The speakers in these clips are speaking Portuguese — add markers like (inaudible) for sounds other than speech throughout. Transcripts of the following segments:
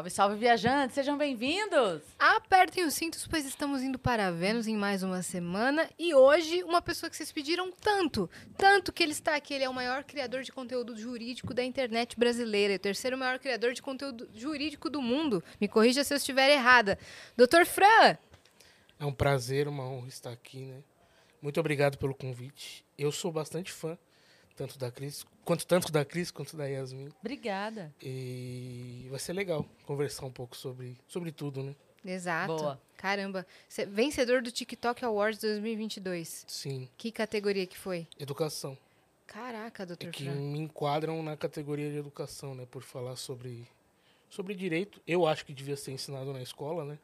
Salve, salve, viajantes, sejam bem-vindos! Apertem os cintos, pois estamos indo para Vênus em mais uma semana. E hoje, uma pessoa que vocês pediram tanto, tanto que ele está aqui. Ele é o maior criador de conteúdo jurídico da internet brasileira, e o terceiro maior criador de conteúdo jurídico do mundo. Me corrija se eu estiver errada. Doutor Fran! É um prazer, uma honra estar aqui, né? Muito obrigado pelo convite. Eu sou bastante fã tanto da Cris, quanto tanto da Cris quanto da Yasmin. Obrigada. E vai ser legal conversar um pouco sobre, sobre tudo, né? Exato. Boa. Caramba. Vencedor do TikTok Awards 2022. Sim, Que categoria que foi? educação. Caraca, É doutor que Fran. me enquadram na categoria de educação, né? Por falar sobre, sobre direito. Eu acho que devia ser ensinado na escola, né?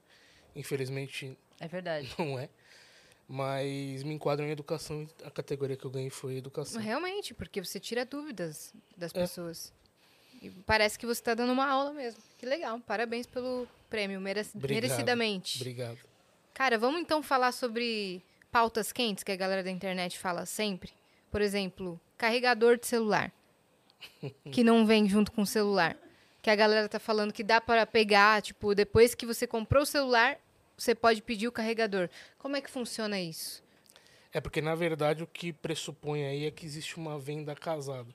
Infelizmente É verdade. não é. Mas me enquadram em educação a categoria que eu ganhei foi educação. Realmente, porque você tira dúvidas das É. pessoas. E parece que você está dando uma aula mesmo. Que legal. Parabéns pelo prêmio, merec- Obrigado. merecidamente. Obrigado. Cara, vamos então falar sobre pautas quentes que a galera da internet fala sempre. Por exemplo, carregador de celular. (laughs) que não vem junto com o celular. Que a galera tá falando que dá para pegar, tipo, depois que você comprou o celular, você pode pedir o carregador. Como é que funciona isso? É porque, na verdade, o que pressupõe aí é que existe uma venda casada.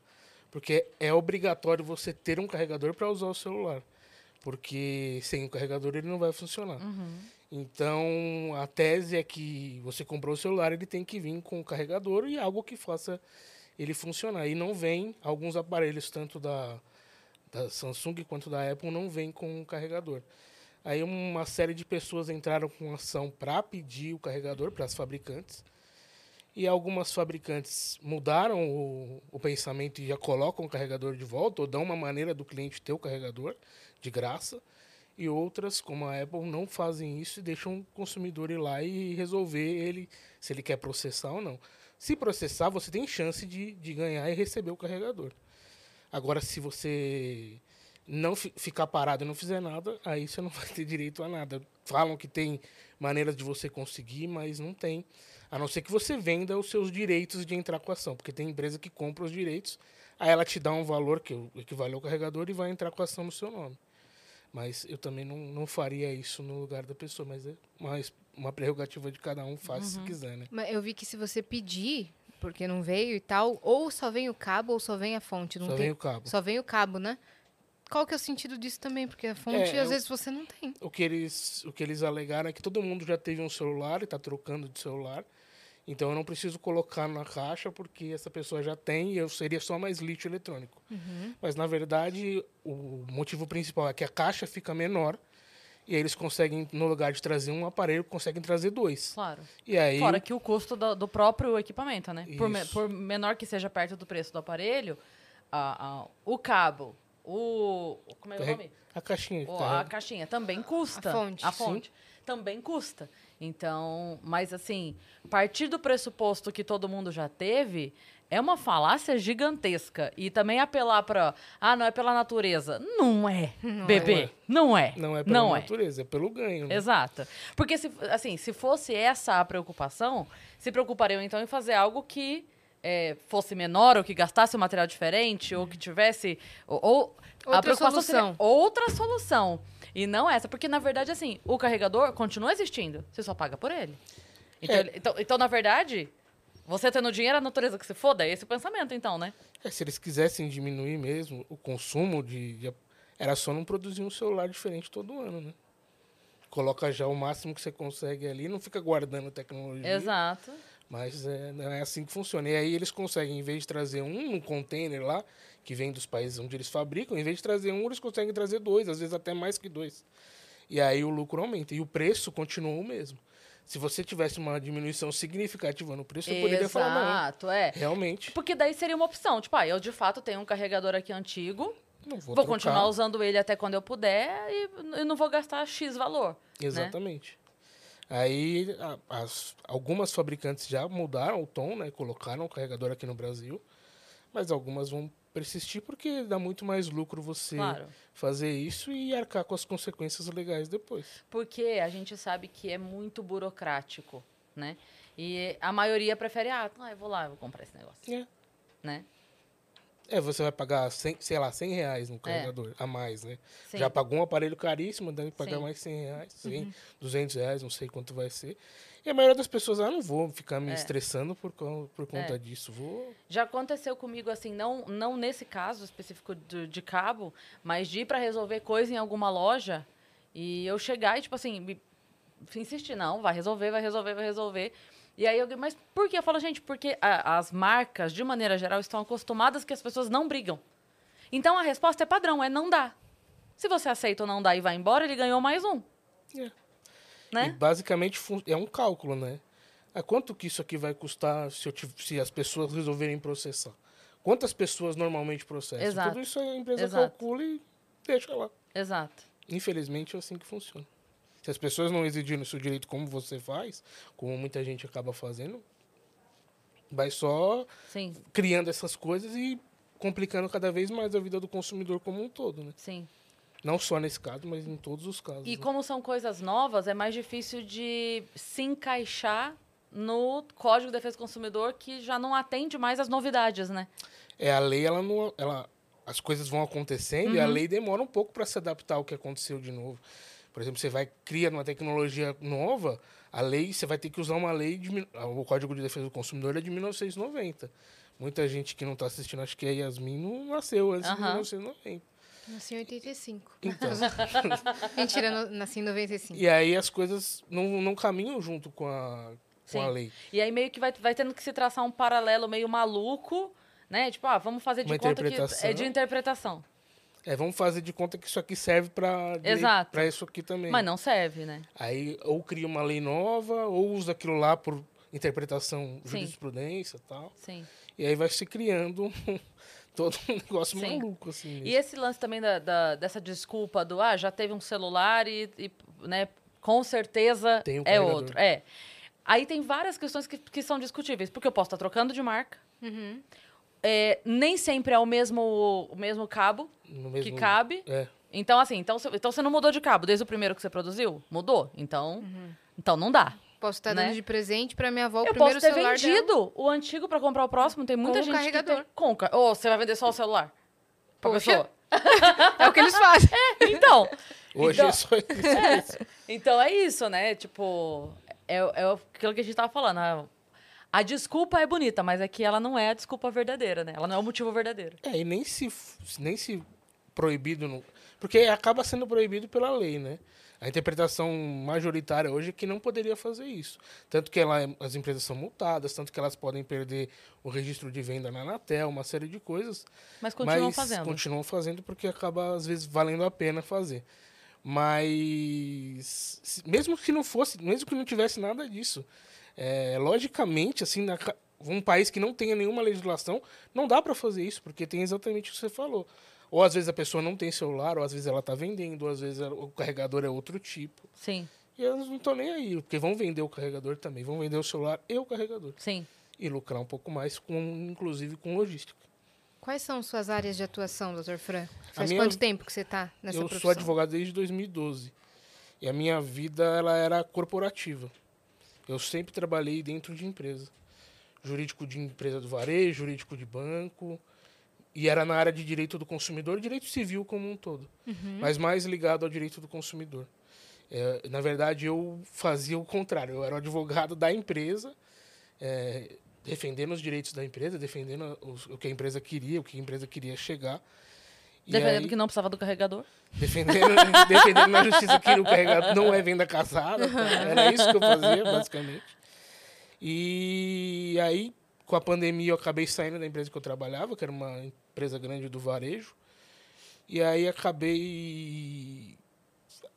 Porque é obrigatório você ter um carregador para usar o celular. Porque sem o carregador ele não vai funcionar. Então, a tese é que você comprou o celular, ele tem que vir com o carregador e algo que faça ele funcionar. E não vem, alguns aparelhos, tanto da, da Samsung quanto da Apple, não vem com o carregador. Aí uma série de pessoas entraram com ação para pedir o carregador para as fabricantes. E algumas fabricantes mudaram o, o pensamento e já colocam o carregador de volta, ou dão uma maneira do cliente ter o carregador de graça. E outras, como a Apple, não fazem isso e deixam o consumidor ir lá e resolver ele se ele quer processar ou não. Se processar, você tem chance de, de ganhar e receber o carregador. Agora, se você não fi- ficar parado e não fizer nada, aí você não (laughs) vai ter direito a nada. Falam que tem maneiras de você conseguir, mas não tem. A não ser que você venda os seus direitos de entrar com a ação. Porque tem empresa que compra os direitos, aí ela te dá um valor que equivale ao carregador e vai entrar com a ação no seu nome. Mas eu também não, não faria isso no lugar da pessoa, mas é uma, uma prerrogativa de cada um, faz se quiser, né? Mas eu vi que se você pedir, porque não veio e tal, ou só vem o cabo ou só vem a fonte. Não Só tem... vem o cabo. Só vem o cabo, né? Qual que é o sentido disso também? Porque a fonte, É, às eu- vezes, você não tem. o que eles o que eles alegaram é que todo mundo já teve um celular e está trocando de celular. Então eu não preciso colocar na caixa porque essa pessoa já tem e eu seria só mais lixo eletrônico. Mas na verdade o motivo principal é que a caixa fica menor e aí eles conseguem no lugar de trazer um aparelho conseguem trazer dois. Claro. E aí Fora que o custo do, do próprio equipamento, né? Por, me- Isso. por menor que seja perto do preço do aparelho, a- a- o cabo, o. Como é o carrega- nome? a caixinha O- a carrega. caixinha também custa. A fonte. A fonte também custa. Então, mas assim, partir do pressuposto que todo mundo já teve é uma falácia gigantesca. E também apelar para, ah, não é pela natureza. Não é, bebê. é. Não é. Não é pela Não é. natureza, é pelo ganho. Né? Exato. Porque, se, assim, se fosse essa a preocupação, se preocupariam então em fazer algo que é, fosse menor, ou que gastasse um material diferente, ou que tivesse. Ou, ou a Outra preocupação solução. seria outra solução. E não essa. Porque, na verdade, assim, o carregador continua existindo. Você só paga por ele. Então, É. ele- então, então, na verdade, você tendo dinheiro, a natureza que se foda, é esse o pensamento, então, né? É, se eles quisessem diminuir mesmo o consumo de, de- Era só não produzir um celular diferente todo ano, né? Coloca já o máximo que você consegue ali, não fica guardando tecnologia. Exato. Mas é, não é assim que funciona. E aí eles conseguem, em vez de trazer um, um container lá, que vem dos países onde eles fabricam, em vez de trazer um, eles conseguem trazer dois, às vezes até mais que dois. E aí o lucro aumenta. E o preço continua o mesmo. Se você tivesse uma diminuição significativa no preço, eu poderia falar, não, Exato, é. realmente, Porque daí seria uma opção. Tipo, ah, eu de fato tenho um carregador aqui antigo, não Vou, vou, trocar. continuar usando ele até quando eu puder e eu não vou gastar X valor. né? Aí a- as, algumas fabricantes já mudaram o tom, né? Colocaram o carregador aqui no Brasil, mas algumas vão persistir porque dá muito mais lucro você Claro. fazer isso e arcar com as consequências legais depois. Porque a gente sabe que é muito burocrático, né? E a maioria prefere, ah, eu vou lá, eu vou comprar esse negócio, É. né? É, você vai pagar, 100, sei lá, 100 reais no carregador a mais, né? Sim. Já pagou um aparelho caríssimo, deve pagar Sim. mais 100 reais, 100, 200 reais, não sei quanto vai ser. E a maioria das pessoas, ah, não vou ficar me É. estressando por, por conta É. disso. Vou. Já aconteceu comigo, assim, não, não nesse caso específico de, de cabo, mas de ir pra resolver coisa em alguma loja e eu chegar e, tipo assim, me, insistir, não, vai resolver, vai resolver, vai resolver. E aí alguém, mas por quê? Eu falo, gente, porque a- as marcas, de maneira geral, estão acostumadas que as pessoas não brigam. Então a resposta é padrão, é não dá. Se você aceita ou não dá e vai embora, ele ganhou mais um. É. E Né? basicamente fun- é um cálculo, né? A quanto que isso aqui vai custar se, eu se as pessoas resolverem processar? Quantas pessoas normalmente processam? Exato. Tudo isso a empresa Exato. calcula e deixa lá. Exato. Infelizmente é assim que funciona. Se as pessoas não exigirem o seu direito como você faz, como muita gente acaba fazendo, vai só Sim, criando essas coisas e complicando cada vez mais a vida do consumidor como um todo, né? sim. Não só nesse caso, mas em todos os casos. E né? como são coisas novas, é mais difícil de se encaixar no Código de Defesa do Consumidor, que já não atende mais às novidades, né? É, a lei, ela não. Ela, as coisas vão acontecendo e a Uhum. lei demora um pouco para se adaptar ao que aconteceu de novo. Por exemplo, você vai criar uma tecnologia nova, a lei, você vai ter que usar uma lei de. mil- O Código de Defesa do Consumidor é de 1990. Muita gente que não está assistindo, acho que a Yasmin não nasceu antes de Aham. 1990. (laughs) Nasci em 85. Então, Mentira, nasci em 95. e aí as coisas não, não caminham junto com a, com a lei. E aí meio que vai, vai tendo que se traçar um paralelo meio maluco, né? Tipo, ah, vamos fazer de Uma conta que é de interpretação. É, vamos fazer de conta que isso aqui serve para para isso aqui também. Mas não serve, né? Aí ou cria uma lei nova, ou usa aquilo lá por interpretação, Sim. jurisprudência e tal. Sim. E aí vai se criando (laughs) todo um negócio Sim. maluco, assim. E mesmo. esse lance também da, da- dessa desculpa do, ah, já teve um celular e, e, né, com certeza Tem um é outro. É. Aí tem várias questões que, que são discutíveis, porque eu posso estar trocando de marca, Uhum. é, nem sempre é o mesmo, o mesmo cabo No que mesmo- cabe. É. Então, assim, então, você- então você não mudou de cabo desde o primeiro que você produziu? Mudou. Então, então não dá. Posso estar Né? dando de presente pra minha avó o Eu primeiro posso ter celular dela. vendido o antigo pra comprar o próximo. Tem muita Com o gente carregador. que tem... Com, ca- Ou você vai vender só o celular? Pra Poxa. pessoa? (laughs) É o que eles fazem. (laughs) Então, Hoje Então- é só (laughs) isso. então é isso, né? Tipo, é, é aquilo que a gente tava falando. A, a desculpa é bonita, mas é que ela não é a desculpa verdadeira, né? Ela não é o motivo verdadeiro. É, e nem se, nem se proibido. No, porque acaba sendo proibido pela lei, né? A interpretação majoritária hoje é que não poderia fazer isso. Tanto que ela, as empresas são multadas, tanto que elas podem perder o registro de venda na Anatel, uma série de coisas. Mas continuam mas fazendo. continuam fazendo porque acaba, às vezes, valendo a pena fazer. Mas mesmo que não fosse, mesmo que não tivesse nada disso, é, logicamente, assim, na um país que não tenha nenhuma legislação, não dá para fazer isso, porque tem exatamente o que você falou. Ou às vezes a pessoa não tem celular, ou às vezes ela está vendendo, ou às vezes o carregador é outro tipo. Sim, E elas não estão nem aí, porque vão vender o carregador também, vão vender o celular e o carregador. sim. E lucrar um pouco mais, com, inclusive com logística. Quais são suas áreas de atuação, doutor Fran? Faz minha- quanto tempo que você está nessa eu profissão? sou advogado desde 2012. E a minha vida ela era corporativa. Eu sempre trabalhei dentro de empresa. Jurídico de empresa do varejo, jurídico de banco. E era na área de direito do consumidor e direito civil como um todo. Uhum. Mas mais ligado ao direito do consumidor. É, na verdade, eu fazia o contrário. Eu era o advogado da empresa, é, defendendo os direitos da empresa, defendendo os- o que a empresa queria, o que a empresa queria chegar. E Defendendo aí- que não precisava do carregador. defendendo, (laughs) defendendo na justiça que o carregador não é venda casada. tá? Era isso que eu fazia, basicamente. E aí, com a pandemia, eu acabei saindo da empresa que eu trabalhava, que era uma empresa grande do varejo. E aí acabei.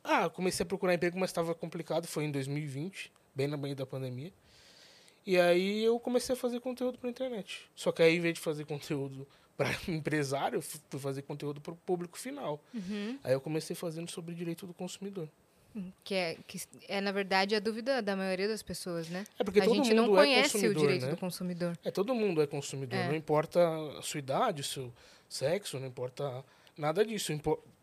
Ah, comecei a procurar emprego, mas estava complicado. Foi em 2020, bem no meio da pandemia. E aí eu comecei a fazer conteúdo para internet. Só que aí, em vez de fazer conteúdo para (laughs) empresário, eu fui fazer conteúdo para o público final. Uhum. Aí eu comecei fazendo sobre direito do consumidor. Que, é, que é, na verdade, a dúvida da maioria das pessoas, né? É porque a todo gente mundo não é conhece o consumidor, direito né? do consumidor. É, todo mundo é consumidor. É. Não importa a sua idade, o seu sexo, não importa nada disso.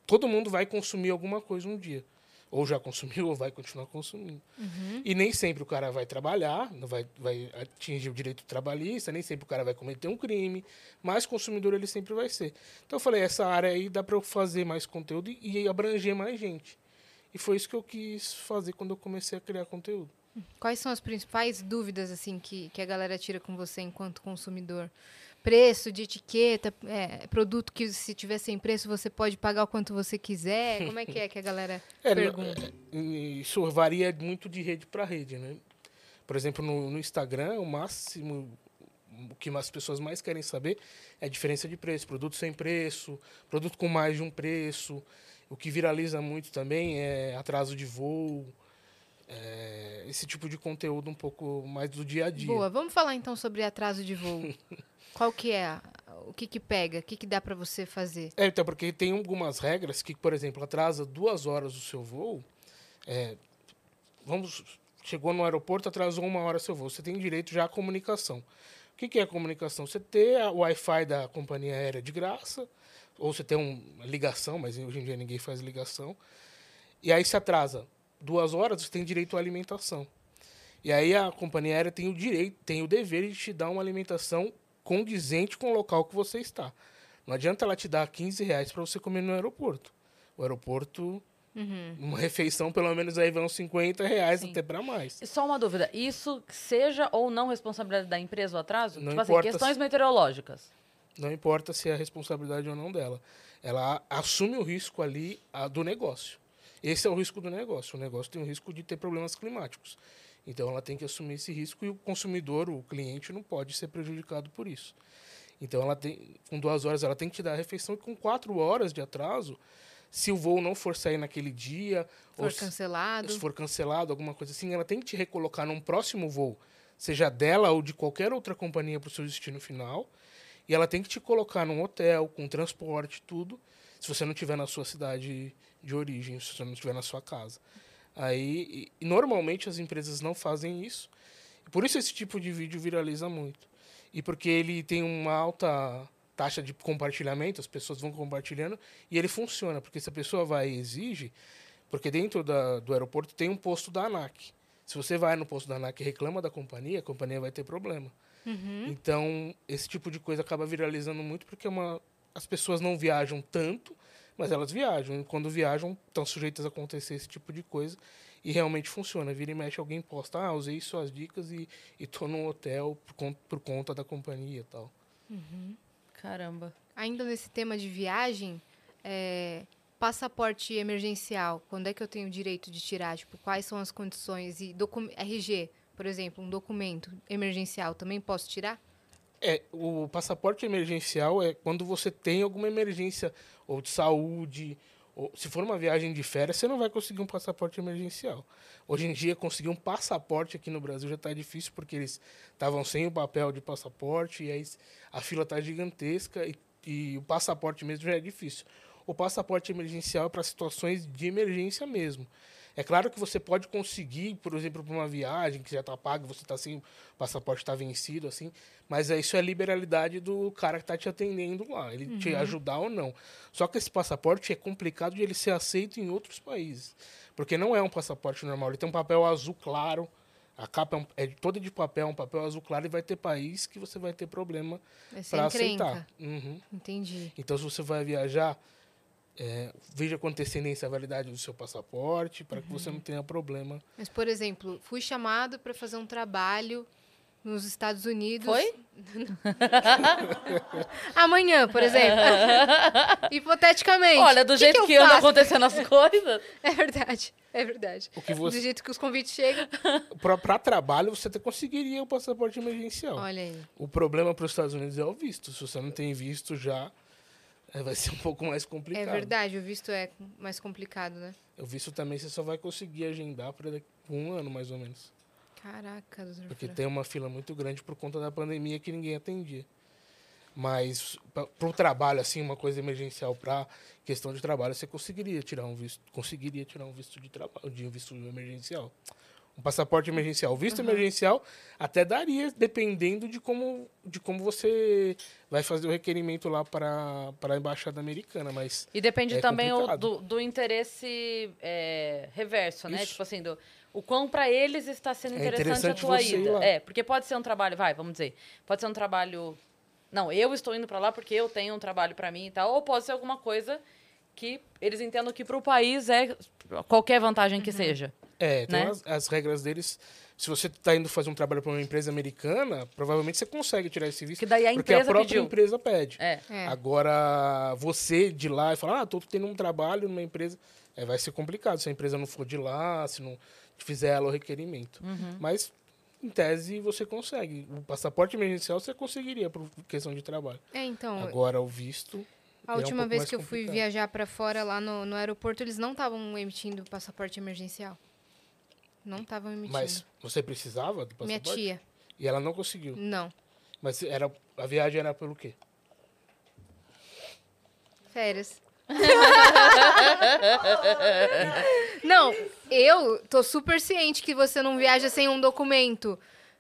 Todo mundo vai consumir alguma coisa um dia. Ou já consumiu (laughs) ou vai continuar consumindo. Uhum. E nem sempre o cara vai trabalhar, não vai, vai atingir o direito trabalhista, nem sempre o cara vai cometer um crime, mas consumidor ele sempre vai ser. Então eu falei, essa área aí dá para eu fazer mais conteúdo e, e abranger mais gente. E foi isso que eu quis fazer quando eu comecei a criar conteúdo. Quais são as principais dúvidas assim que, que a galera tira com você enquanto consumidor? Preço de etiqueta, é, produto que se tiver sem preço você pode pagar o quanto você quiser. Como é que é que a galera (laughs) É, pergunta? é, isso varia muito de rede para rede, né? Por exemplo, no, no Instagram, o máximo, o que as pessoas mais querem saber é a diferença de preço. Produto sem preço, produto com mais de um preço. O que viraliza muito também é atraso de voo, é, esse tipo de conteúdo um pouco mais do dia a dia. Boa, vamos falar então sobre atraso de voo. (laughs) Qual que é? O que que pega? O que que dá pra você fazer? É, então, porque tem algumas regras que, por exemplo, atrasa duas horas o seu voo. é, vamos, chegou no aeroporto, atrasou uma hora seu voo. Você tem direito já à comunicação. O que, que é a comunicação? Você ter a- o Wi-Fi da companhia aérea de graça, ou você tem um- uma ligação, mas hoje em dia ninguém faz ligação. E aí se atrasa duas horas, você tem direito à alimentação. E aí a companhia aérea tem o direito, tem o dever de te dar uma alimentação condizente com o local que você está. Não adianta ela te dar 15 reais para você comer no aeroporto. O aeroporto, Uhum. uma refeição, pelo menos aí vão 50 reais Sim. até para mais. Só uma dúvida, isso seja ou não responsabilidade da empresa o atraso? Não tipo assim, importa questões se- meteorológicas. Não importa se é a responsabilidade ou não dela. Ela assume o risco ali a, do negócio. Esse é o risco do negócio. O negócio tem o risco de ter problemas climáticos. Então ela tem que assumir esse risco e o consumidor, o cliente, não pode ser prejudicado por isso. Então ela tem, com duas horas ela tem que te dar a refeição e com quatro horas de atraso, se o voo não for sair naquele dia ou For se- cancelado. se for cancelado, alguma coisa assim, ela tem que te recolocar num próximo voo, seja dela ou de qualquer outra companhia para o seu destino final. E ela tem que te colocar num hotel, com transporte, tudo, se você não estiver na sua cidade de origem, se você não estiver na sua casa. Aí, e normalmente as empresas não fazem isso. Por isso esse tipo de vídeo viraliza muito. E porque ele tem uma alta taxa de compartilhamento, as pessoas vão compartilhando, e ele funciona, porque se a pessoa vai e exige, porque dentro da- do aeroporto tem um posto da ANAC. Se você vai no posto da ANAC e reclama da companhia, a companhia vai ter problema. Uhum. Então, esse tipo de coisa acaba viralizando muito porque é uma, as pessoas não viajam tanto, mas elas viajam. E quando viajam, estão sujeitas a acontecer esse tipo de coisa. E realmente funciona. Vira e mexe, alguém posta, ah, usei suas dicas e, e tô num hotel por, con- por conta da companhia e tal. Caramba. Ainda nesse tema de viagem, é, passaporte emergencial, quando é que eu tenho o direito de tirar? Tipo, quais são as condições? E RG, por exemplo, um documento emergencial, também posso tirar? É, o passaporte emergencial é quando você tem alguma emergência, ou de saúde, ou se for uma viagem de férias, você não vai conseguir um passaporte emergencial. Hoje em dia, conseguir um passaporte aqui no Brasil já está difícil, porque eles estavam sem o papel de passaporte, e aí a fila está gigantesca, e, e o passaporte mesmo já é difícil. O passaporte emergencial é para situações de emergência mesmo. É claro que você pode conseguir, por exemplo, para uma viagem que já está paga, você está sem o passaporte está vencido, assim, mas é, isso é liberalidade do cara que está te atendendo lá, ele te ajudar ou não. Só que esse passaporte é complicado de ele ser aceito em outros países, porque não é um passaporte normal, ele tem um papel azul claro, a capa é, um- é toda de papel, um papel azul claro, e vai ter país que você vai ter problema para aceitar. Uhum. Entendi. Então, se você vai viajar, é, veja com antecedência a validade do seu passaporte, para que você não tenha problema. Mas, por exemplo, fui chamado para fazer um trabalho nos Estados Unidos. Foi? (laughs) Amanhã, por exemplo. (laughs) Hipoteticamente. Olha, do que jeito eu que, anda faço? acontecendo as coisas. (laughs) É verdade, é verdade. O que Do você, jeito que os convites chegam. para trabalho, você até conseguiria o passaporte emergencial. Olha aí. O problema para os Estados Unidos é o visto. Se você não tem visto já, é, vai ser um pouco mais complicado. É verdade, o visto é mais complicado, né? O visto também você só vai conseguir agendar para um ano, mais ou menos. Caraca, doutor. Porque tem uma fila muito grande por conta da pandemia que ninguém atendia. Mas para o trabalho, assim, uma coisa emergencial para questão de trabalho, você conseguiria tirar um visto, conseguiria tirar um visto de trabalho, de um visto emergencial. Um passaporte emergencial. O visto emergencial até daria, dependendo de como, de como você vai fazer o requerimento lá para a embaixada americana, mas E depende É também o- do, do interesse é, reverso, né? Isso. Tipo assim, do, o quão pra eles está sendo É interessante, interessante a tua ida. É, porque pode ser um trabalho, vai, vamos dizer, pode ser um trabalho. Não, eu estou indo pra lá porque eu tenho um trabalho pra mim e tal, ou pode ser alguma coisa que eles entendam que pro país é qualquer vantagem Uhum. que seja. É, tem né? as, as regras deles. Se você está indo fazer um trabalho para uma empresa americana, provavelmente você consegue tirar esse visto. Que daí a porque a própria pediu. empresa pede. É. É. Agora, você de lá e falar, ah, tô tendo um trabalho numa empresa, é, vai ser complicado se a empresa não for de lá, se não fizer ela o requerimento. Uhum. Mas, em tese, você consegue. O passaporte emergencial você conseguiria por questão de trabalho. É, então, Agora, o visto. A é um última pouco vez mais que eu fui complicado. viajar pra fora lá no, no aeroporto, eles não estavam emitindo passaporte emergencial. Não estavam emitindo. Mas você precisava do Minha passaporte? tia, E ela não conseguiu. não. Mas era, a viagem era pelo quê? Férias. (laughs) não, eu tô super ciente que você não viaja sem um documento.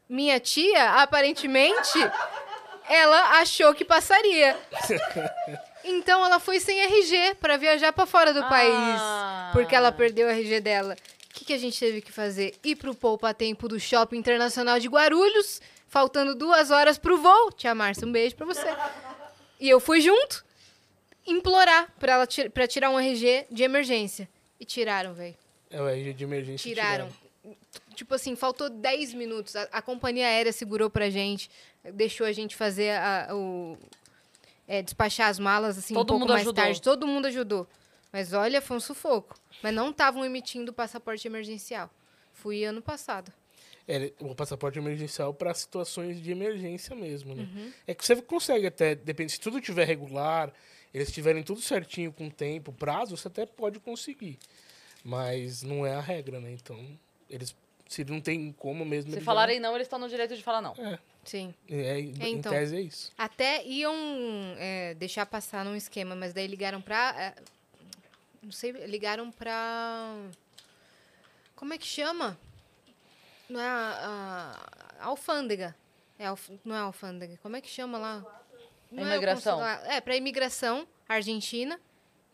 Minha tia, aparentemente, ela achou que passaria. (laughs) Então ela foi sem RG pra viajar pra fora do Ah. país, porque ela perdeu o RG dela. O que, que a gente teve que fazer? Ir pro Poupa Tempo do Shopping Internacional de Guarulhos, faltando duas horas pro voo. Tia Márcia, um beijo pra você. E eu fui junto implorar pra, ela ti- pra tirar um RG de emergência. E tiraram, velho. É o RG de emergência. Tiraram. Tipo assim, faltou 10 minutos. A, a companhia aérea segurou pra gente, deixou a gente fazer a- o. é, despachar as malas assim Todo um pouco mundo mais ajudou. tarde. Todo mundo ajudou. Mas olha, foi um sufoco. Mas não estavam emitindo passaporte emergencial. Fui ano passado. É, o passaporte emergencial para situações de emergência mesmo, né? Uhum. É que você consegue até, depende, se tudo estiver regular, eles tiverem tudo certinho com tempo, prazo, você até pode conseguir. Mas não é a regra, né? Então, eles, se não tem como mesmo... Se eles falarem não, eles estão no direito de falar não. não- Sim. É, em- em então. tese é isso. Até iam é, deixar passar num esquema, mas daí ligaram pra. é, não sei, ligaram pra. Como é que chama? Não é a, a- a alfândega. É alf- não é a alfândega. Como é que chama lá? Não é Imigração. consulado. É, pra imigração argentina,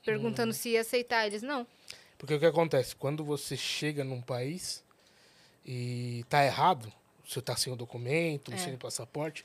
perguntando se ia aceitar. Eles não. Porque o que acontece? Quando você chega num país e tá errado, você tá sem o documento, É. sem o passaporte,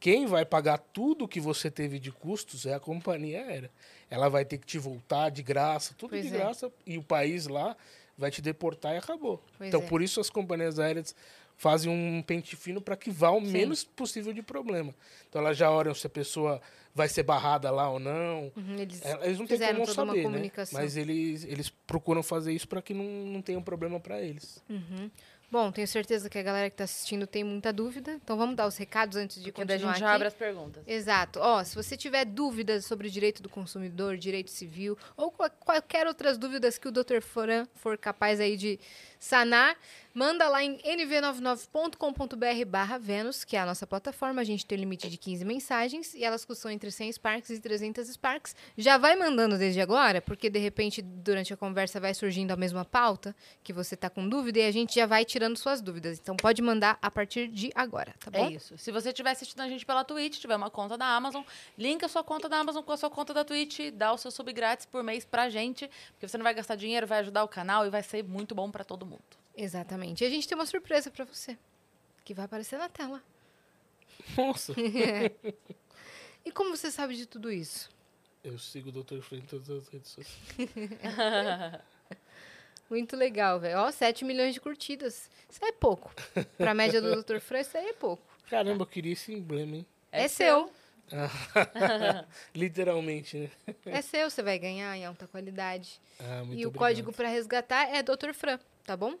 quem vai pagar tudo que você teve de custos é a companhia aérea. Ela vai ter que te voltar de graça, tudo Pois de é. graça, e o país lá vai te deportar e acabou. Pois então, é. por isso as companhias aéreas fazem um pente fino para que vá o Sim. menos possível de problema. Então, elas já olham se a pessoa vai ser barrada lá ou não. Uhum, eles Eles não têm como saber, né? Mas eles, eles procuram fazer isso para que não, não tenha um problema para eles. Uhum. Bom, tenho certeza que a galera que está assistindo tem muita dúvida. Então vamos dar os recados antes de Porque daí a continuar gente aqui. abre as perguntas. Exato. Ó, se você tiver dúvidas sobre direito do consumidor, direito civil ou qual- qualquer outras dúvidas que o Dr. Foran for capaz aí de sanar, manda lá em nv99.com.br barra Vênus, que é a nossa plataforma. A gente tem limite de 15 mensagens e elas custam entre 100 Sparks e 300 Sparks. Já vai mandando desde agora, porque de repente durante a conversa vai surgindo a mesma pauta que você tá com dúvida e a gente já vai tirando suas dúvidas. Então pode mandar a partir de agora, tá bom? É isso. Se você estiver assistindo a gente pela Twitch, tiver uma conta da Amazon, linka sua conta da Amazon com a sua conta da Twitch, dá o seu sub grátis por mês pra gente, porque você não vai gastar dinheiro, vai ajudar o canal e vai ser muito bom pra todo mundo. Exatamente. E a gente tem uma surpresa pra você, que vai aparecer na tela. Nossa, (laughs) E como você sabe de tudo isso? eu sigo o Dr. Fred em todas as redes sociais. (laughs) Muito legal, velho. Ó, 7 milhões de curtidas. Isso é pouco. Pra média do Dr. Fran, isso aí é pouco. Caramba, eu queria esse emblema, hein? É, seu. (laughs) Literalmente, né? É seu, você vai ganhar em alta qualidade. Ah, muito e o obrigado. código pra resgatar é Dr. Fran, tá bom?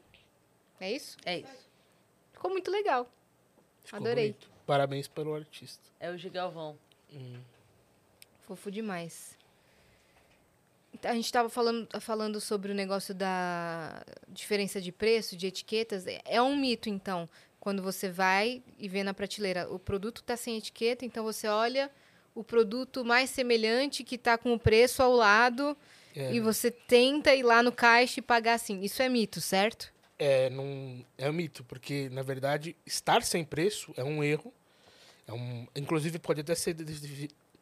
É isso? É isso. Ficou muito legal. Ficou adorei. bonito. Parabéns pelo artista. É o Gigalvão. Hum. Fofo demais. A gente estava falando, falando sobre o negócio da diferença de preço, de etiquetas. É- É um mito, então, quando você vai e vê na prateleira, o produto está sem etiqueta, então você olha o produto mais semelhante que está com o preço ao lado É, e você tenta ir lá no caixa e pagar assim. Isso é mito, certo? É, não, é um mito, porque, na verdade, estar sem preço é um erro. É um, inclusive, pode até ser,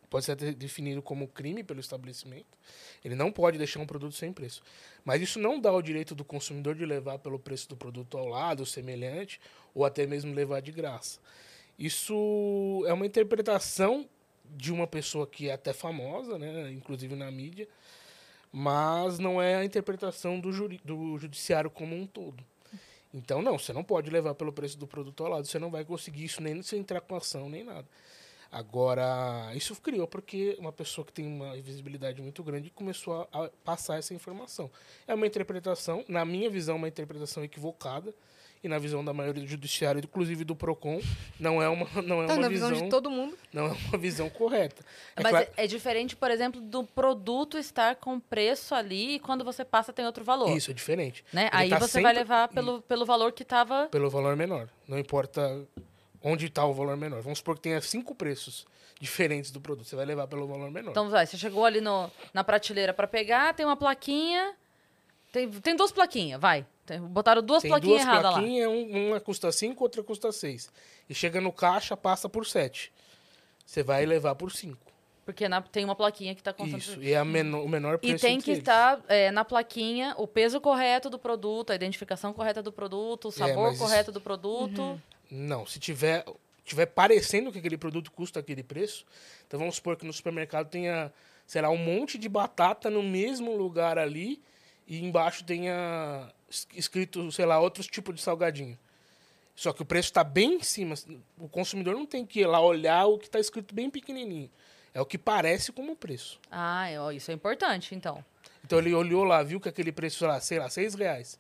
pode ser definido como crime pelo estabelecimento. Ele não pode deixar um produto sem preço. Mas isso não dá o direito do consumidor de levar pelo preço do produto ao lado, semelhante, ou até mesmo levar de graça. Isso é uma interpretação de uma pessoa que é até famosa, né, inclusive na mídia, mas não é a interpretação do, do judiciário como um todo. Então, não, você não pode levar pelo preço do produto ao lado, você não vai conseguir isso nem se entrar com ação, nem nada. Agora, isso criou porque uma pessoa que tem uma visibilidade muito grande começou a, passar essa informação. É uma interpretação, na minha visão, uma interpretação equivocada, e na visão da maioria do judiciário, inclusive do PROCON, não é uma, não é Então, uma na visão, visão de todo mundo. não é uma visão correta. É Mas claro- é, diferente, por exemplo, do produto estar com preço ali e quando você passa tem outro valor. Isso, é diferente. Né? Ele Aí tá você vai sempre- levar pelo, pelo valor que estava. pelo valor menor. Não importa onde está o valor menor. Vamos supor que tenha cinco preços diferentes do produto. Você vai levar pelo valor menor. Então, vai, você chegou ali no, na prateleira para pegar, tem uma plaquinha. Tem, tem duas plaquinhas, vai. Tem- botaram duas Tem plaquinhas duas erradas lá. plaquinhas, um- uma custa 5, outra custa 6. E chega no caixa, passa por 7. Você vai levar por 5. Porque na- tem uma plaquinha que está contando. Isso. E é a menor, o menor preço E tem que eles. estar é, na plaquinha o peso correto do produto, a identificação correta do produto, o sabor É, mas isso- correto do produto. Não, se tiver, tiver parecendo que aquele produto custa aquele preço, então vamos supor que no supermercado tenha, sei lá, um monte de batata no mesmo lugar ali e embaixo tenha es- escrito, sei lá, outros tipos de salgadinho. Só que o preço está bem em cima. O consumidor não tem que ir lá olhar o que está escrito bem pequenininho. É o que parece como preço. Ah, ó, isso é importante, então. Então ele olhou lá, viu que aquele preço, sei lá, sei lá, seis reais.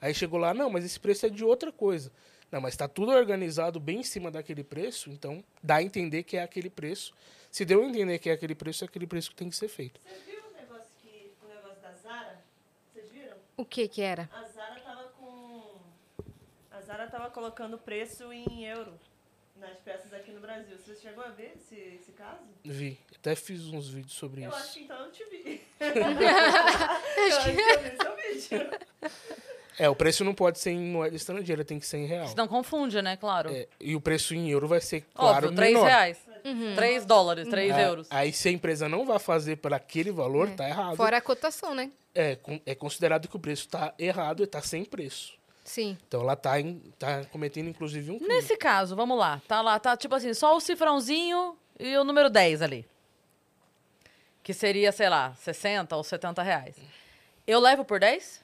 Aí chegou lá, não, mas esse preço é de outra coisa. Não, mas está tudo organizado bem em cima daquele preço, então dá a entender que é aquele preço. Se deu a entender que é aquele preço, é aquele preço que tem que ser feito. Você viu o negócio, que, o negócio da Zara? Vocês viram? O que que era? A Zara tava com. A Zara tava colocando preço em euro nas peças aqui no Brasil. Você chegou a ver esse, esse caso? Vi. Até fiz uns vídeos sobre Eu isso. acho que então eu te vi. (laughs) eu acho que eu vi seu vídeo. (laughs) É, o preço não pode ser em moeda estrangeira, tem que ser em real. Senão confunde, né? Claro. É, e o preço em euro vai ser, claro, Óbvio, 3 menor. reais. 3 dólares, 3 Ah, euros. Aí se a empresa não vai fazer por aquele valor, tá errado. Fora a cotação, né? É, é considerado que o preço tá errado e tá sem preço. Sim. Então ela tá, em- tá cometendo, inclusive, um crime. Nesse caso, vamos lá. Tá lá, tá tipo assim, só o cifrãozinho e o número 10 ali. Que seria, sei lá, 60 ou 70 reais. Eu levo por 10?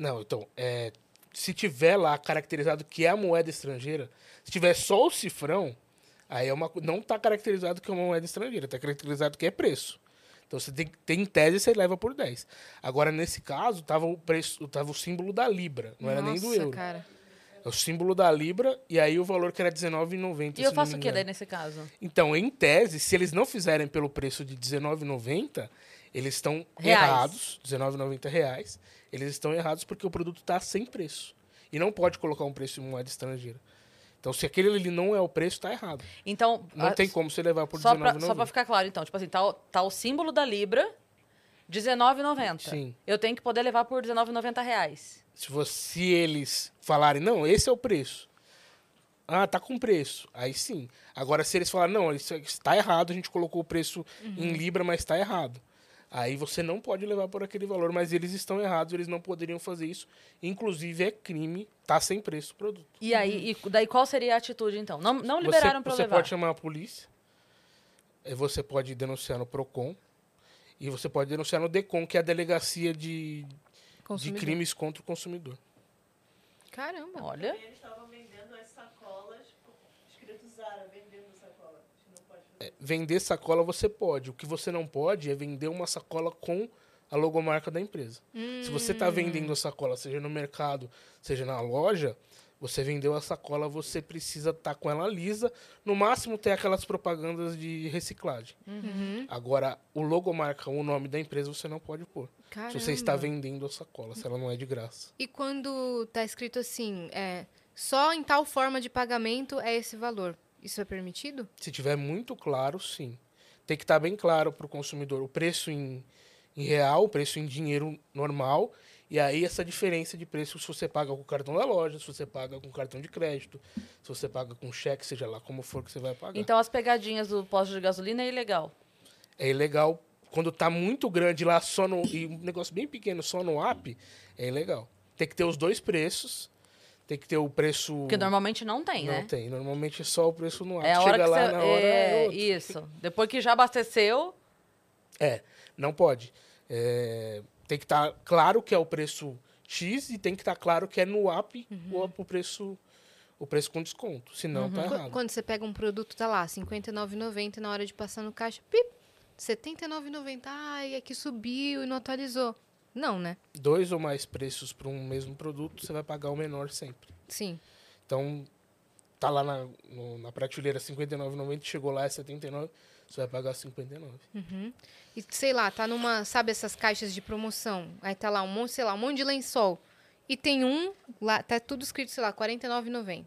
Não, então, é, se tiver lá caracterizado que é a moeda estrangeira, se tiver só o cifrão, aí é uma, não está caracterizado que é uma moeda estrangeira, está caracterizado que é preço. Então, você tem, tem em tese, você leva por 10. Agora, nesse caso, tava o preço, tava o símbolo da Libra, não era nem do Nossa, euro. cara. É o símbolo da Libra, e aí o valor que era R$19,90. E eu faço o que daí nesse caso? Então, em tese, se eles não fizerem pelo preço de R$19,90, eles estão errados. 19,90 reais. Eles estão errados porque o produto está sem preço. E não pode colocar um preço em moeda estrangeira. Então, se aquele ali não é o preço, está errado. Então, Não a- tem como você levar por só pra, R$19,90. só pra ficar claro, então, tipo assim, tá, o- tá o símbolo da Libra, R$19,90. Sim. Eu tenho que poder levar por 19,90 reais. Se, você, se eles falarem, não, esse é o preço. Ah, tá com preço. Aí sim. Agora, se eles falarem, não, isso está errado, a gente colocou o preço em Libra, mas está errado. Aí você não pode levar por aquele valor, mas eles estão errados, eles não poderiam fazer isso. Inclusive, é crime, tá sem preço o produto. E aí, e daí qual seria a atitude, então? Não, não liberaram pra eu Você levar. pode chamar a polícia, eh, você pode denunciar no PROCON, e você pode denunciar no DECOM, que é a Delegacia de, de. Crimes contra o Consumidor. Caramba. Olha, Eles estavam vendendo as sacolas escrito Zara, vendendo sacola. Acho que não pode fazer. Vender sacola você pode. O que você não pode é vender uma sacola com a logomarca da empresa. Se você está vendendo a sacola, seja no mercado, seja na loja, você vendeu a sacola, você precisa estar com ela lisa. No máximo, ter aquelas propagandas de reciclagem. Uhum. Agora, o logomarca, o nome da empresa, você não pode pôr. Caramba. Se você está vendendo a sacola, se ela não é de graça. E quando tá escrito assim, é, só em tal forma de pagamento é esse valor, isso é permitido? Se tiver muito claro, sim. Tem que estar bem claro para o consumidor o preço em, em real, o preço em dinheiro normal E aí essa diferença de preço, se você paga com o cartão da loja, se você paga com cartão de crédito, se você paga com cheque, seja lá como for que você vai pagar. Então as pegadinhas do posto de gasolina é ilegal. É ilegal quando tá muito grande lá só no e um negócio bem pequeno só no app, é ilegal. Tem que ter os dois preços. Tem que ter o preço Porque normalmente não tem, não né? tem, normalmente é só o preço no app. É a hora Chega que lá você. na hora é, é isso. Depois que já abasteceu, É, não pode. É, tem que estar claro que é o preço X e tem que estar claro que é no app Uhum. o, o preço o preço com desconto. Senão tá Qu- errado. Quando você pega um produto, tá lá, R$ 59,90 na hora de passar no caixa, pip, R$ 79,90. Ai, é que subiu e não atualizou. Não, né? Dois ou mais preços para um mesmo produto, você vai pagar o menor sempre. Sim. Então, tá lá na, no- na prateleira R$ 59,90, chegou lá é R$ 79, você vai pagar R$ 59. Uhum. E sei lá, tá numa, sabe essas caixas de promoção? Aí tá lá um monte, sei lá, um monte de lençol. E tem um lá, tá tudo escrito, sei lá, R$ 49,90.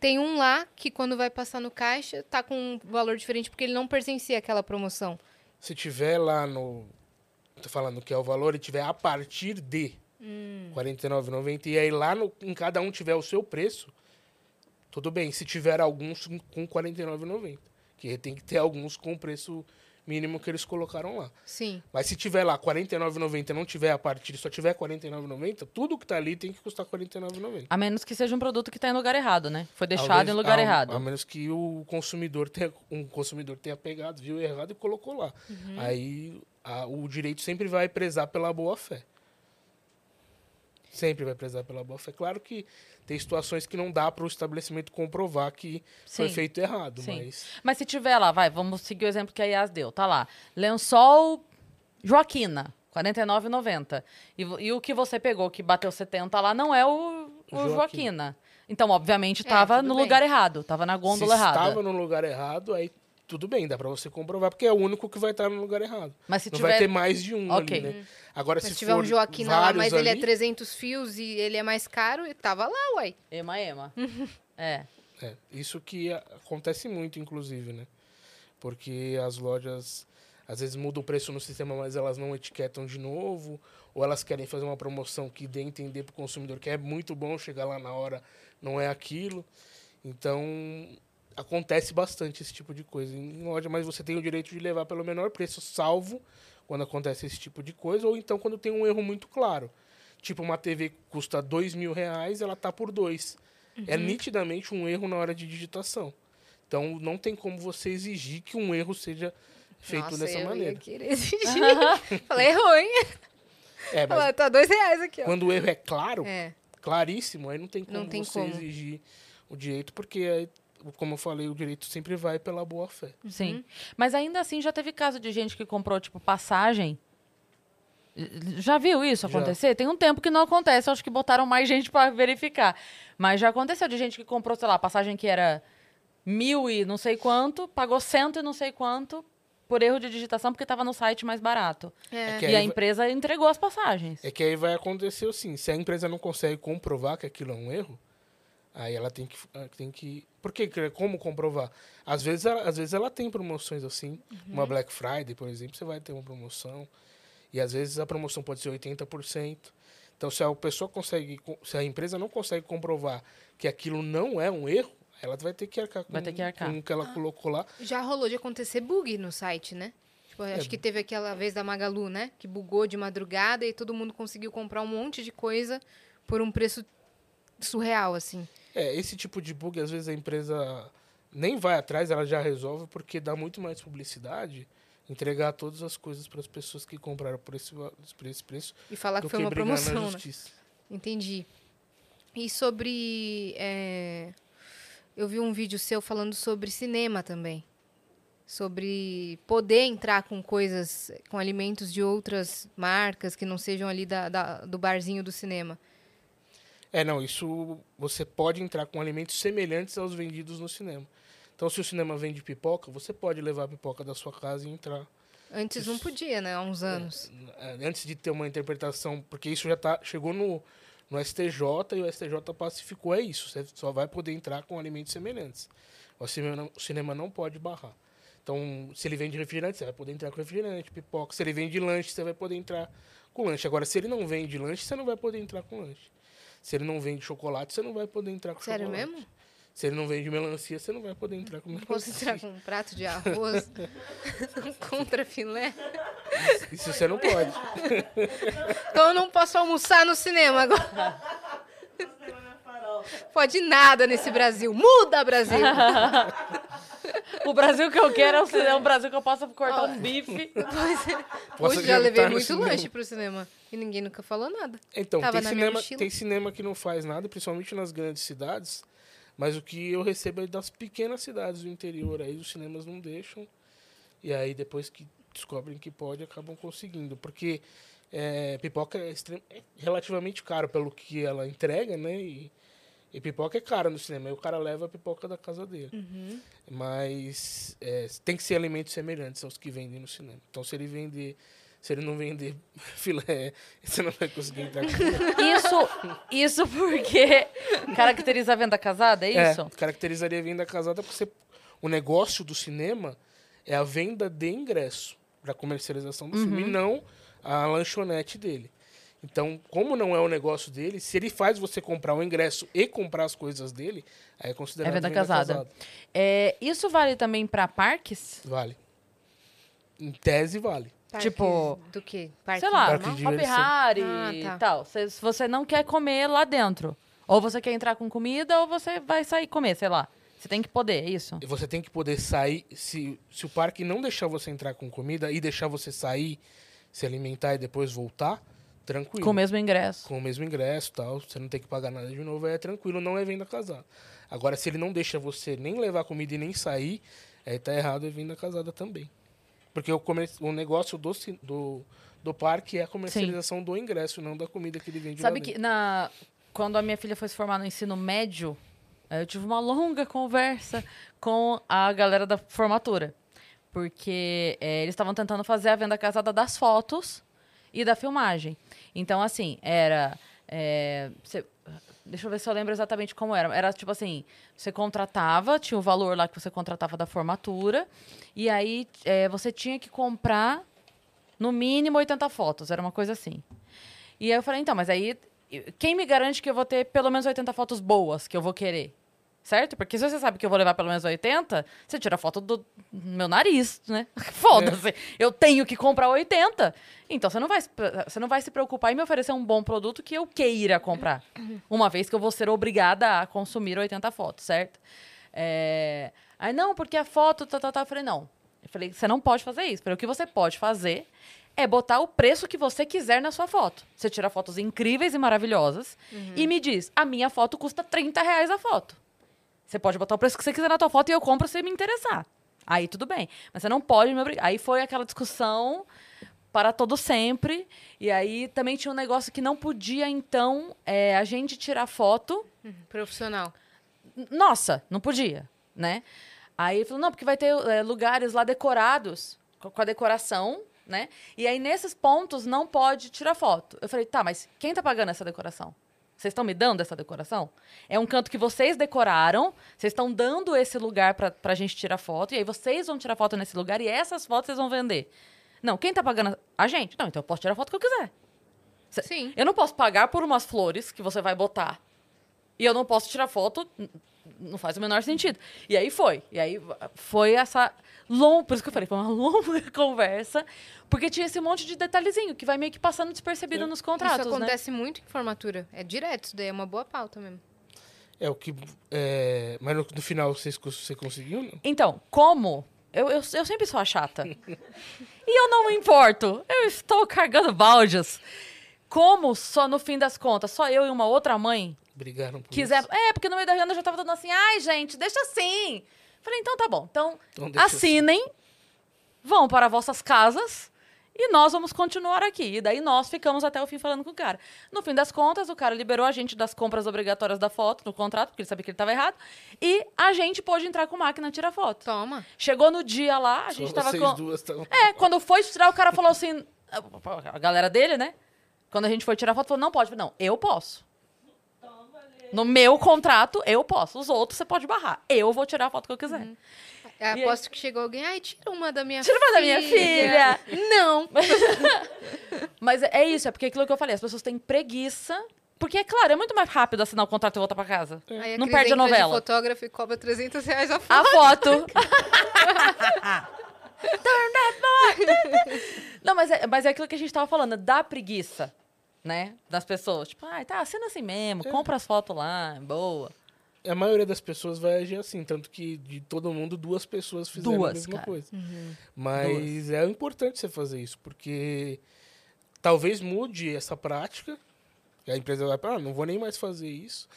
Tem um lá que quando vai passar no caixa, tá com um valor diferente porque ele não pertencia àquela promoção. Se tiver lá no. Tô falando que é o valor e tiver a partir de Hum. R$ 49,90 e aí lá no, em cada um tiver o seu preço, tudo bem. Se tiver alguns com R$ 49,90. Que tem que ter alguns com o preço mínimo que eles colocaram lá. Sim. Mas se tiver lá R$ 49,90 e não tiver a partir, só tiver R$ 49,90, tudo que tá ali tem que custar R$ 49,90. a menos que seja um produto que tá em lugar errado, né? Foi deixado em lugar ao- errado. A menos que o consumidor tenha, um consumidor tenha pegado, viu errado e colocou lá. Uhum. Aí a- o direito sempre vai prezar pela boa fé. Sempre vai prezar pela boa fé. Claro que tem situações que não dá para o estabelecimento comprovar que foi Sim. feito errado, Sim. mas Mas se tiver lá, vai, vamos seguir o exemplo que a Yas deu. Tá lá. Lençol Joaquina, R$ 49,90. E, e o que você pegou, que bateu 70 lá, não é o, o Joaquina. Joaquina. Então, obviamente, É, tava tudo no bem. lugar errado. Tava na gôndola se errada. estava no lugar errado, aí tudo bem, dá para você comprovar, porque é o único que vai estar no lugar errado. Mas se não tiver. vai ter mais de um Ok. ali, né? Agora, Mas se se tiver for um Joaquim lá, vários mas ele é ali- 300 fios e ele é mais caro, e tava lá, uai. Ema, ema. (laughs) é. É, isso que acontece muito, inclusive, né? Porque as lojas às vezes mudam o preço no sistema, mas elas não etiquetam de novo, ou elas querem fazer uma promoção que dê a entender para o consumidor que é muito bom chegar lá na hora, não é aquilo. Então, acontece bastante esse tipo de coisa em loja, mas você tem o direito de levar pelo menor preço, salvo quando acontece esse tipo de coisa, ou então quando tem um erro muito claro. Tipo, uma TV que custa dois mil reais, ela tá por dois. É nitidamente um erro na hora de digitação. Então, não tem como você exigir que um erro seja feito Nossa, dessa eu maneira. Ia querer exigir. Falei, errou, hein? É, Falei, tá dois reais aqui, ó. quando o erro é claro, É, claríssimo, aí não tem como Não tem você como. exigir o direito, porque, aí, como eu falei, o direito sempre vai pela boa fé. Sim. Mas ainda assim já teve caso de gente que comprou, tipo, passagem. Já viu isso Já. acontecer? Tem um tempo que não acontece, acho que botaram mais gente pra verificar. Mas já aconteceu de gente que comprou, sei lá, passagem que era mil e não sei quanto, pagou cento e não sei quanto por erro de digitação porque estava no site mais barato. é. que e a aí vai- empresa entregou as passagens. É que aí vai acontecer assim, se a empresa não consegue comprovar que aquilo é um erro, aí ela tem que ela tem que porque como comprovar? Às vezes ela, às vezes ela tem promoções assim, uma Black Friday, por exemplo, você vai ter uma promoção e às vezes a promoção pode ser 80%. Então se a pessoa consegue, se a empresa não consegue comprovar que aquilo não é um erro, ela vai ter que arcar com, Vai ter que arcar. com o que ela colocou lá. Já rolou de acontecer bug no site, né? Tipo, É. acho que teve aquela vez da Magalu, né? Que bugou de madrugada e todo mundo conseguiu comprar um monte de coisa por um preço surreal, assim. É, esse tipo de bug, às vezes a empresa nem vai atrás, ela já resolve, porque dá muito mais publicidade entregar todas as coisas para as pessoas que compraram por esse, por esse preço E falar que foi que uma promoção, né? Entendi. E sobre. é, Eu vi um vídeo seu falando sobre cinema também. Sobre poder entrar com coisas, com alimentos de outras marcas que não sejam ali da, da- do barzinho do cinema. É, não, isso você pode entrar com alimentos semelhantes aos vendidos no cinema. Então, se o cinema vende pipoca, você pode levar a pipoca da sua casa e entrar. Antes não Isso. podia, né? Há uns anos. É, Antes de ter uma interpretação, porque isso já tá, chegou no, no STJ e o STJ pacificou, é isso. Você só vai poder entrar com alimentos semelhantes. O cinema não, o cinema não pode barrar. Então, se ele vende refrigerante, você vai poder entrar com refrigerante, pipoca. Se ele vende lanche, você vai poder entrar com lanche. Agora, se ele não vende lanche, você não vai poder entrar com lanche. Se ele não vende chocolate, você não vai poder entrar com Sério chocolate. mesmo? Se ele não vende melancia, você não vai poder entrar com Não melancia. posso entrar com um prato de arroz, (laughs) contra filé. Isso você não pode. Então eu não posso almoçar no cinema agora. Pode nada nesse Brasil. Muda, Brasil! (laughs) (laughs) O Brasil que eu quero é é um Brasil que eu possa cortar um bife. (laughs) Hoje já levei muito cinema. lanche pro cinema. E ninguém nunca falou nada. Então, Tava tem cinema, tem cinema que não faz nada, principalmente nas grandes cidades. Mas o que eu recebo é das pequenas cidades do interior. Aí os cinemas não deixam. E aí depois que descobrem que pode, acabam conseguindo. Porque é, pipoca é, extrem- é relativamente caro pelo que ela entrega, né? E, e pipoca é cara no cinema. Aí o cara leva a pipoca da casa dele. Uhum. Mas é, tem que ser alimentos semelhantes aos que vendem no cinema. Então se ele vender... Se ele não vender (laughs) filé, você não vai conseguir entrar Isso, isso porque caracteriza a venda casada, é isso? É, caracterizaria a venda casada porque você- o negócio do cinema é a venda de ingresso para comercialização do Uhum. filme, e não a lanchonete dele. Então, como não é o negócio dele, se ele faz você comprar o ingresso e comprar as coisas dele, aí é considerado É venda casada. É, isso vale também pra parques? Vale. Em tese, vale. Parques Tipo, Do quê? Parque Sei lá, Parque Hop diversão. Harry Ah, e tá. tal. Se, se você não quer comer lá dentro. Ou você quer entrar com comida, ou você vai sair comer, sei lá. Você tem que poder, é isso? E Você tem que poder sair. Se, se o parque não deixar você entrar com comida e deixar você sair, se alimentar e depois voltar, tranquilo. Com o mesmo ingresso. com o mesmo ingresso e tal, você não tem que pagar nada de novo, é tranquilo, não é venda casada. Agora, se ele não deixa você nem levar comida e nem sair, aí tá errado, é venda casada também. Porque o, comer- o negócio do, do, do parque é a comercialização do ingresso, não da comida que ele vende Sabe que na, quando a minha filha foi se formar no ensino médio, eh, eu tive uma longa conversa com a galera da formatura. Porque eh, eles estavam tentando fazer a venda casada das fotos e da filmagem. Então, assim, era. cê- deixa eu ver se eu lembro exatamente como era. Era tipo assim: você contratava, tinha o valor lá que você contratava da formatura, e aí eh, você tinha que comprar no mínimo 80 fotos, era uma coisa assim. E aí eu falei, então, mas aí quem me garante que eu vou ter pelo menos 80 fotos boas que eu vou querer? Certo? Porque se você sabe que eu vou levar pelo menos 80, você tira foto do meu nariz, né? (laughs) Foda-se. Eu tenho que comprar 80. Então você não, vai, você não vai se preocupar em me oferecer um bom produto que eu queira comprar. (coughs) Uma vez que eu vou ser obrigada a consumir 80 fotos, certo? É... Aí, não, porque a foto, tá, tá, tá. Eu falei, não. Eu falei, você não pode fazer isso. Falei, o que você pode fazer é botar o preço que você quiser na sua foto. Você tira fotos incríveis e maravilhosas e me diz, a minha foto custa 30 reais a foto. Você pode botar o preço que você quiser na tua foto e eu compro se me interessar. Aí tudo bem. Mas você não pode me obrigar. Aí foi aquela discussão para todo sempre. E aí também tinha um negócio que não podia, então, é, a gente tirar foto Profissional. N- Nossa, não podia, né? Aí ele falou, não, porque vai ter é, lugares lá decorados, co- com a decoração, né? E aí, nesses pontos, não pode tirar foto. Eu falei, tá, mas quem tá pagando essa decoração? Vocês estão me dando essa decoração? É um canto que vocês decoraram, vocês estão dando esse lugar pra, pra gente tirar foto, e aí vocês vão tirar foto nesse lugar e essas fotos vocês vão vender. Não, quem tá pagando? A gente. Não, então eu posso tirar a foto que eu quiser. Cê- Sim. Eu não posso pagar por umas flores que você vai botar. E eu não posso tirar foto. Não faz o menor sentido. E aí foi. E aí foi essa longa. Por isso que eu falei, foi uma (laughs) longa conversa. Porque tinha esse monte de detalhezinho que vai meio que passando despercebido nos contratos. Isso né? acontece muito em formatura. É direto, isso daí é uma boa pauta mesmo. É o que. é, mas no, no final cons- você conseguiu? Não? Então, como? Eu, eu, eu sempre sou a chata. (laughs) e eu não me importo. Eu estou carregando baldes. Como só no fim das contas, só eu e uma outra mãe Brigaram por quiser. isso? É, porque no meio da reunião eu já tava dando assim, ai, gente, deixa assim. Falei, então tá bom. Então, Então assinem, vão para vossas casas e nós vamos continuar aqui. E daí nós ficamos até o fim falando com o cara. No fim das contas, o cara liberou a gente das compras obrigatórias da foto no contrato, porque ele sabia que ele estava errado. E a gente pôde entrar com máquina e tirar foto. Toma. Chegou no dia lá, a gente Só tava vocês com. duas estavam- É, quando foi tirar, o cara falou assim. (laughs) A galera dele, né? Quando a gente foi tirar foto, falou: não pode. Não, eu posso. No meu contrato, eu posso. Os outros você pode barrar. Eu vou tirar a foto que eu quiser. Eu E aí- aposto que chegou alguém, ai, tira uma da minha Tira uma da minha filha. Não. (laughs) Mas é- é isso, é porque aquilo que eu falei, as pessoas têm preguiça. Porque, é claro, é muito mais rápido assinar o contrato e voltar pra casa. Aí Não Cris perde a novela. fotógrafo e cobra 300 reais a foto. A foto. (laughs) Turn that boy. Não, mas é, mas é aquilo que a gente tava falando, dá preguiça, né? Das pessoas. Tipo, ah, tá, assina assim mesmo, compra as fotos lá, boa. A maioria das pessoas vai agir assim, tanto que de todo mundo, duas pessoas fizeram Duas, a mesma cara. coisa. Uhum. Mas é importante você fazer isso, porque talvez mude essa prática, e a empresa vai falar, ah, não vou nem mais fazer isso.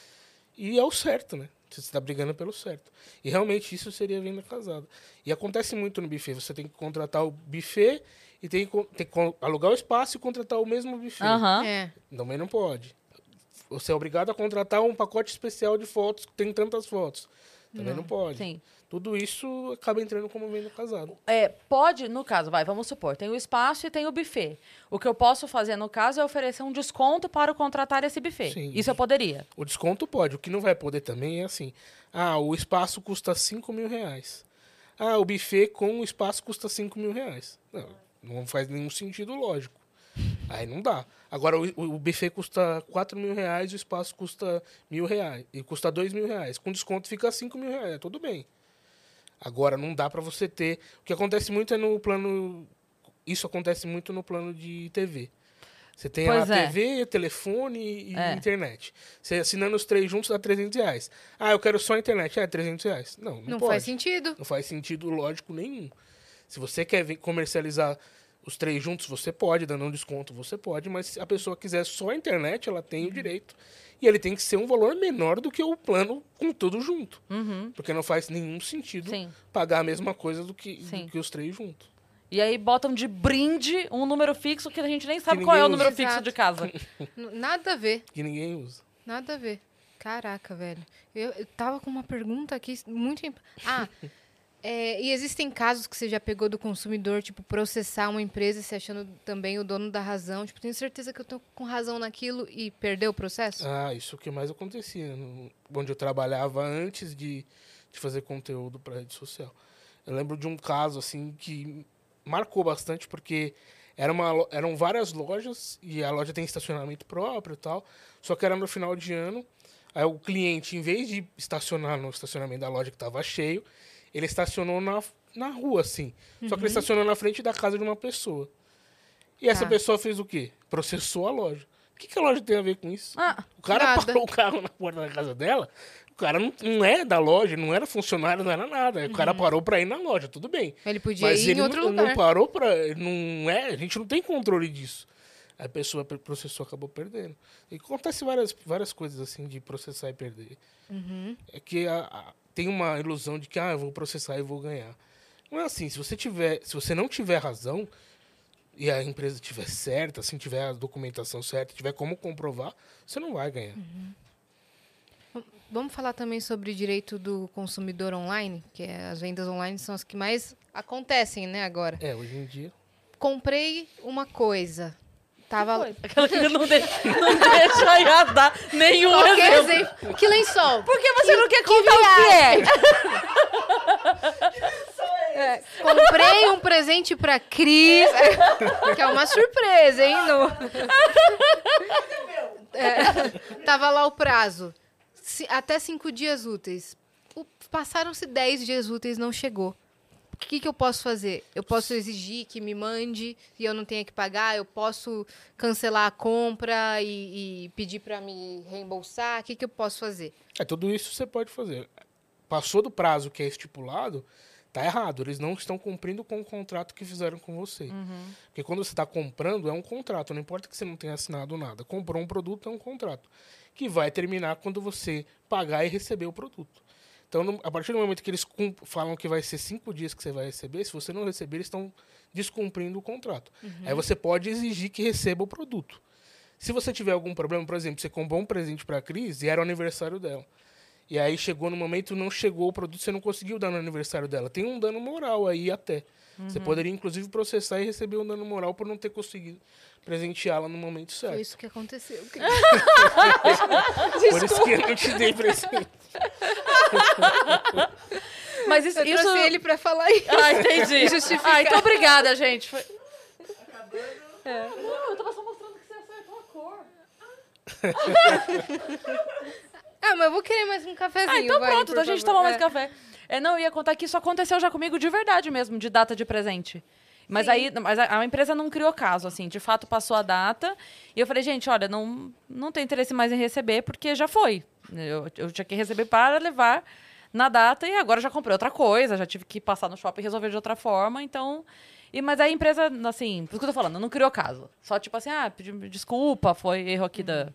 E é o certo, né? Você está brigando pelo certo. E realmente isso seria venda casada. E acontece muito no buffet. Você tem que contratar o buffet e tem que, tem que alugar o espaço e contratar o mesmo buffet. Aham. É. Também não pode. Você é obrigado a contratar um pacote especial de fotos que tem tantas fotos. Também não, pode. Sim. Tudo isso acaba entrando como venda casada. É, pode, no caso, vai, vamos supor, tem o espaço e tem o buffet. O que eu posso fazer, no caso, é oferecer um desconto para o contratar esse buffet. Sim. Isso eu poderia. O desconto pode. O que não vai poder também é assim. Ah, o espaço custa 5 mil reais. Ah, o buffet com o espaço custa 5 mil reais. Não, não faz nenhum sentido lógico. Aí não dá. Agora, o, o buffet custa 4 mil reais, o espaço custa mil reais. E custa 2 mil reais. Com desconto fica 5 mil reais. Tudo bem. Agora, não dá para você ter... O que acontece muito é no plano... Isso acontece muito no plano de TV. Você tem Pois a é. TV, telefone e É. internet. Você assinando os três juntos dá 300 reais. Ah, eu quero só a internet. É, 300 reais. Não, não, Não pode. faz sentido. Não faz sentido lógico nenhum. Se você quer comercializar os três juntos, você pode, dando um desconto, você pode, mas se a pessoa quiser só a internet, ela tem o direito. E ele tem que ser um valor menor do que o plano com tudo junto. Uhum. Porque não faz nenhum sentido Sim. pagar a mesma coisa do que, do que os três juntos. E aí botam de brinde um número fixo que a gente nem sabe qual é o usa. número Exato. fixo de casa. Nada a ver. Que ninguém usa. Nada a ver. Caraca, velho. Eu, eu tava com uma pergunta aqui muito. imp- Ah, (laughs) é, e existem casos que você já pegou do consumidor, tipo, processar uma empresa se achando também o dono da razão. Tipo, tenho certeza que eu tô com razão naquilo e perdeu o processo? Ah, isso que mais acontecia. no- onde eu trabalhava antes de, de fazer conteúdo para rede social. Eu lembro de um caso, assim, que marcou bastante, porque era uma, eram várias lojas e a loja tem estacionamento próprio e tal. Só que era no final de ano. Aí o cliente, em vez de estacionar no estacionamento da loja que estava cheio, ele estacionou na, na rua, assim. Só que ele estacionou na frente da casa de uma pessoa. E essa Tá. pessoa fez o quê? Processou a loja. O que, que a loja tem a ver com isso? Ah, O cara Nada. parou o carro na porta da casa dela. O cara não, não é da loja, não era funcionário, não era nada. O cara parou pra ir na loja, tudo bem. Ele podia Mas ir ele em outro não, lugar. não parou pra. Não é, a gente não tem controle disso. A pessoa processou, acabou perdendo. E acontece várias, várias coisas assim de processar e perder. Uhum. É que a- a- tem uma ilusão de que ah, eu vou processar e vou ganhar. Não é assim. Se você tiver, se você não tiver razão e a empresa tiver certa, assim tiver a documentação certa, tiver como comprovar, você não vai ganhar. Vamos falar também sobre direito do consumidor online, que é, as vendas online são as que mais acontecem, né, agora. É, hoje em dia. Comprei uma coisa. Tava. aquela que não deixa, não deixa eu dar nenhum Qualquer exemplo. exemplo. Que lençol? Por que você não quer contar o que é? (laughs) É, comprei um presente pra Cris. que é uma surpresa, hein? No... (laughs) É, tava lá o prazo. até cinco dias úteis. Passaram-se dez dias úteis, não chegou. O que, que eu posso fazer? Eu posso exigir que me mande e eu não tenha que pagar? Eu posso cancelar a compra e, e pedir pra me reembolsar? O que, que eu posso fazer? É, tudo isso você pode fazer. Passou do prazo que é estipulado, tá errado. Eles não estão cumprindo com o contrato que fizeram com você. Porque quando você está comprando, é um contrato. Não importa que você não tenha assinado nada. Comprou um produto, é um contrato. Que vai terminar quando você pagar e receber o produto. Então, a partir do momento que eles falam que vai ser cinco dias que você vai receber, se você não receber, eles estão descumprindo o contrato. Aí você pode exigir que receba o produto. Se você tiver algum problema, por exemplo, você comprou um presente para a Cris e era o aniversário dela. E aí chegou no momento, não chegou o produto, você não conseguiu dar no aniversário dela. Tem um dano moral aí até. Você poderia, inclusive, processar e receber um dano moral por não ter conseguido presenteá-la no momento Foi certo. isso que aconteceu. (laughs) (laughs) Por isso que eu não te dei presente. (laughs) Mas isso. Eu isso... trouxe ele pra falar isso. Ah, entendi. Justificar. Ah, então obrigada, gente. Foi... Acabando. Não, eu tava só mostrando que você acertou a cor. Ah, mas eu vou querer mais um cafezinho. Ah, então vai, pronto, então a gente favor. toma mais É. café. É, não, eu ia contar que isso aconteceu já comigo de verdade mesmo, de data de presente. Mas Sim. aí, mas a, a empresa não criou caso, assim, de fato passou a data. E eu falei, gente, olha, não, não tem interesse mais em receber, porque já foi. Eu, eu tinha que receber para levar na data e agora já comprei outra coisa, já tive que passar no shopping e resolver de outra forma, então. E, mas aí a empresa, assim, por isso que eu tô falando, não criou caso. Só tipo assim, ah, pedi desculpa, foi erro aqui da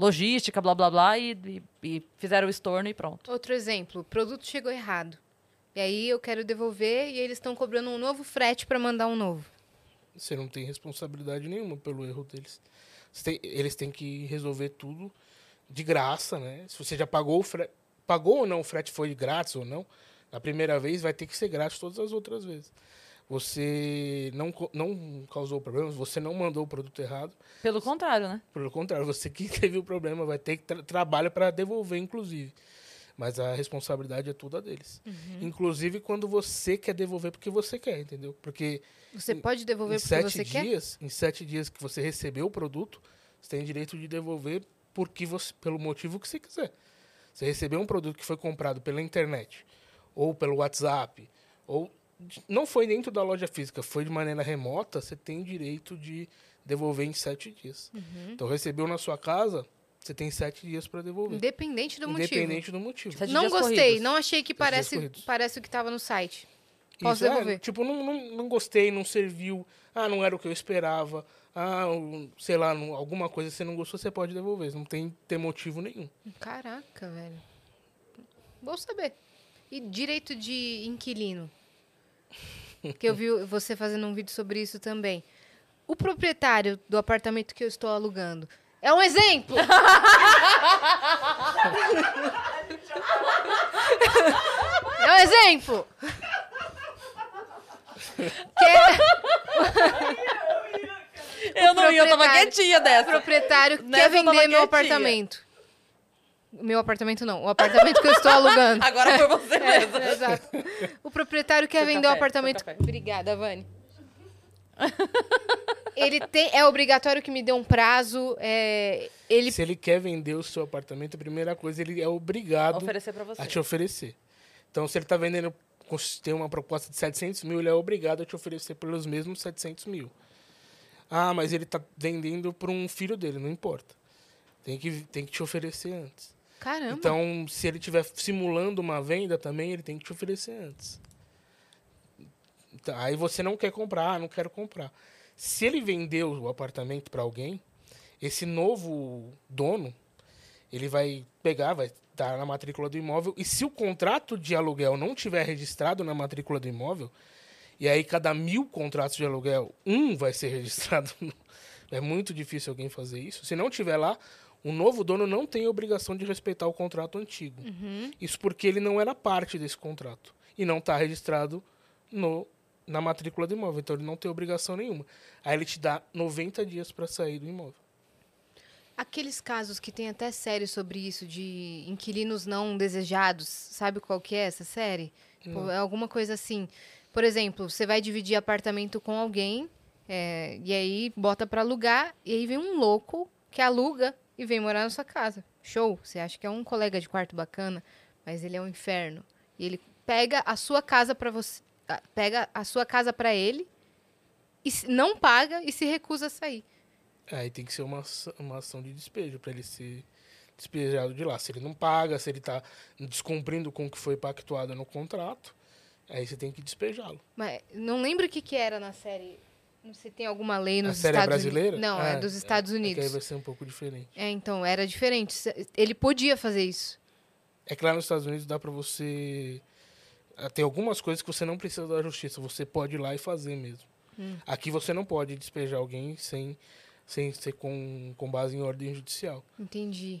logística, blá blá blá, e, e- e fizeram o estorno e pronto. Outro exemplo, o produto chegou errado. E aí eu quero devolver e eles estão cobrando um novo frete pra mandar um novo. Você não tem responsabilidade nenhuma pelo erro deles. Você tem- eles têm que resolver tudo de graça, né? Se você já pagou o frete, pagou ou não, o frete foi grátis ou não, na primeira vez vai ter que ser grátis todas as outras vezes. Você não, não causou problemas, você não mandou o produto errado. Pelo contrário, né? Pelo contrário, você que (laughs) teve o problema, vai ter que tra trabalho para devolver, inclusive. Mas a responsabilidade é toda deles. Inclusive quando você quer devolver porque você quer, entendeu? Porque Você Em- pode devolver em porque sete você quer? dias, em sete dias que você recebeu o produto, você tem direito de devolver porque você, pelo motivo que você quiser. Você recebeu um produto que foi comprado pela internet, ou pelo WhatsApp, ou não foi dentro da loja física, foi de maneira remota, você tem direito de devolver em sete dias. Uhum. Então, recebeu na sua casa, você tem sete dias para devolver. Independente do motivo. Independente do motivo. Sete Não gostei, corridos. não achei que parece, parece o que tava no site. Posso Isso, é, devolver? tipo, não, não, não gostei, não serviu. Ah, não era o que eu esperava. Ah, sei lá, não- alguma coisa você não gostou, você pode devolver. Não tem ter motivo nenhum. Caraca, velho. Bom saber. E direito de inquilino? Que eu vi você fazendo um vídeo sobre isso também. O proprietário do apartamento que eu estou alugando é um exemplo! (laughs) é um exemplo! Quer, Eu não ia, eu tava quietinha o dessa. proprietário Nessa quer vender meu quietinha. apartamento. Meu apartamento não, o apartamento que eu estou alugando. (laughs) Agora foi você mesmo. É, exato. O proprietário quer Seu vender o café, apartamento. seu café. Obrigada, Vani. Ele tem, é obrigatório que me dê um prazo. é, ele Se ele quer vender o seu apartamento, a primeira coisa, ele é obrigado Oferecer pra você. a te oferecer. Então, se ele está vendendo, tem uma proposta de 700 mil, ele é obrigado a te oferecer pelos mesmos 700 mil. Ah, mas ele está vendendo para um filho dele, não importa. Tem que, tem que te oferecer antes. Caramba. Então, se ele estiver simulando uma venda também, ele tem que te oferecer antes. Aí você não quer comprar, ah, não quero comprar. Se ele vendeu o apartamento para alguém, esse novo dono, ele vai pegar, vai estar na matrícula do imóvel, e se o contrato de aluguel não tiver registrado na matrícula do imóvel, e aí cada mil contratos de aluguel, um vai ser registrado. (laughs) é muito difícil alguém fazer isso. Se não tiver lá, o novo dono não tem a obrigação de respeitar o contrato antigo. Isso porque ele não era parte desse contrato e não está registrado no, na matrícula do imóvel. Então ele não tem obrigação nenhuma. Aí ele te dá 90 dias para sair do imóvel. Aqueles casos que tem até série sobre isso, de inquilinos não desejados, sabe qual que é essa série? Pô, É alguma coisa assim. Por exemplo, você vai dividir apartamento com alguém, é, e aí bota pra alugar, e aí vem um louco que aluga e vem morar na sua casa. Show! Você acha que é um colega de quarto bacana, mas ele é um inferno. E ele pega a sua casa para você, ah, pega a sua casa para ele e não paga e se recusa a sair. Aí tem que ser uma, ação- uma ação de despejo para ele ser despejado de lá. Se ele não paga, se ele está descumprindo com o que foi pactuado no contrato, aí você tem que despejá-lo. Mas não lembro o que, que era na série. Se tem alguma lei nos A série é Estados brasileira? Unidos. Não, é, dos Estados É que aí Unidos. vai ser um pouco diferente. É, então, era diferente. Ele podia fazer isso. É que lá nos Estados Unidos dá para você. ah, Tem algumas coisas que você não precisa da justiça, você pode ir lá e fazer mesmo. Hum. Aqui você não pode despejar alguém sem, sem ser com, com base em ordem judicial. Entendi.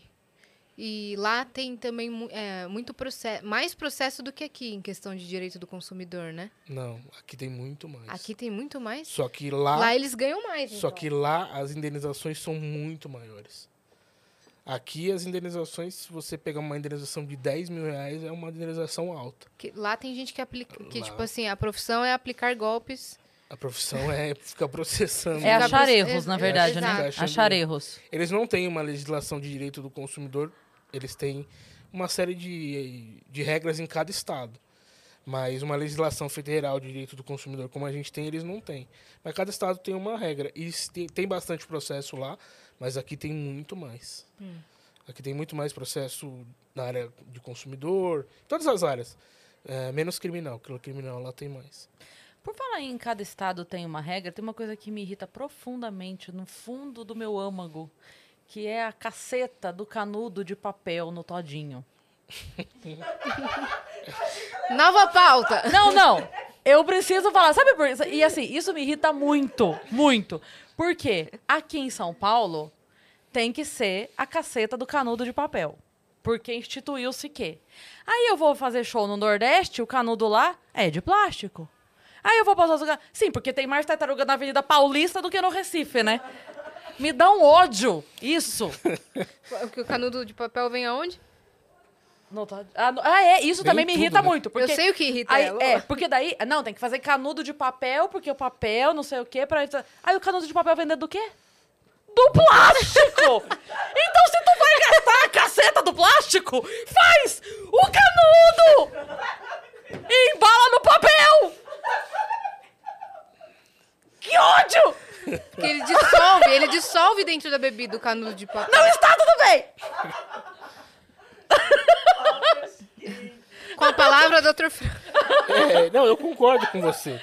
E lá tem também é, muito processo, mais processo do que aqui em questão de direito do consumidor, né? Não, aqui tem muito mais. Aqui tem muito mais. Só que lá, Lá eles ganham mais. só então. que lá as indenizações são muito maiores. Aqui as indenizações, se você pegar uma indenização de 10 mil reais, é uma indenização alta. Que lá tem gente que aplica. Que, Lá. tipo assim, a profissão é aplicar golpes. A profissão é (laughs) ficar processando. É Fica achar pro- erros, na é- verdade, exato. né? Achar erros. Eles não têm uma legislação de direito do consumidor, eles têm uma série de, de regras em cada estado. Mas uma legislação federal de direito do consumidor, como a gente tem, eles não têm. Mas cada estado tem uma regra. E tem, tem bastante processo lá, mas aqui tem muito mais. Aqui tem muito mais processo na área de consumidor, todas as áreas. É, menos criminal, o criminal lá tem mais. Por falar em cada estado tem uma regra, tem uma coisa que me irrita profundamente no fundo do meu âmago, que é a caceta do canudo de papel no todinho. (laughs) Nova pauta! Não, não. Eu preciso falar, sabe por isso? E assim, isso me irrita muito, muito. Porque aqui em São Paulo tem que ser a caceta do canudo de papel. Porque instituiu-se que. Aí eu vou fazer show no Nordeste, o canudo lá é de plástico. Aí eu vou passar os. Sim, porque tem mais tartaruga na Avenida Paulista do que no Recife, né? Me dá um ódio isso. (laughs) Porque o canudo de papel vem aonde? Não tá- Ah, não- ah, é, isso Vem também me tudo, irrita né? muito. Porque Eu sei o que irrita Aí, ela. é, porque daí. Não, tem que fazer canudo de papel, porque o papel, não sei o quê. Pra... Aí o canudo de papel vender do quê? Do plástico! (laughs) então, se tu vai gastar a caceta do plástico, faz o canudo! E embala no papel! Que ódio! Porque ele dissolve, ele dissolve dentro da bebida o canudo de papel. Não está tudo bem! Com a palavra, doutor Fran. É, não, eu concordo com você.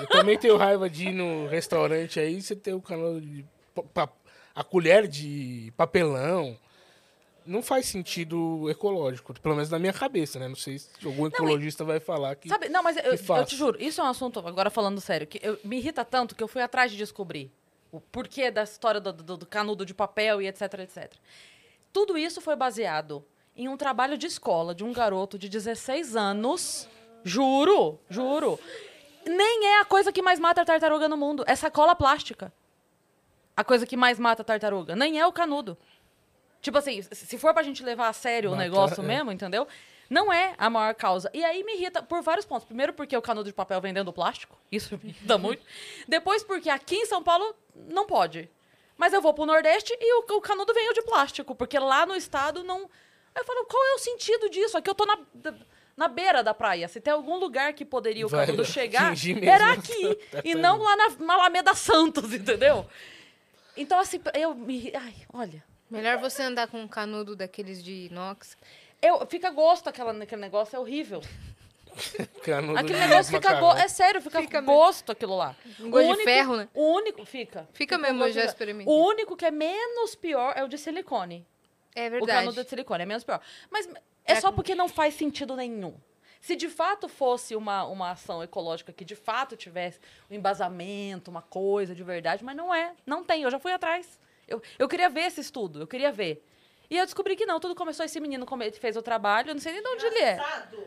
Eu também tenho raiva de ir no restaurante aí, você tem o canal de. pa- pa- a colher de papelão. Não faz sentido ecológico, pelo menos na minha cabeça, né? Não sei se algum ecologista vai falar que. Sabe, não, mas eu, eu te juro, isso é um assunto, agora falando sério, que eu- me irrita tanto que eu fui atrás de descobrir o porquê da história do, do- do canudo de papel e etc, etc. Tudo isso foi baseado em um trabalho de escola de um garoto de 16 anos. Juro, juro. Nem é a coisa que mais mata a tartaruga no mundo. É sacola plástica. A coisa que mais mata a tartaruga. Nem é o canudo. Tipo assim, se- for pra gente levar a sério o negócio é. mesmo, entendeu? Não é a maior causa. E aí me irrita por vários pontos. Primeiro, porque o canudo de papel vem dentro do plástico. Isso me irrita (laughs) muito. Depois, porque aqui em São Paulo não pode. Mas eu vou pro Nordeste e o, o canudo veio de plástico. Porque lá no estado não. Eu falo, qual é o sentido disso? Aqui eu tô na, na beira da praia. Se tem algum lugar que poderia o Vai canudo (laughs) chegar, era aqui. tartaruga. e não lá na, na Alameda Santos, (laughs) entendeu? Então, assim, eu me. Ai, olha. Melhor você andar com um canudo daqueles de inox. Eu, fica gosto aquela, aquele negócio, é horrível. (laughs) canudo Aquele de negócio fica gosto. É sério, fica, Fica mesmo. gosto aquilo lá. Um O gosto de único- ferro, né? O único. Fica. Fica mesmo, eu já de- experimentei. O único que é menos pior é o de silicone. É O verdade. canudo de silicone é menos pior. Mas é É só porque não faz sentido nenhum. Se de fato fosse uma, uma ação ecológica que de fato tivesse um embasamento, uma coisa de verdade, mas não é. Não tem. Eu já fui atrás. Eu, eu queria ver esse estudo, eu queria ver. E eu descobri que não, tudo começou esse menino come- fez o trabalho, eu não sei nem de onde ele é. Engraçado.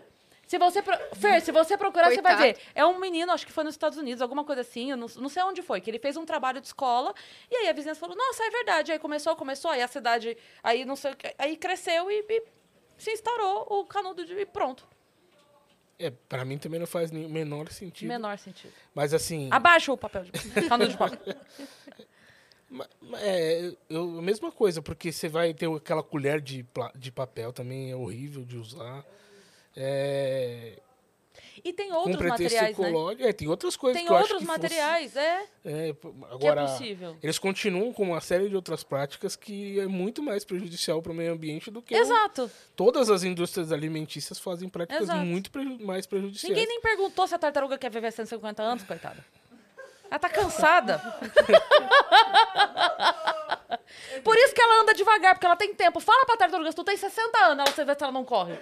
Se você. Pro... Fer, se você procurar, você vai Coitado. ver. É um menino, acho que foi nos Estados Unidos, alguma coisa assim, eu não, não sei onde foi, que ele fez um trabalho de escola, e aí a vizinhança falou, nossa, é verdade. Aí começou, começou, aí a cidade, aí não sei o que, aí cresceu e, e se instaurou o canudo de. E pronto. É, pra mim também não faz nem o menor sentido. Menor sentido. Mas assim. Abaixa o papel de (laughs) canudo de papel. (laughs) É, eu, a mesma coisa, porque você vai ter aquela colher de, de papel também, é horrível de usar. É, E tem outros materiais, né? É, tem outras coisas Tem que outros que fosse- materiais, é, é, p- que é agora, possível. eles continuam com uma série de outras práticas que é muito mais prejudicial para o meio ambiente do que o- Exato. todas as indústrias alimentícias fazem práticas Exato. muito preju- mais prejudiciais. Ninguém nem perguntou se a tartaruga quer viver 150 anos, coitada. Ela tá cansada. Por isso que ela anda devagar, porque ela tem tempo. Fala pra tartaruga, se tu tem 60 anos, ela, você vê se ela não corre.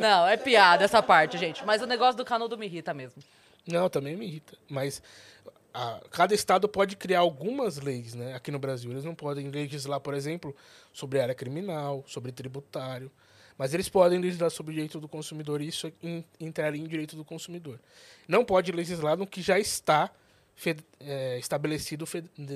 Não, é piada essa parte, gente. Mas o negócio do canudo me irrita mesmo. Não, também me irrita. Mas a- cada estado pode criar algumas leis, né? Aqui no Brasil. Eles não podem legislar, por exemplo, sobre área criminal, sobre tributário. Mas eles podem legislar sobre o direito do consumidor e isso en- entraria em direito do consumidor. Não pode legislar no que já está é, estabelecido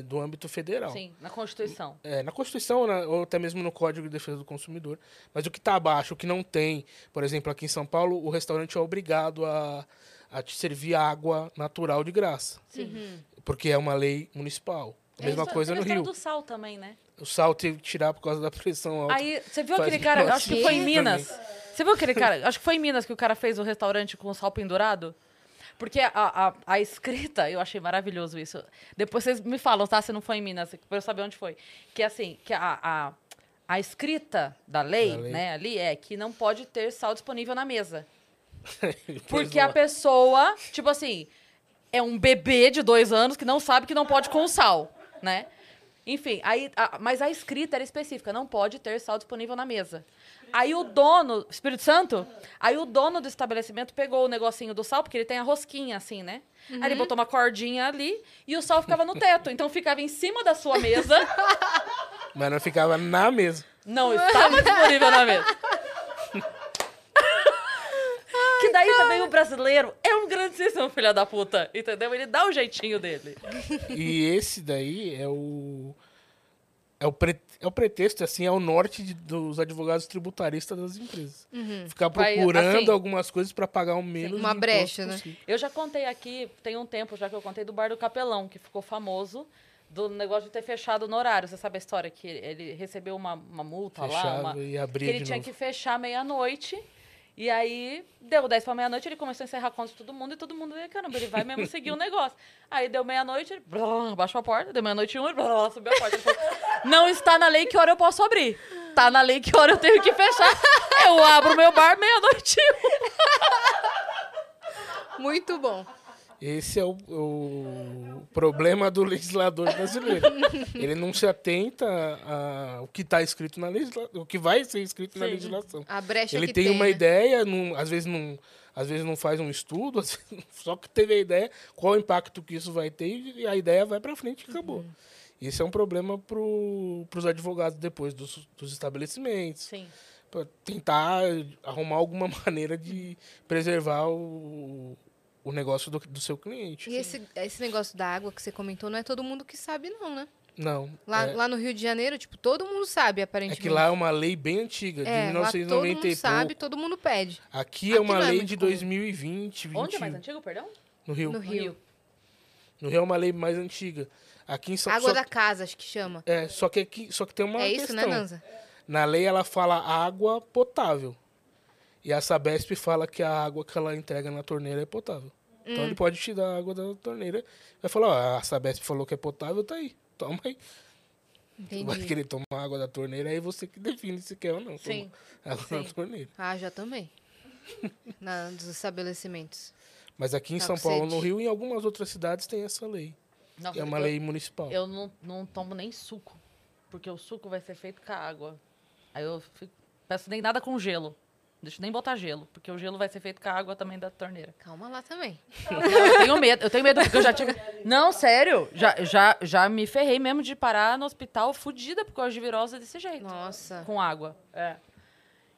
do âmbito federal. Sim, na Constituição. É, na Constituição, na- ou até mesmo no Código de Defesa do Consumidor. Mas o que está abaixo, o que não tem, por exemplo, aqui em São Paulo, o restaurante é obrigado a, a te servir água natural de graça. Sim. Porque é uma lei municipal. A mesma Isso, coisa no Rio. do sal também, né? O sal teve que tirar por causa da pressão alta. Aí, você viu Faz aquele cara, acho que foi em. (laughs) Minas. Você viu aquele cara, acho que foi em Minas que o cara fez o restaurante com o sal pendurado? Porque a, a, a escrita, eu achei maravilhoso isso. Depois vocês me falam, tá? Se não foi em Minas, pra eu saber onde foi. Que assim, que a, a, a escrita da lei, Da lei. né, ali é que não pode ter sal disponível na mesa. (laughs) Porque a pessoa, tipo assim, é um bebê de dois anos que não sabe que não pode com sal, né? Enfim, aí, a- mas a escrita era específica, não pode ter sal disponível na mesa. Aí o dono, Espírito Santo, aí o dono do estabelecimento pegou o negocinho do sal, porque ele tem a rosquinha assim, né? Aí ele botou uma cordinha ali e o sal ficava no teto. Então ficava em cima da sua mesa, (laughs) Mas não ficava na mesa. não estava disponível na mesa. Que daí também o brasileiro é um grandíssimo filho da puta, entendeu? Ele dá o jeitinho dele. E esse daí é o. É o, pre- é o pretexto, assim, é o norte de- dos advogados tributaristas das empresas. Ficar Vai, procurando assim, algumas coisas para pagar o menos Uma brecha, né? possível. Eu já contei aqui, tem um tempo já que eu contei do Bar do Capelão, que ficou famoso do negócio de ter fechado no horário. Você sabe a história? Que ele recebeu uma, uma multa lá, Fechava uma, e que ele de tinha novo. que fechar meia-noite. E aí, deu 10 pra meia-noite, ele começou a encerrar a conta de todo mundo e todo mundo, caramba, ele vai mesmo seguir o (laughs) negócio. Aí deu meia-noite, ele blá, baixou a porta, deu meia-noite e um, ele blá, subiu a porta. Ele falou, não está na lei que hora eu posso abrir. Tá na lei que hora eu tenho que fechar. Eu abro meu bar meia-noite e um. Muito bom. Esse é o, o problema do legislador brasileiro. (laughs) Ele não se atenta ao que está escrito na legislação, o que vai ser escrito na Sim. legislação. A brecha Ele que tem, uma né? ideia, não- às vezes não, às vezes não faz um estudo, (laughs) só que teve a ideia, qual o impacto que isso vai ter e a ideia vai para frente e acabou. Uhum. Isso é um problema para os advogados depois dos, dos estabelecimentos, para tentar arrumar alguma (laughs) maneira de preservar o, o negócio do, do seu cliente. E esse, esse negócio da água que você comentou, não é todo mundo que sabe, não, né? Não. Lá, é, lá no Rio de Janeiro, tipo, todo mundo sabe, é aparentemente. que lá é uma lei bem antiga, de É, lá todo 1990 mundo sabe, todo mundo pede. Aqui é Aqui uma não é lei muito de comum. 2020, 21. Onde é mais antigo, perdão? No Rio. No No Rio. Rio. é uma lei mais antiga. Aqui em São Água só- da casa, acho que chama. É, só que aqui, só que tem uma é isso, questão. né, Nanza? Na lei ela fala água potável. E a Sabesp fala que a água que ela entrega na torneira é potável. Então Hum. ele pode te dar a água da torneira. Vai falar, ó, a Sabesp falou que é potável, tá aí. Toma aí. Vai Entendi. querer tomar água da torneira, aí você que define se quer ou não. Sim. Água Sim. da torneira. Ah, já também. (laughs) Na, dos estabelecimentos. Mas aqui em Tá São Paulo, sede? no Rio e em algumas outras cidades tem essa lei. Nossa, é uma eu, lei municipal. Eu não, não tomo nem suco. Porque o suco vai ser feito com a água. Aí eu fico, peço nem nada com gelo. Deixa eu nem botar gelo. Porque o gelo vai ser feito com a água também da torneira. Calma lá também. Eu tenho medo, eu tenho medo, porque eu já tive. Não, sério. Já, já, já me ferrei mesmo de parar no hospital fudida por causa de virose desse jeito. Nossa. Com água. É.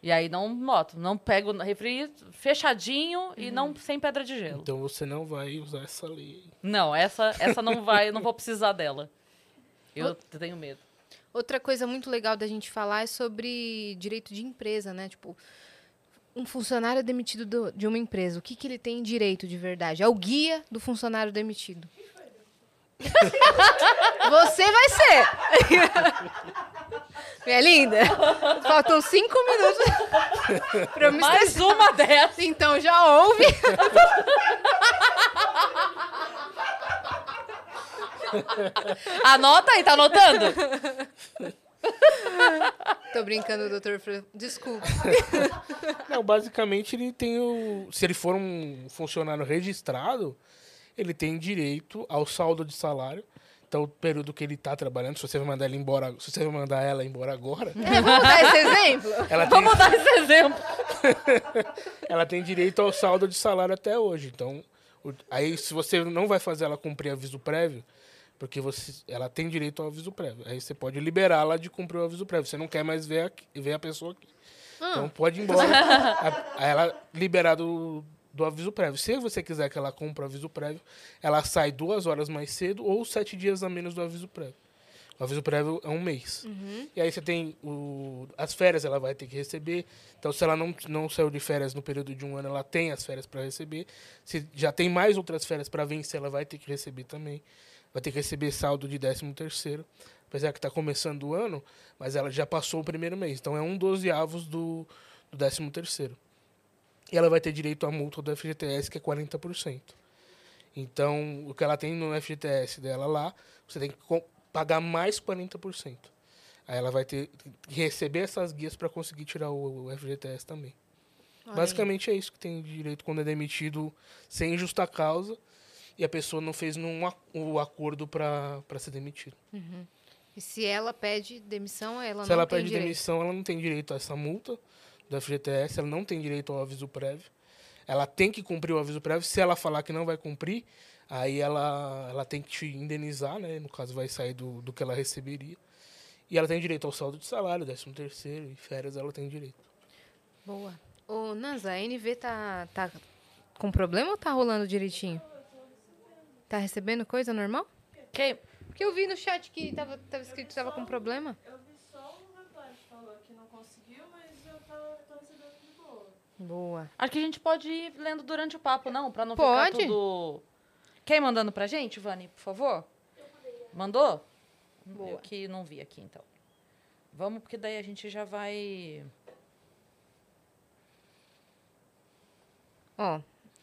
E aí não boto, não pego refri fechadinho e não sem pedra de gelo. Então você não vai usar essa lei. Não, essa, essa não vai, eu não vou precisar dela. Eu tenho medo. Outra coisa muito legal da gente falar é sobre direito de empresa, né? Tipo, um funcionário demitido do- de uma empresa, o que, que ele tem direito de verdade? É o guia do funcionário demitido. (laughs) Você vai ser! (laughs) Minha linda, faltam cinco minutos (laughs) pra eu me Mais estressar. uma dessa. Então já ouve. Anota aí, tá anotando? Tô brincando, doutor. Desculpa. Não, basicamente ele tem o. Se ele for um funcionário registrado, ele tem direito ao saldo de salário. Então, o período que ele está trabalhando, se você vai mandar ele embora, se você vai mandar ela embora agora, (laughs) É, vamos dar esse exemplo? ela tem, Vamos dar esse exemplo. (laughs) ela tem direito ao saldo de salário até hoje. Então, o- aí se você não vai fazer ela cumprir aviso prévio, porque você, ela tem direito ao aviso prévio. Aí você pode liberá-la de cumprir o aviso prévio. Você não quer mais ver a, ver a pessoa aqui. Então pode ir embora. (laughs) Aí ela liberado do aviso prévio. Se você quiser que ela compre o aviso prévio, ela sai duas horas mais cedo ou sete dias a menos do aviso prévio. O aviso prévio é um mês. E aí você tem o, as férias, ela vai ter que receber. Então, se ela não, não saiu de férias no período de um ano, ela tem as férias para receber. Se já tem mais outras férias para vencer, ela vai ter que receber também. Vai ter que receber saldo de 13 terceiro. Apesar que está começando o ano, mas ela já passou o primeiro mês. Então, é um dozeavos do, do 13 terceiro. E ela vai ter direito à multa do FGTS, que é 40%. Então, o que ela tem no FGTS dela lá, você tem que pagar mais 40%. Aí ela vai ter que receber essas guias para conseguir tirar o, o FGTS também. Olha aí. Basicamente é isso que tem direito quando é demitido sem justa causa e a pessoa não fez ac- o acordo para ser demitido. E se ela pede demissão, ela Se não ela tem pede direito. demissão, ela não tem direito a essa multa do FGTS, ela não tem direito ao aviso prévio. Ela tem que cumprir o aviso prévio. Se ela falar que não vai cumprir, aí ela, ela tem que te indenizar, né? No caso, vai sair do, do que ela receberia. E ela tem direito ao saldo de salário, 13 terceiro e férias ela tem direito. Boa. Ô, Nanza, a NV tá, tá com problema ou tá rolando direitinho? Tá recebendo coisa normal? Que- Porque eu vi no chat que tava, tava escrito que tava com problema. Eu vi só um rapaz que falou que não conseguiu, mas eu tava, tô recebendo de boa. Boa. Acho que a gente pode ir lendo durante o papo, não? Pra não Pode. ficar tudo... Quer ir mandando pra gente, Vani, por favor? Mandou? Boa. Eu que não vi aqui, então. Vamos, porque daí a gente já vai... Ó,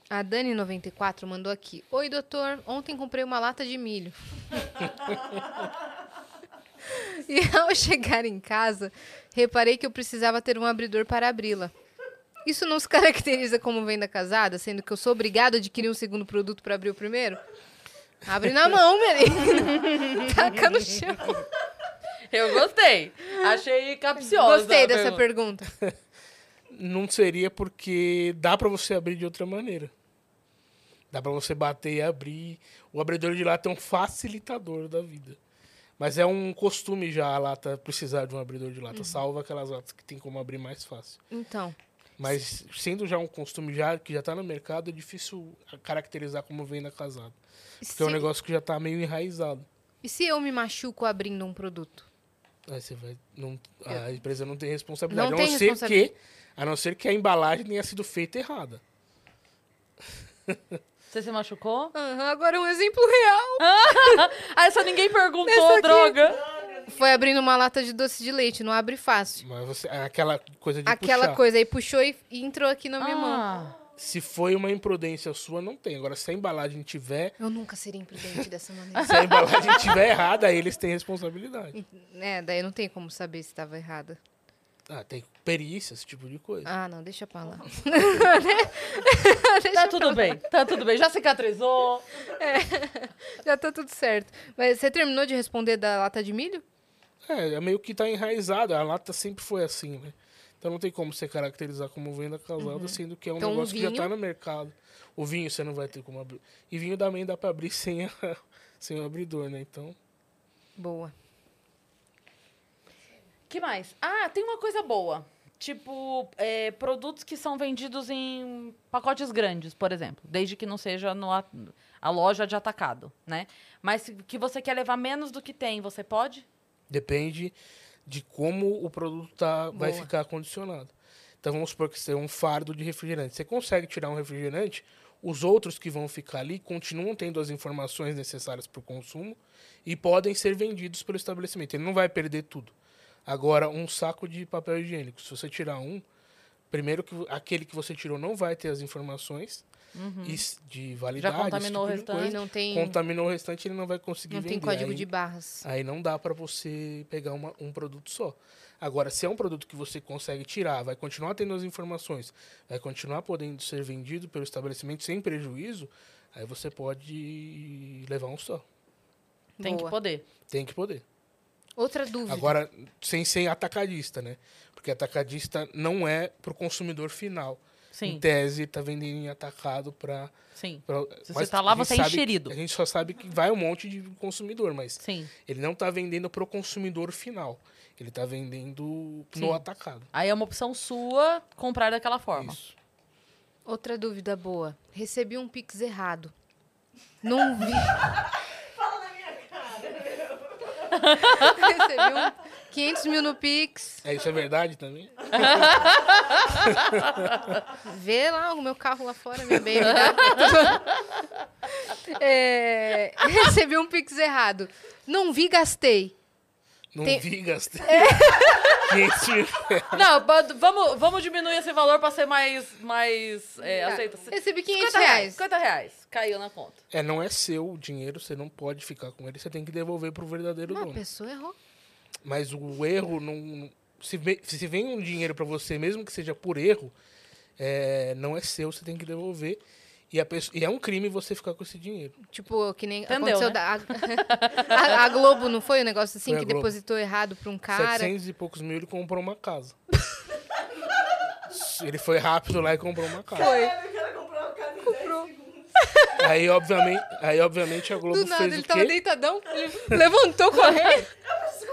a Dani94 mandou aqui. Oi, doutor. Ontem comprei uma lata de milho. (laughs) e ao chegar em casa, reparei que eu precisava ter um abridor para abri-la. Isso não se caracteriza como venda casada, sendo que eu sou obrigado a adquirir um segundo produto para abrir o primeiro? Abre na mão, menino. (laughs) Taca no chão. Eu gostei. Achei capciosa. Gostei dessa pergunta. pergunta. Não seria porque dá para você abrir de outra maneira. Dá para você bater e abrir. O abridor de lata é um facilitador da vida. Mas é um costume já a lata precisar de um abridor de lata. Salva aquelas latas que tem como abrir mais fácil. Então, Mas sendo já um costume já que já está no mercado, é difícil caracterizar como venda casada. Porque é um se, negócio que já está meio enraizado. e se eu me machuco abrindo um produto? Aí você vai. Não, a empresa não tem responsabilidade. Não a não ser que. A não ser que a embalagem tenha sido feita errada. (laughs) Você se machucou? Aham, agora um exemplo real. (laughs) Ah, essa ninguém perguntou, Essa aqui. droga. Foi abrindo uma lata de doce de leite, não abre fácil. Mas você, é aquela coisa de Aquela puxar. coisa aí puxou e, e entrou aqui na minha mão. Ah, Se foi uma imprudência sua, não tem. Agora, se a embalagem tiver, Eu nunca seria imprudente dessa maneira. (laughs) se a embalagem tiver errada, aí eles têm responsabilidade. é, daí não tem como saber se estava errada. Ah, tem perícia, esse tipo de coisa. Ah, não, deixa pra lá. tá tudo bem, tá tudo bem. Já cicatrizou. (laughs) Já tá tudo certo. Mas você terminou de responder da lata de milho? É, é meio que tá enraizado. A lata sempre foi assim, né? Então não tem como você caracterizar como venda casada, sendo que é um Então, negócio que já tá no mercado. O vinho você não vai ter como abrir. E vinho também dá pra abrir sem, a, (laughs) sem o abridor, né? Então. Boa. Que mais? Ah, tem uma coisa boa. Tipo, é, produtos que são vendidos em pacotes grandes, por exemplo. Desde que não seja no, a, loja de atacado, né? Mas que você quer levar menos do que tem, você pode? Depende de como o produto tá, vai ficar condicionado. Então vamos supor que você tem um fardo de refrigerante. Você consegue tirar um refrigerante, os outros que vão ficar ali continuam tendo as informações necessárias para o consumo e podem ser vendidos pelo estabelecimento. Ele não vai perder tudo. Agora, um saco de papel higiênico, se você tirar um, primeiro que aquele que você tirou não vai ter as informações s- de validade. esse contaminou o tipo de restante. coisa. E não tem, Contaminou o restante, ele não vai conseguir não vender. tem código Aí- de barras. Aí não dá para você pegar uma- um produto só. Agora, se é um produto que você consegue tirar, vai continuar tendo as informações, vai continuar podendo ser vendido pelo estabelecimento sem prejuízo, aí você pode levar um só. Tem que Boa. poder. Tem que poder. Outra dúvida. Agora, sem ser atacadista, né? Porque atacadista não é para o consumidor final. Em Sim, tese, está vendendo em atacado para. sim. Se você tá lá, você é enxerido. A gente só sabe que vai um monte de consumidor, mas Sim. ele não está vendendo para o consumidor final. Ele está vendendo Sim. no atacado. Aí é uma opção sua comprar daquela forma. Isso. Outra dúvida boa. Recebi um Pix errado. Não vi. (laughs) Fala na minha cara. (laughs) Recebi um 500 mil no Pix. É, isso é verdade também? (laughs) Vê lá o meu carro lá fora, minha baby. (laughs) É, recebi um Pix errado. Não vi, gastei. Não Tem- vi, gastei. É. (laughs) 500 mil. Não, vamos, vamos diminuir esse valor pra ser mais, mais é, aceito. Recebi 500 50 reais. 50 reais. Caiu na conta. É, não é seu o dinheiro, você não pode ficar com ele, você tem que devolver pro verdadeiro Uma dono. pessoa errou. Mas o erro não. Se vem, se vem um dinheiro pra você, mesmo que seja por erro, é, não é seu, você tem que devolver. E, a pessoa- e é um crime você ficar com esse dinheiro. Tipo, que nem Entendeu, aconteceu né? da, a, (laughs) a Globo, não foi um negócio assim Foi a que depositou errado pra um cara? 700 e poucos mil ele comprou uma casa. (laughs) ele foi rápido lá e comprou uma casa. Foi. O cara comprou uma casa em 10 segundos. Aí, obviamente, aí, obviamente, a Globo Do nada, fez ele o tava quê? deitadão, ele levantou correndo.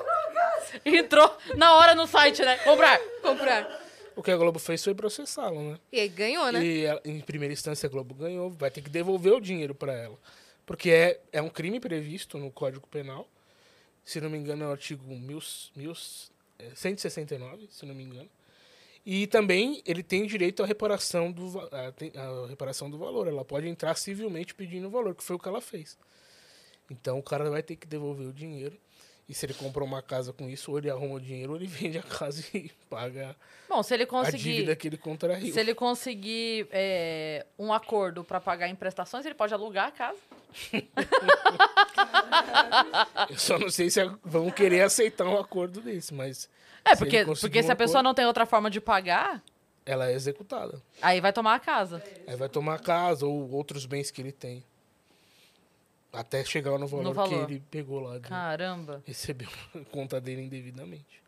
(laughs) Entrou na hora no site, né? Comprar. Comprar. O que a Globo fez foi processá-lo, né? E aí ganhou, né? E ela- em primeira instância a Globo ganhou, vai ter que devolver o dinheiro para ela. Porque é, é um crime previsto no Código Penal. Se não me engano, é o artigo mil, mil, é, 169, se não me engano. E também ele tem direito à reparação, do, tem- à reparação do valor. Ela pode entrar civilmente pedindo o valor, que foi o que ela fez. Então o cara vai ter que devolver o dinheiro. E se ele comprou uma casa com isso, ou ele arruma o dinheiro, ou ele (laughs) vende a casa e paga Bom, se ele a conseguir. dívida que ele contraiu. Se ele conseguir é, um acordo pra pagar em prestações, ele pode alugar a casa. (laughs) Eu só não sei se a- vão querer aceitar um acordo desse, mas É, Se porque, conseguir porque se a pessoa acordo- não tem outra forma de pagar, ela é executada. aí vai tomar a casa. Aí vai tomar a casa ou outros bens que ele tem. Até chegar no valor, valor. que ele pegou lá. De Caramba. Recebeu (laughs) a conta dele indevidamente.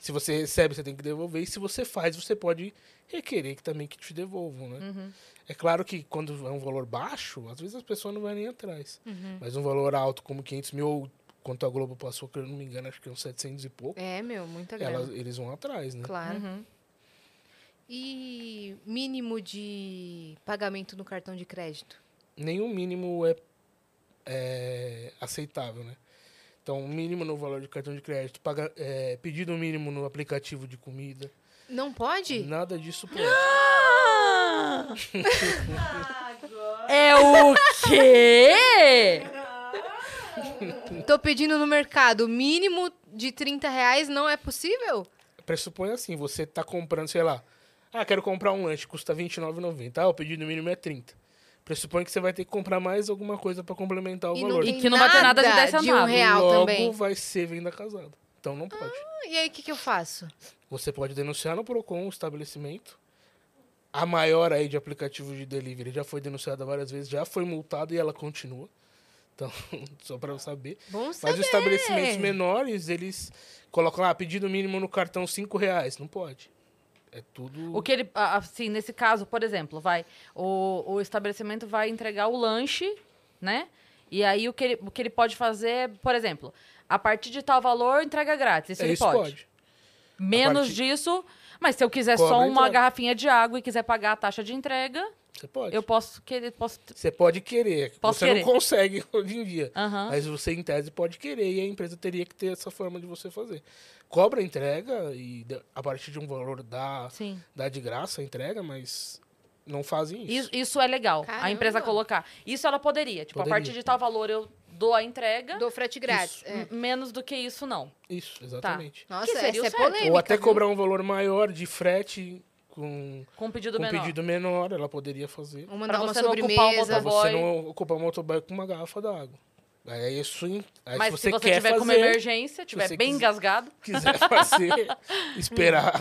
Se você recebe, você tem que devolver. E se você faz, você pode requerer que também que te devolvam, né? Uhum. É claro que quando é um valor baixo, às vezes as pessoas não vão nem atrás. Uhum. Mas um valor alto, como 500 mil, ou quanto a Globo passou, que eu não me engano, acho que é uns 700 e pouco, É, meu, muita grana. elas, eles vão atrás, né? Claro. Uhum. E mínimo de pagamento no cartão de crédito? nenhum mínimo é, é aceitável, né? Então, mínimo no valor de cartão de crédito, paga, é, pedido mínimo no aplicativo de comida, Não pode? nada disso pode. Ah! (laughs) É o quê? Tô pedindo no mercado mínimo de 30 reais, não é possível? Pressupõe assim, você tá comprando, sei lá, ah, quero comprar um lanche, custa R$29,90, ah, o pedido mínimo é 30. Pressupõe que você vai ter que comprar mais alguma coisa para complementar o E valor. E que não vai ter nada de 10 de um centavos. real Logo também. vai ser venda casada. Então não pode. E aí, o que, que eu faço? Você pode denunciar no PROCON o estabelecimento. A maior aí de aplicativo de delivery já foi denunciada várias vezes, já foi multada e ela continua. Então, (laughs) só para eu saber. Bom Mas saber. os estabelecimentos menores, eles colocam lá, pedido mínimo no cartão 5 reais. Não pode. É tudo... O que ele, assim, nesse caso, por exemplo, vai, o, o estabelecimento vai entregar o lanche, né? E aí o que, ele, o que ele pode fazer, é, por exemplo, a partir de tal valor, entrega grátis. Isso é, ele isso pode. pode. Menos partir- disso, mas se eu quiser Cobra só uma entrega. garrafinha de água e quiser pagar a taxa de entrega, Você pode. eu posso querer, posso... Você pode querer. Posso você querer. não consegue (laughs) hoje em dia. Aham. Mas você, em tese, pode querer e a empresa teria que ter essa forma de você fazer. Cobra a entrega e a partir de um valor dá, Sim. dá de graça a entrega, mas não fazem isso. Isso, isso é legal, a Caramba. empresa colocar. Isso ela poderia. Tipo, a Poderia. partir de tal valor eu dou a entrega. Dou frete grátis. É. Menos do que isso, não. Isso, exatamente. Nossa, Que seria essa é polêmica. Ou até viu? cobrar um valor maior de frete com, Com pedido com menor. pedido menor, ela poderia fazer. Ou mandar Pra uma você não ocupar o sobremesa. Pra você Motoboy. não ocupar o motoboy com uma garrafa d'água. Aí isso, aí Mas se se você, você quer tiver fazer, com uma emergência, tiver você bem quiser- engasgado, (laughs) quiser fazer, (laughs) esperar,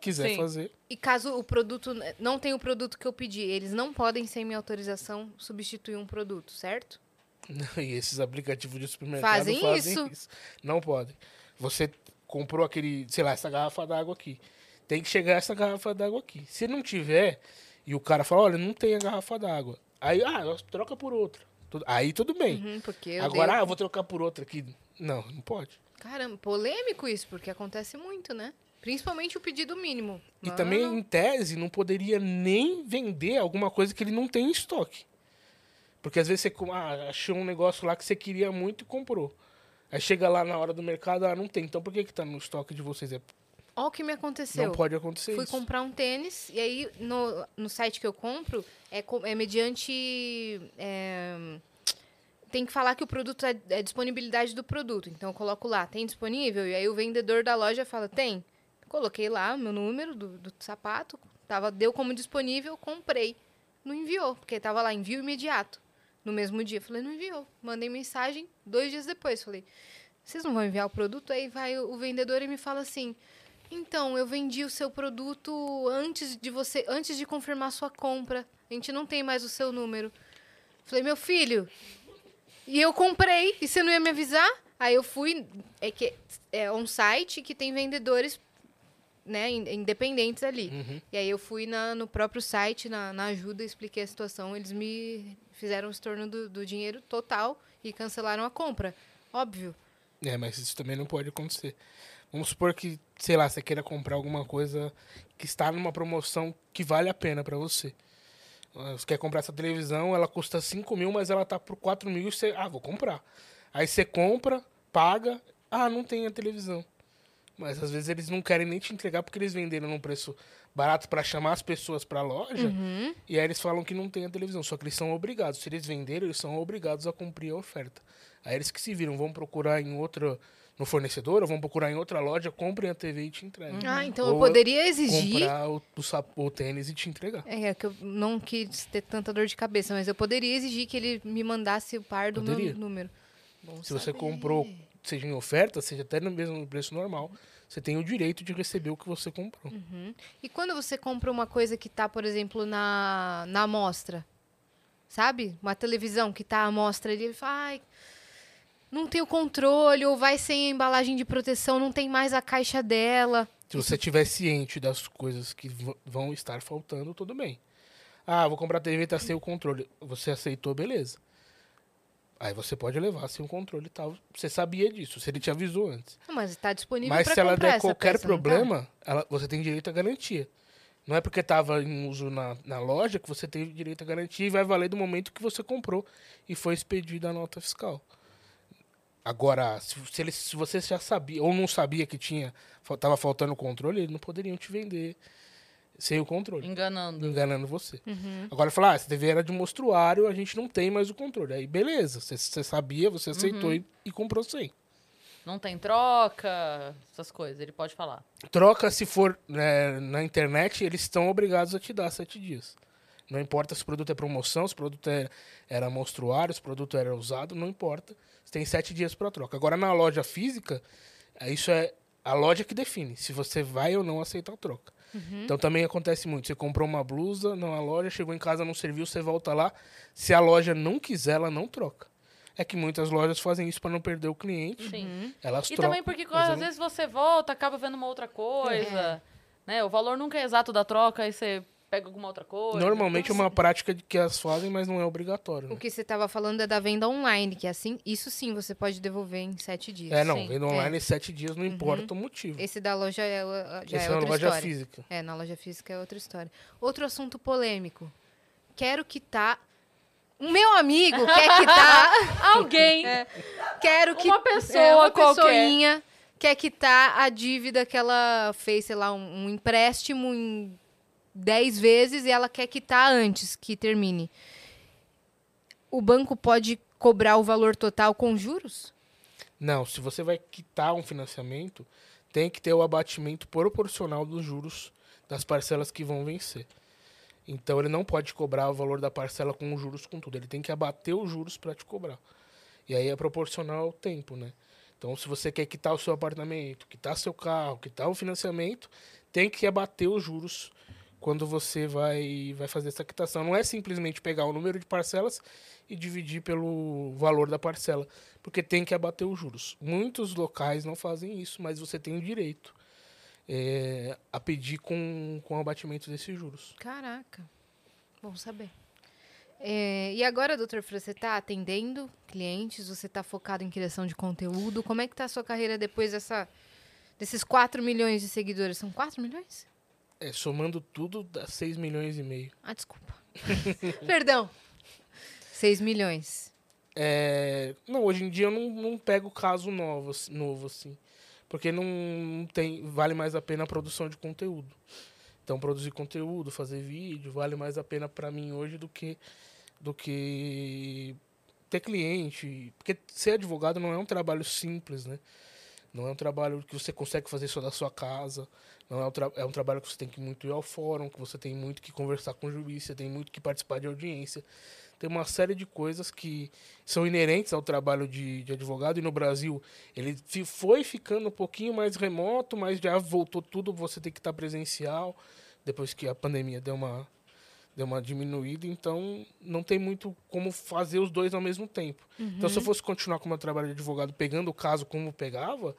quiser Sim. fazer, E caso o produto não tenha o produto que eu pedi, eles não podem, sem minha autorização, substituir um produto, certo? (laughs) E esses aplicativos de supermercado Fazem fazem, isso. isso. Não podem. Você comprou aquele, sei lá, essa garrafa d'água aqui. Tem que chegar essa garrafa d'água aqui. Se não tiver, e o cara fala, olha, não tem a garrafa d'água. Aí, ah, troca por outra. Tudo- Aí tudo bem. Uhum, porque Agora, ah, eu vou trocar por outra aqui. Não, não pode. Caramba, polêmico isso, porque acontece muito, né? Principalmente o pedido mínimo. E Mano, também, em tese, não poderia nem vender alguma coisa que ele não tem em estoque. Porque às vezes você ah, achou um negócio lá que você queria muito e comprou. Aí chega lá na hora do mercado, ah, não tem. Então por que que tá no estoque de vocês? É, Ó o que me aconteceu. não pode acontecer Fui isso. comprar um tênis, e aí no, no site que eu compro, é, é mediante. é, tem que falar que o produto é, é disponibilidade do produto. Então eu coloco lá, tem disponível? E aí o vendedor da loja fala, tem. Coloquei lá o meu número do, do sapato, tava, deu como disponível, comprei. Não enviou, porque tava lá, envio imediato. No mesmo dia. Falei, não enviou. Mandei mensagem dois dias depois. Falei, vocês não vão enviar o produto? Aí vai o vendedor e me fala assim. Então, eu vendi o seu produto antes de você, antes de confirmar sua compra. A gente não tem mais o seu número. Falei, meu filho, e eu comprei, e você não ia me avisar? Aí eu fui, é que é um site que tem vendedores, né, in- independentes ali. Uhum. E aí eu fui na- no próprio site, na, na ajuda, expliquei a situação. Eles me fizeram o estorno do, do dinheiro total e cancelaram a compra. Óbvio. É, mas isso também não pode acontecer. Vamos supor que, sei lá, você queira comprar alguma coisa que está numa promoção que vale a pena pra você. Ah, Você quer comprar essa televisão, ela custa 5 mil, mas ela tá por 4 mil e você, ah, vou comprar. Aí você compra, paga, ah, não tem a televisão. Mas às vezes eles não querem nem te entregar porque eles venderam num preço barato pra chamar as pessoas pra loja. Uhum. E aí eles falam que não tem a televisão, só que eles são obrigados. Se eles venderam, eles são obrigados a cumprir a oferta. Aí eles que se viram, vão procurar em outra, no fornecedor, ou vão procurar em outra loja, comprem a TV e te entregam. Ah, então Ou eu poderia exigir. Comprar o, o, o tênis e te entregar. É, é que eu não quis ter tanta dor de cabeça, mas eu poderia exigir que ele me mandasse o par do Poderia. meu número. Bom Se você saber. comprou, seja em oferta, seja até no mesmo preço normal, você tem o direito de receber o que você comprou. Uhum. E quando você compra uma coisa que tá, por exemplo, na, na amostra, sabe? Uma televisão que tá à amostra ali, ele fala, ai, não tem o controle, ou vai sem a embalagem de proteção, não tem mais a caixa dela. Se você estiver ciente das coisas que vão estar faltando, tudo bem. Ah, vou comprar a TV tá sem o controle. Você aceitou, beleza. Aí você pode levar sem o controle e tal. Você sabia disso, se ele te avisou antes. Mas tá disponível Mas se ela der qualquer peça, tá? problema, ela- você tem direito à garantia. Não é porque estava em uso na, na loja que você tem direito à garantia e vai valer do momento que você comprou e foi expedida a nota fiscal. Agora, se, se, eles, se você já sabia ou não sabia que tinha estava faltando o controle, eles não poderiam te vender sem o controle, Enganando. enganando você. Uhum. Agora falar, ah, essa TV era de mostruário, a gente não tem mais o controle. Aí beleza, você, você sabia, você aceitou Uhum. e, e comprou sem. Não tem troca, essas coisas. Ele pode falar. Troca, se for né, na internet, eles estão obrigados a te dar sete dias. Não importa se o produto é promoção, se o produto é, era monstruário, se o produto era usado, não importa. Você tem sete dias para troca. Agora, na loja física, é, isso é a loja que define se você vai ou não aceitar a troca. Então também acontece muito. Você comprou uma blusa na loja, chegou em casa, não serviu, você volta lá. Se a loja não quiser, ela não troca. É que muitas lojas fazem isso para não perder o cliente. Sim. Elas E trocam. também porque às não- vezes você volta, acaba vendo uma outra coisa. Né? O valor nunca é exato da troca, aí você pega alguma outra coisa. Normalmente é uma prática de que elas fazem, mas não é obrigatório. O né? que você estava falando é da venda online, que é assim, isso sim você pode devolver em sete dias. É, não, sim. vendo online sete dias não importa o motivo. Esse da loja é, o- já Esse é é na outra loja história. física. É, na loja física é outra história. Outro assunto polêmico. Quero quitar. O meu amigo quer quitar. (laughs) Alguém. quero que Uma pessoa é, uma qualquer. pessoinha quer quitar a dívida que ela fez, sei lá, um, um empréstimo em 10 vezes e ela quer quitar antes que termine. O banco pode cobrar o valor total com juros? Não, se você vai quitar um financiamento, tem que ter o abatimento proporcional dos juros das parcelas que vão vencer. Então ele não pode cobrar o valor da parcela com os juros com tudo. Ele tem que abater os juros para te cobrar. E aí é proporcional ao tempo, né? Então se você quer quitar o seu apartamento, quitar seu carro, quitar o financiamento, tem que abater os juros quando você vai, vai fazer essa quitação. Não é simplesmente pegar o número de parcelas e dividir pelo valor da parcela, porque tem que abater os juros. Muitos locais não fazem isso, mas você tem o direito é, a pedir com, com abatimento desses juros. Caraca. Bom saber. É, e agora, doutor você está atendendo clientes? Você está focado em criação de conteúdo? Como é que tá a sua carreira depois dessa Desses 4 milhões de seguidores, são 4 milhões? É, somando tudo, dá 6 milhões e meio. Ah, desculpa. (laughs) Perdão. 6 milhões. É, não, hoje em dia eu não, não pego caso novo, assim- novo, assim. Porque não, tem. Vale mais a pena a produção de conteúdo. Então, produzir conteúdo, fazer vídeo, vale mais a pena para mim hoje do que, do que ter cliente. Porque ser advogado não é um trabalho simples, né? Não é um trabalho que você consegue fazer só da sua casa. Não é um, é um trabalho que você tem que muito ir ao fórum, que você tem muito que conversar com o juiz, você tem muito que participar de audiência. Tem uma série de coisas que são inerentes ao trabalho de, de advogado. E no Brasil, ele foi ficando um pouquinho mais remoto, mas já voltou tudo, você tem que estar presencial, depois que a pandemia deu uma, deu uma diminuída. Então, não tem muito como fazer os dois ao mesmo tempo. Então, se eu fosse continuar com o meu trabalho de advogado, pegando o caso como pegava,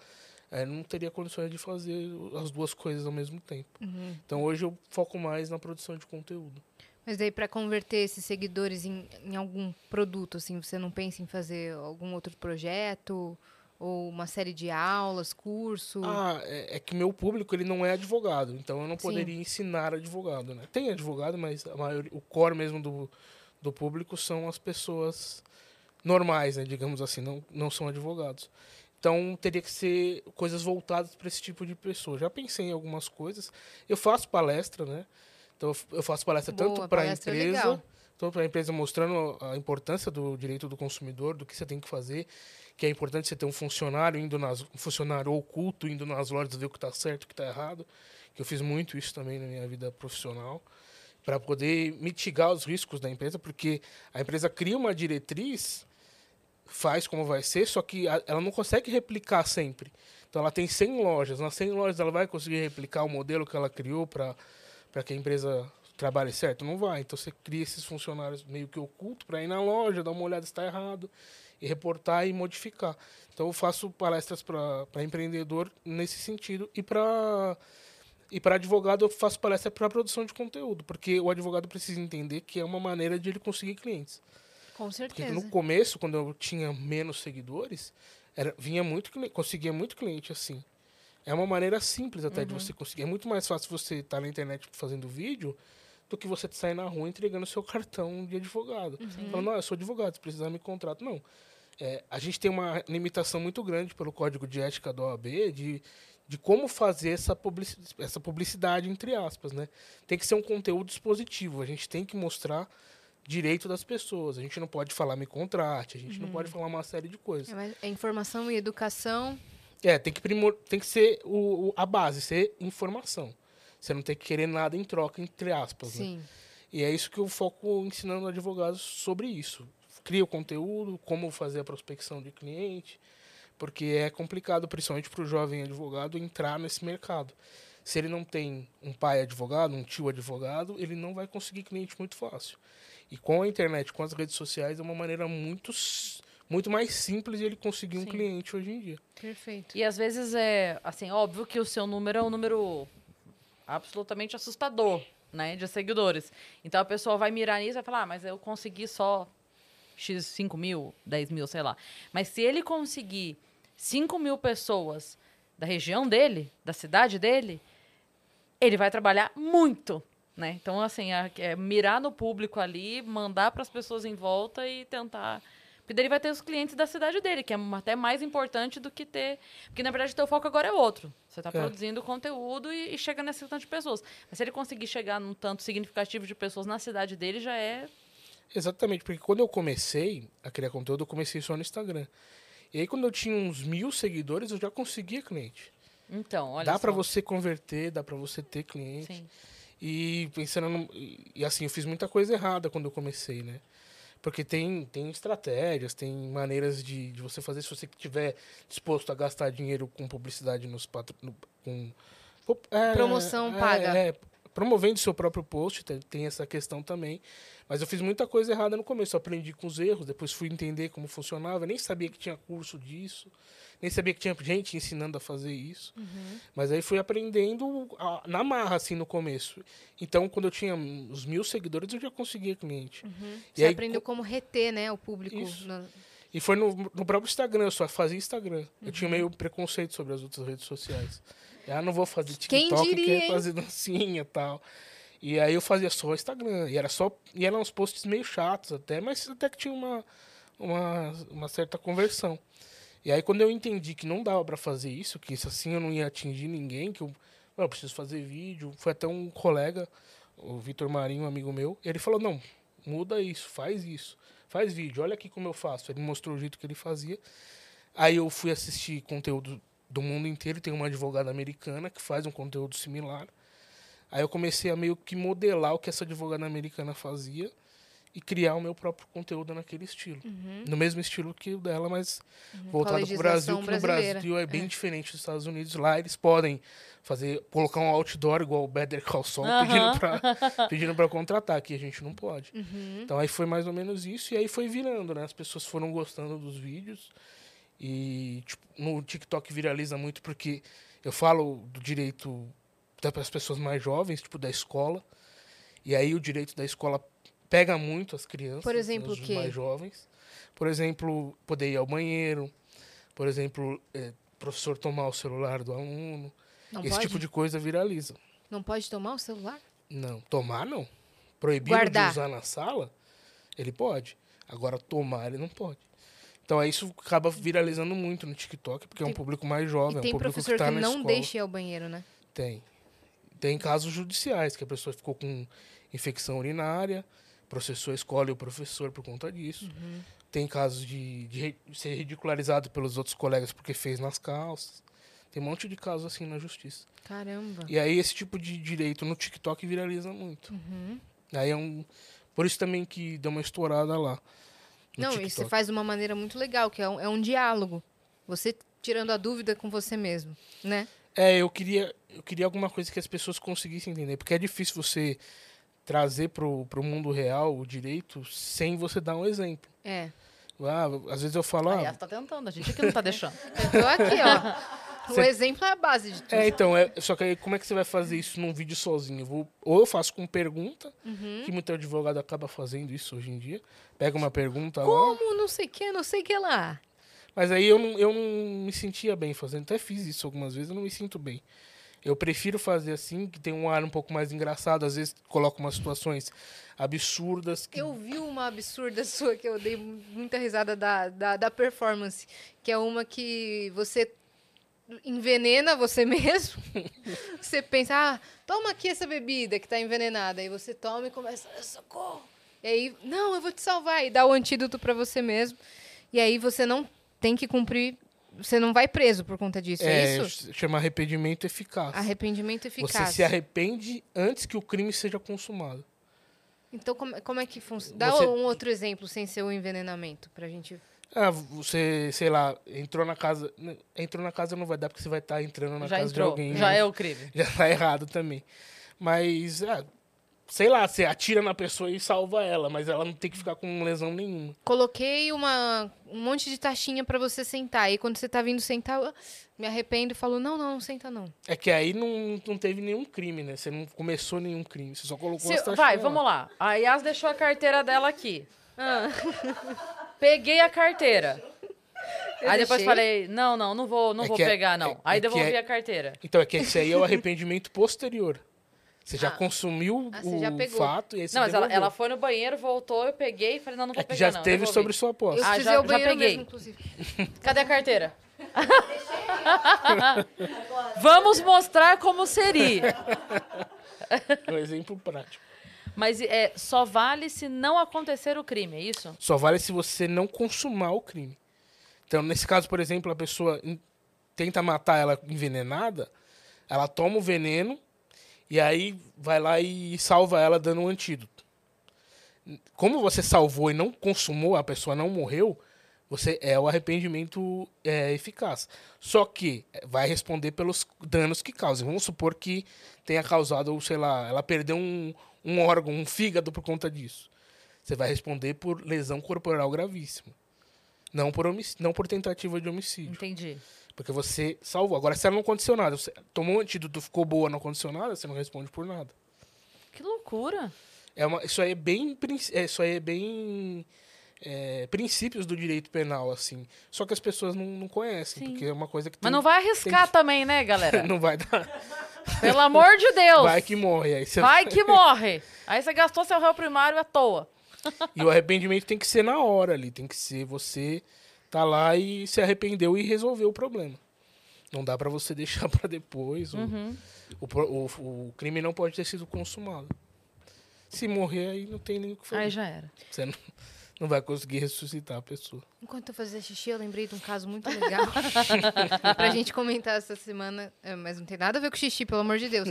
eh, não teria condições de fazer as duas coisas ao mesmo tempo. Então, hoje eu foco mais na produção de conteúdo. Mas daí, para converter esses seguidores em, em algum produto, assim, você não pensa em fazer algum outro projeto? Ou uma série de aulas, curso? Ah, é, é que meu público ele não é advogado, então eu não Sim. poderia ensinar advogado, né? Tem advogado, mas a maioria, o core mesmo do, do público são as pessoas normais, né? Digamos assim, não, não são advogados. Então teria que ser coisas voltadas para esse tipo de pessoa. Já pensei em algumas coisas. Eu faço palestra, né? Então eu faço palestra Boa, tanto para a é empresa, tanto para a empresa mostrando a importância do direito do consumidor, do que você tem que fazer, que é importante você ter um funcionário indo nas um funcionário oculto indo nas lojas ver o que está certo, o que está errado. Que eu fiz muito isso também na minha vida profissional para poder mitigar os riscos da empresa, porque a empresa cria uma diretriz, faz como vai ser, só que ela não consegue replicar sempre. Então ela tem 100 lojas, nas 100 lojas ela vai conseguir replicar o modelo que ela criou para que a empresa trabalhe certo? Não vai. Então você cria esses funcionários meio que ocultos para ir na loja, dar uma olhada se está errado, e reportar e modificar. Então eu faço palestras para empreendedor nesse sentido e para e para advogado eu faço palestra para produção de conteúdo, porque o advogado precisa entender que é uma maneira de ele conseguir clientes. Com Porque certeza. no começo, quando eu tinha menos seguidores, era, vinha muito conseguia muito cliente assim. É uma maneira simples até de você conseguir. É muito mais fácil você estar na internet fazendo vídeo do que você sair na rua entregando seu cartão de advogado. Falando, não, eu sou advogado, se precisar me contrato. Não. É, a gente tem uma limitação muito grande pelo código de ética da OAB de, de como fazer essa publicidade, essa publicidade, entre aspas. Né? Tem que ser um conteúdo expositivo. A gente tem que mostrar direito das pessoas. A gente não pode falar me contrate, a gente não pode falar uma série de coisas. É, é informação e educação. É, tem que, primor... tem que ser o, o- a base, ser informação. Você não tem que querer nada em troca, entre aspas. Né? Sim. E é isso que eu foco ensinando advogados sobre isso. Cria o conteúdo, como fazer a prospecção de cliente, porque é complicado, principalmente para o jovem advogado, entrar nesse mercado. Se ele não tem um pai advogado, um tio advogado, ele não vai conseguir cliente muito fácil. E com a internet, com as redes sociais, é uma maneira muito, muito mais simples de ele conseguir um Sim. cliente hoje em dia. Perfeito. E às vezes é, assim, óbvio que o seu número é um número absolutamente assustador, né, de seguidores. Então a pessoa vai mirar nisso e vai falar, ah, mas eu consegui só X 5 mil, 10 mil, sei lá. Mas se ele conseguir 5 mil pessoas da região dele, da cidade dele, ele vai trabalhar muito, né? Então, assim, é, mirar no público ali, mandar para as pessoas em volta e tentar... Porque daí ele vai ter os clientes da cidade dele, que é até mais importante do que ter... Porque, na verdade, o teu foco agora é outro. Você está É. produzindo conteúdo e, e chega nesse tanto de pessoas. Mas se ele conseguir chegar num tanto significativo de pessoas na cidade dele, já é... Exatamente, porque quando eu comecei a criar conteúdo, eu comecei só no Instagram. E aí, quando eu tinha uns mil seguidores, eu já conseguia cliente. Então, olha dá para você converter, dá para você ter cliente. Sim. E pensando no, e, assim, eu fiz muita coisa errada quando eu comecei, né? Porque tem, tem estratégias, tem maneiras de, de você fazer se você estiver disposto a gastar dinheiro com publicidade nos patro, no, com é, Promoção é, paga. é, promovendo seu próprio post, tem, tem essa questão também. Mas eu fiz muita coisa errada no começo. Eu aprendi com os erros, depois fui entender como funcionava. Nem sabia que tinha curso disso, nem sabia que tinha gente ensinando a fazer isso. Mas aí fui aprendendo a- na marra, assim, no começo. Então, quando eu tinha os mil seguidores, eu já conseguia cliente. E Você aí, aprendeu como reter, né, o público. Na- E foi no, no próprio Instagram, eu só fazia Instagram. Eu tinha meio preconceito sobre as outras redes sociais. Ah, não vou fazer Quem TikTok, diria, quero hein? fazer dancinha e tal. E aí eu fazia só o Instagram. E era só. E eram uns posts meio chatos até, mas até que tinha uma, uma, uma certa conversão. E aí quando eu entendi que não dava pra fazer isso, que isso assim eu não ia atingir ninguém, que eu, não, eu preciso fazer vídeo. Foi até um colega, o Vitor Marinho, um amigo meu, e ele falou, não, muda isso, faz isso. Faz vídeo, olha aqui como eu faço. Ele mostrou o jeito que ele fazia. Aí eu fui assistir conteúdo do mundo inteiro. Tem uma advogada americana que faz um conteúdo similar. Aí eu comecei a meio que modelar o que essa advogada americana fazia e criar o meu próprio conteúdo naquele estilo. No mesmo estilo que o dela, mas voltado para o Brasil, que no. Brasil é bem diferente dos Estados Unidos. Lá eles podem fazer, colocar um outdoor igual o Better Call Saul Aham. pedindo para (laughs) pedindo contratar, aqui a gente não pode. Então aí foi mais ou menos isso e aí foi virando, né? As pessoas foram gostando dos vídeos e tipo, no TikTok viraliza muito porque eu falo do direito para as pessoas mais jovens, tipo da escola. E aí o direito da escola pega muito as crianças, Por exemplo, os mais jovens. Por exemplo, poder ir ao banheiro. Por exemplo, eh, professor tomar o celular do aluno. Não Esse pode? tipo de coisa viraliza. Não pode tomar o celular? Não, tomar não. Proibido Guardar. de usar na sala, ele pode. Agora tomar ele não pode. Então aí isso acaba viralizando muito no TikTok, porque é um Tem- público mais jovem, e é um tem público professor que tá que não escola. deixa ir ao banheiro, né? Tem. Tem casos judiciais, que a pessoa ficou com infecção urinária, processou a escola e o professor por conta disso. Uhum. Tem casos de, de ser ridicularizado pelos outros colegas porque fez nas calças. Tem um monte de casos assim na justiça. Caramba. E aí esse tipo de direito no TikTok viraliza muito. Uhum. Aí é um. Por isso também que deu uma estourada lá. Não, e você TikTok. faz de uma maneira muito legal, que é um, é um diálogo. Você tirando a dúvida com você mesmo, né? É, eu queria, eu queria alguma coisa que as pessoas conseguissem entender. Porque é difícil você trazer pro, pro mundo real o direito sem você dar um exemplo. É. Ah, às vezes eu falo, A ah, Yas tá tentando, a gente aqui não tá deixando. (laughs) Eu tô aqui, ó. O Você- exemplo é a base de tudo. É, então, é, só que aí como é que você vai fazer isso num vídeo sozinho? Eu vou, ou eu faço com pergunta, Uhum. que muito advogado acaba fazendo isso hoje em dia. Pega uma pergunta lá. Como não sei o que, não sei o que lá. Mas aí eu não, eu não me sentia bem fazendo. Até fiz isso algumas vezes, eu não me sinto bem. Eu prefiro fazer assim, que tem um ar um pouco mais engraçado. Às vezes coloco umas situações absurdas. Que... Eu vi uma absurda sua que eu dei muita risada da, da, da performance, que é uma que você envenena você (laughs) mesmo. você pensa, ah, toma aqui essa bebida que tá envenenada. Aí você toma e começa, "Ah, socorro. E aí, não, eu vou te salvar. E dá o antídoto pra você mesmo. E aí você não tem que cumprir, você não vai preso por conta disso, é, isso? chama arrependimento eficaz. Arrependimento eficaz. Você se arrepende antes que o crime seja consumado. Então, como, como é que funciona? Dá Você- um outro exemplo sem ser o envenenamento, pra gente... Ah, você, sei lá, entrou na casa. Entrou na casa não vai dar porque você vai estar entrando na Já casa entrou, de alguém. já né? é o crime. (laughs) já tá errado também. Mas, ah, sei lá, você atira na pessoa e salva ela, mas ela não tem que ficar com lesão nenhuma. Coloquei uma, um monte de taxinha pra você sentar. E quando você tá vindo sentar, eu me arrependo e falo, não, não, não senta não. É que aí não, não teve nenhum crime, né? Você não começou nenhum crime, você só colocou Se- as taxinhas vai, lá. vamos lá. A Yas deixou a carteira dela aqui. (laughs) Peguei a carteira. Eu aí depois deixei. falei, não, não, não vou, não É vou que é- pegar, não. é- aí é que devolvi é- a carteira. Então, é que esse aí é o arrependimento posterior. Você já Ah. consumiu Ah, você já o pegou. fato e aí você Não, mas ela, devolveu. ela foi no banheiro, voltou, eu peguei e falei, não, não vou É que pegar, já não. teve devolvi. sobre sua Eu posse. Ah, precisei já- ao já banheiro peguei. mesmo, inclusive. (laughs) Cadê a carteira? (laughs) Vamos mostrar como seria. É (laughs) um exemplo prático. Mas é, só vale se não acontecer o crime, é isso? Só vale se você não consumar o crime. Então, nesse caso, por exemplo, a pessoa tenta matar ela envenenada, ela toma o veneno e aí vai lá e salva ela dando um antídoto. Como você salvou e não consumou, a pessoa não morreu, você é o arrependimento é, eficaz. Só que é, vai responder pelos danos que causa. Vamos supor que tenha causado, sei lá, ela perdeu um, um órgão, um fígado por conta disso. Você vai responder por lesão corporal gravíssima. Não por, homic- não por tentativa de homicídio. Entendi. Porque você salvou. Agora, se ela não aconteceu nada, você tomou um antídoto, ficou boa, não aconteceu nada, você não responde por nada. Que loucura. É uma, isso aí é bem. é, Isso aí é bem. É, princípios do direito penal, assim. Só que as pessoas não, não conhecem, Sim. porque é uma coisa que Mas tem- não vai arriscar que- também, né, galera? (laughs) não vai dar. Pelo amor de Deus. Vai que morre. Aí você Vai que morre. Aí você gastou seu réu primário à toa. E o arrependimento tem que ser na hora ali, tem que ser você tá lá e se arrependeu e resolveu o problema. Não dá pra você (laughs) deixar pra depois. o- Uhum. O, o, o crime não pode ter sido consumado. Se morrer, aí não tem nem o que fazer. Aí já era. Você não, não vai conseguir ressuscitar a pessoa. Enquanto eu fazia xixi, eu lembrei de um caso muito legal (laughs) pra gente comentar essa semana. É, Mas não tem nada a ver com xixi, pelo amor de Deus.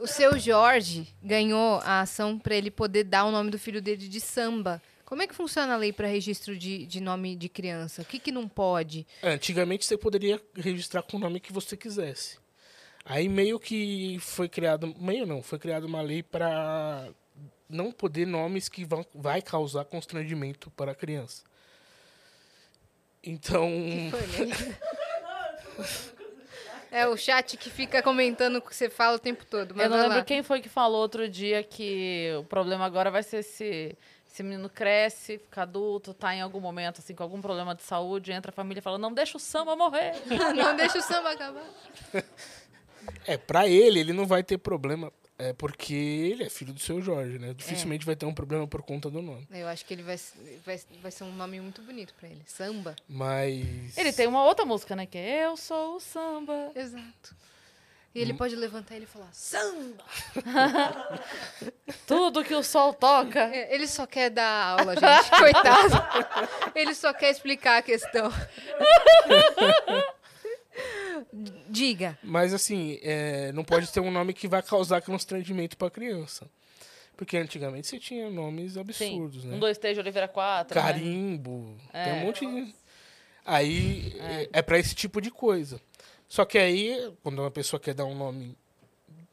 O seu Jorge ganhou a ação pra ele poder dar o nome do filho dele de samba. Como é que funciona a lei para registro de, de nome de criança? O que, que não pode? Antigamente você poderia registrar com o nome que você quisesse. Aí meio que foi criado, meio não, foi criada uma lei para não poder nomes que vão vai causar constrangimento para a criança. Então, (laughs) Foi, né? É o chat que fica comentando o que você fala o tempo todo. Mas Eu não lembro lá. quem foi que falou outro dia que o problema agora vai ser se esse menino cresce, fica adulto, tá em algum momento assim com algum problema de saúde, entra a família e fala: "Não deixa o samba morrer". (laughs) Não deixa o samba acabar. (laughs) é para ele, ele não vai ter problema, é porque ele é filho do seu Jorge, né? Dificilmente vai ter um problema por conta do nome. Eu acho que ele vai, vai, vai ser um nome muito bonito pra ele. Samba. Mas Ele tem uma outra música, né, que é Eu sou o samba. Exato. E ele pode levantar ele e falar, samba! (laughs) Tudo que o sol toca. É, Ele só quer dar aula, gente. (laughs) Coitado. Ele só quer explicar a questão. (laughs) Diga. Mas assim, é, não pode ter um nome que vai causar constrangimento para a criança. Porque antigamente você tinha nomes Sim. absurdos, né? Um, dois, três Oliveira 4. né? Carimbo, tem um É. monte de... Aí é, é para esse tipo de coisa. Só que aí, quando uma pessoa quer dar um nome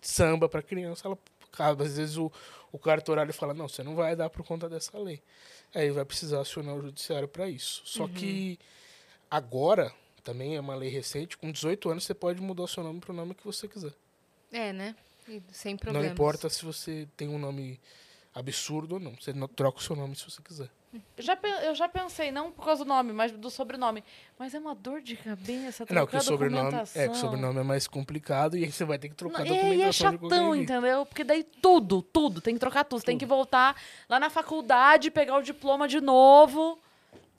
samba para criança, ela às vezes o, o cartorário fala, não, você não vai dar por conta dessa lei. Aí vai precisar acionar o judiciário para isso. Só Uhum. que agora, também é uma lei recente, com 18 anos você pode mudar o seu nome para o nome que você quiser. É, né? E sem problemas. Não importa se você tem um nome absurdo ou não. Você troca o seu nome se você quiser. Já, eu já pensei, não por causa do nome, mas do sobrenome. Mas é uma dor de cabeça trocar Não, que o sobrenome, documentação. é, que o sobrenome é mais complicado e aí você vai ter que trocar Não, a é, e é documentação de qualquer chatão, entendeu? Porque daí tudo, tudo, tem que trocar tudo. Você tem que voltar lá na faculdade, pegar o diploma de novo,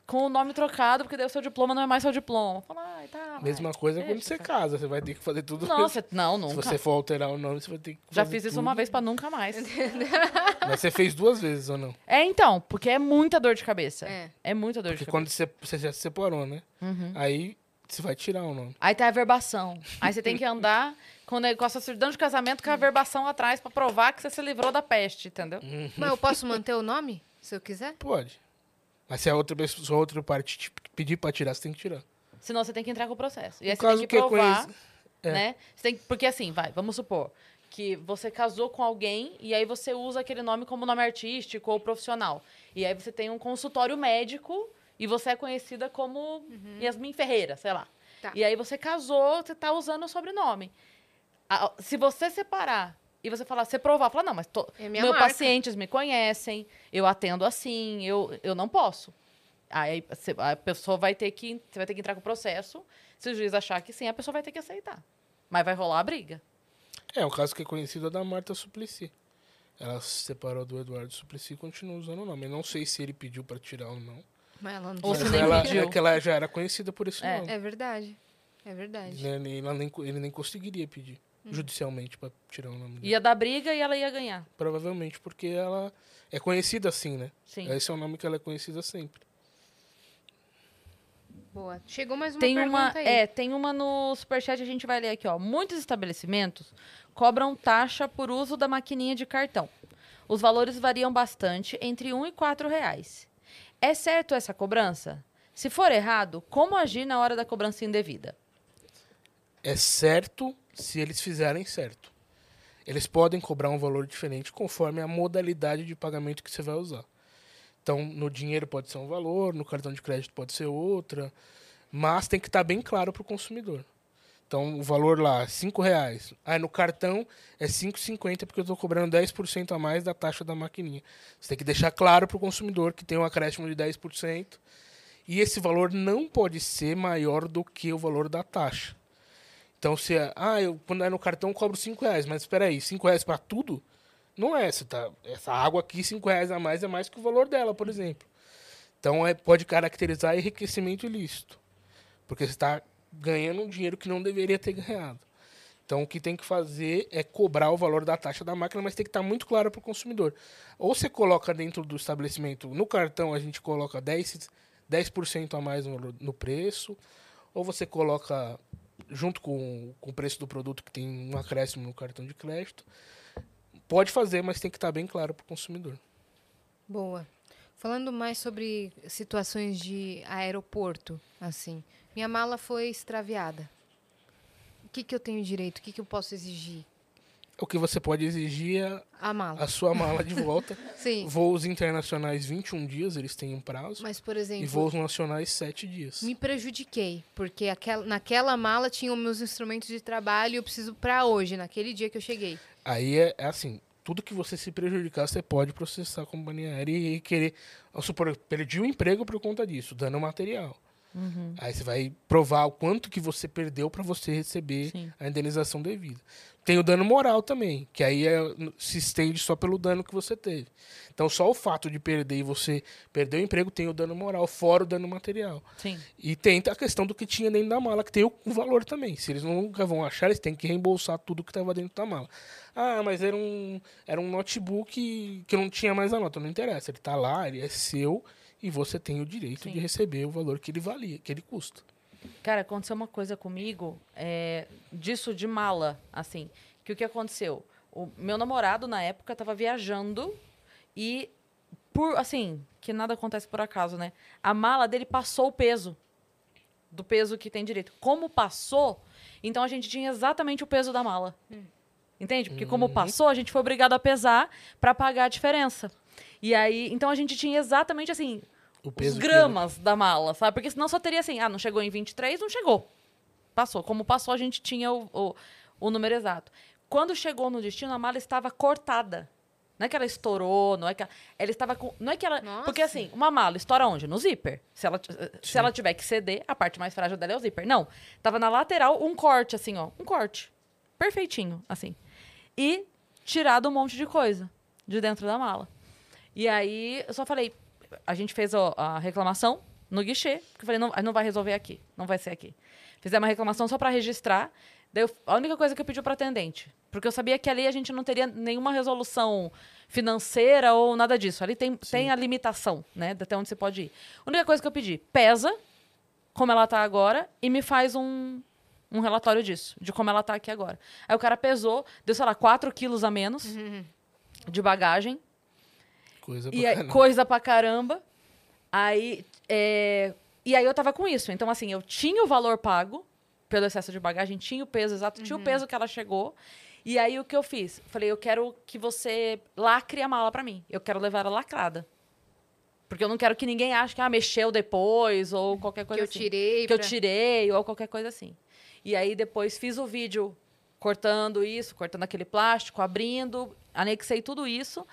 com o nome trocado, porque daí o seu diploma não é mais seu diploma. Fala, ai, tá. vai, Mesma coisa quando você cara." casa, você vai ter que fazer tudo. Não, Se nunca. você for alterar o nome, você vai ter que Já fiz isso tudo. uma vez pra nunca mais. (laughs) Mas você fez duas vezes ou não? É, então, porque é muita dor de cabeça. É. É, muita dor Porque de quando cabeça. você, você já se separou, né? Uhum. Aí você vai tirar o nome. Aí tem a verbação. Aí você tem que andar com, o negócio, com a certidão de casamento com a verbação atrás pra provar que você se livrou da peste, entendeu? Mas eu posso manter o nome, se eu quiser? Pode. Mas se a outra pessoa, outra parte te pedir pra tirar, você tem que tirar. Senão você tem que entrar com o processo. E aí No você caso tem que provar, é. né? Você tem, que- porque assim, vai, vamos supor que você casou com alguém e aí você usa aquele nome como nome artístico ou profissional. E aí você tem um consultório médico e você é conhecida como Yasmin Ferreira, sei lá. Tá. E aí você casou, você tá usando o sobrenome. Se você separar e você falar, você provar, falar, não, mas to, É meus marca. pacientes me conhecem, eu atendo assim, eu, eu não posso. Aí a pessoa vai ter que. Você vai ter que entrar com o processo. Se o juiz achar que sim, a pessoa vai ter que aceitar. Mas vai rolar a briga. É, o caso que é conhecido é da Marta Suplicy. Ela se separou do Eduardo Suplicy e continua usando o nome. Eu não sei se ele pediu pra tirar ou não. Mas ela não Ou Mas se nem ela, pediu. é que ela já era conhecida por esse É. nome. É verdade. É verdade. Né, nem- ela nem, ele nem conseguiria pedir judicialmente pra tirar o nome dele. Ia dar briga e ela ia ganhar. Provavelmente porque ela é conhecida assim, né? Sim. Esse é o nome que ela é conhecida sempre. Boa. Chegou mais uma Tem pergunta uma, aí. é, tem uma no superchat, a gente vai ler aqui, ó. Muitos estabelecimentos cobram taxa por uso da maquininha de cartão. Os valores variam bastante, entre um e quatro reais. É certo essa cobrança? Se for errado, como agir na hora da cobrança indevida? É certo se eles fizerem certo. Eles podem cobrar um valor diferente conforme a modalidade de pagamento que você vai usar. Então, no dinheiro pode ser um valor, no cartão de crédito pode ser outra, mas tem que estar bem claro para o consumidor. Então, o valor lá, 5 reais. Aí no cartão é 5,50 porque eu estou cobrando 10% a mais da taxa da maquininha. Você tem que deixar claro para o consumidor que tem um acréscimo de 10%. E esse valor não pode ser maior do que o valor da taxa. Então, se é, ah, eu, quando é no cartão, eu cobro 5 reais. Mas espera aí, 5 reais para tudo? Não é. Você tá, essa água aqui, 5 reais a mais é mais que o valor dela, por exemplo. Então, é, pode caracterizar enriquecimento ilícito. Porque você está ganhando um dinheiro que não deveria ter ganhado. Então, o que tem que fazer é cobrar o valor da taxa da máquina, mas tem que estar muito claro para o consumidor. Ou você coloca dentro do estabelecimento, no cartão a gente coloca 10%, 10 a mais no, no, preço, ou você coloca junto com, com o preço do produto que tem um acréscimo no cartão de crédito. Pode fazer, mas tem que estar bem claro para o consumidor. Boa. Falando mais sobre situações de aeroporto, assim, minha mala foi extraviada. O que, que eu tenho direito? O que, que eu posso exigir? O que você pode exigir é a, mala. a sua mala de volta. (laughs) Sim. Voos internacionais 21 dias, eles têm um prazo. Mas, por exemplo. E voos nacionais 7 dias. Me prejudiquei, porque aquela, naquela mala tinham meus instrumentos de trabalho e eu preciso para hoje, naquele dia que eu cheguei. Aí é, é assim: tudo que você se prejudicar, você pode processar a companhia aérea e querer. Vamos supor, perdi o emprego por conta disso, dano material. Uhum. Aí você vai provar o quanto que você perdeu para você receber Sim. a indenização devida. Tem o dano moral também, que aí é, se estende só pelo dano que você teve. Então, só o fato de perder e você perder o emprego tem o dano moral, fora o dano material. Sim. E tem a questão do que tinha dentro da mala, que tem o, o valor também. Se eles nunca vão achar, eles têm que reembolsar tudo que estava dentro da mala. Ah, mas era um, era um notebook que não tinha mais a nota. Não interessa, ele está lá, ele é seu e você tem o direito Sim. de receber o valor que ele valia, que ele custa. Cara, aconteceu uma coisa comigo é, disso de mala, assim. Que o que aconteceu? O meu namorado, na época, estava viajando e, por assim, que nada acontece por acaso, né? A mala dele passou o peso do peso que tem direito. Como passou, então a gente tinha exatamente o peso da mala. Hum. Entende? Porque como uhum. passou, a gente foi obrigado a pesar para pagar a diferença. E aí, então a gente tinha exatamente assim, os gramas da mala, sabe? Porque senão só teria assim, ah, não chegou em 23, não chegou. Passou. Como passou, a gente tinha o, o, o número exato. Quando chegou no destino, a mala estava cortada. Não é que ela estourou, não é que ela, ela estava com. Não é que ela. Nossa. Porque assim, uma mala estoura onde? No zíper. Se ela, se ela tiver que ceder, a parte mais frágil dela é o zíper. Não. Tava na lateral um corte, assim, ó. Um corte. Perfeitinho, assim. E tirado um monte de coisa de dentro da mala. E aí eu só falei, a gente fez a, a reclamação no guichê, porque eu falei, não, não vai resolver aqui, não vai ser aqui. Fizemos uma reclamação só para registrar. Daí eu, a única coisa que eu pedi para atendente, porque eu sabia que ali a gente não teria nenhuma resolução financeira ou nada disso. Ali tem, tem a limitação, né, até onde você pode ir. A única coisa que eu pedi, pesa como ela tá agora e me faz um, um relatório disso, de como ela tá aqui agora. Aí o cara pesou, deu, sei lá, 4 quilos a menos uhum. de bagagem. Coisa pra e caramba. coisa pra caramba. Aí, é, e aí eu tava com isso. Então, assim, eu tinha o valor pago pelo excesso de bagagem, tinha o peso exato, uhum. tinha o uhum. peso que ela chegou. E aí o que eu fiz? Falei, eu quero que você lacre a mala para mim. Eu quero levar ela lacrada. Porque eu não quero que ninguém ache que ah, mexeu depois ou qualquer coisa que assim. Que eu tirei. Que pra... eu tirei ou qualquer coisa assim. E aí depois fiz o vídeo cortando isso, cortando aquele plástico, abrindo, anexei tudo isso.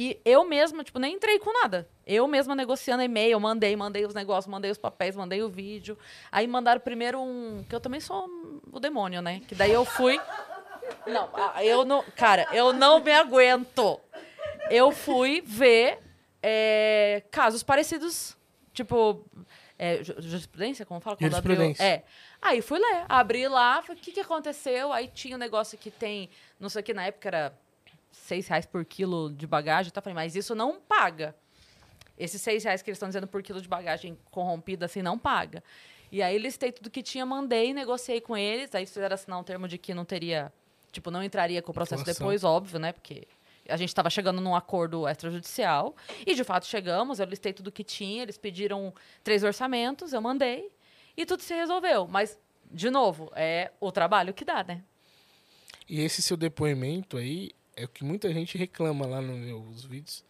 E eu mesma, tipo, nem entrei com nada. Eu mesma negociando e-mail, mandei, mandei os negócios, mandei os papéis, mandei o vídeo. Aí mandaram primeiro um. Que eu também sou o demônio, né? Que daí eu fui. Não, eu não. Cara, eu não me aguento. Eu fui ver é, casos parecidos. Tipo. É, jurisprudência, como fala? Quando jurisprudência. Abriu, é. Aí fui ler, abri lá, o que, que aconteceu? Aí tinha um negócio que tem, não sei o que, na época era seis reais por quilo de bagagem. Tá? Falei, mas isso não paga. Esses seis reais que eles estão dizendo por quilo de bagagem corrompida, assim, não paga. E aí listei tudo que tinha, mandei, negociei com eles. Aí fizeram assinar um termo de que não teria... Tipo, não entraria com o processo depois, óbvio, né? Porque a gente estava chegando num acordo extrajudicial. E, de fato, chegamos. Eu listei tudo que tinha. Eles pediram três orçamentos, eu mandei. E tudo se resolveu. Mas, de novo, é o trabalho que dá, né? E esse seu depoimento aí é o que muita gente reclama lá nos meus vídeos.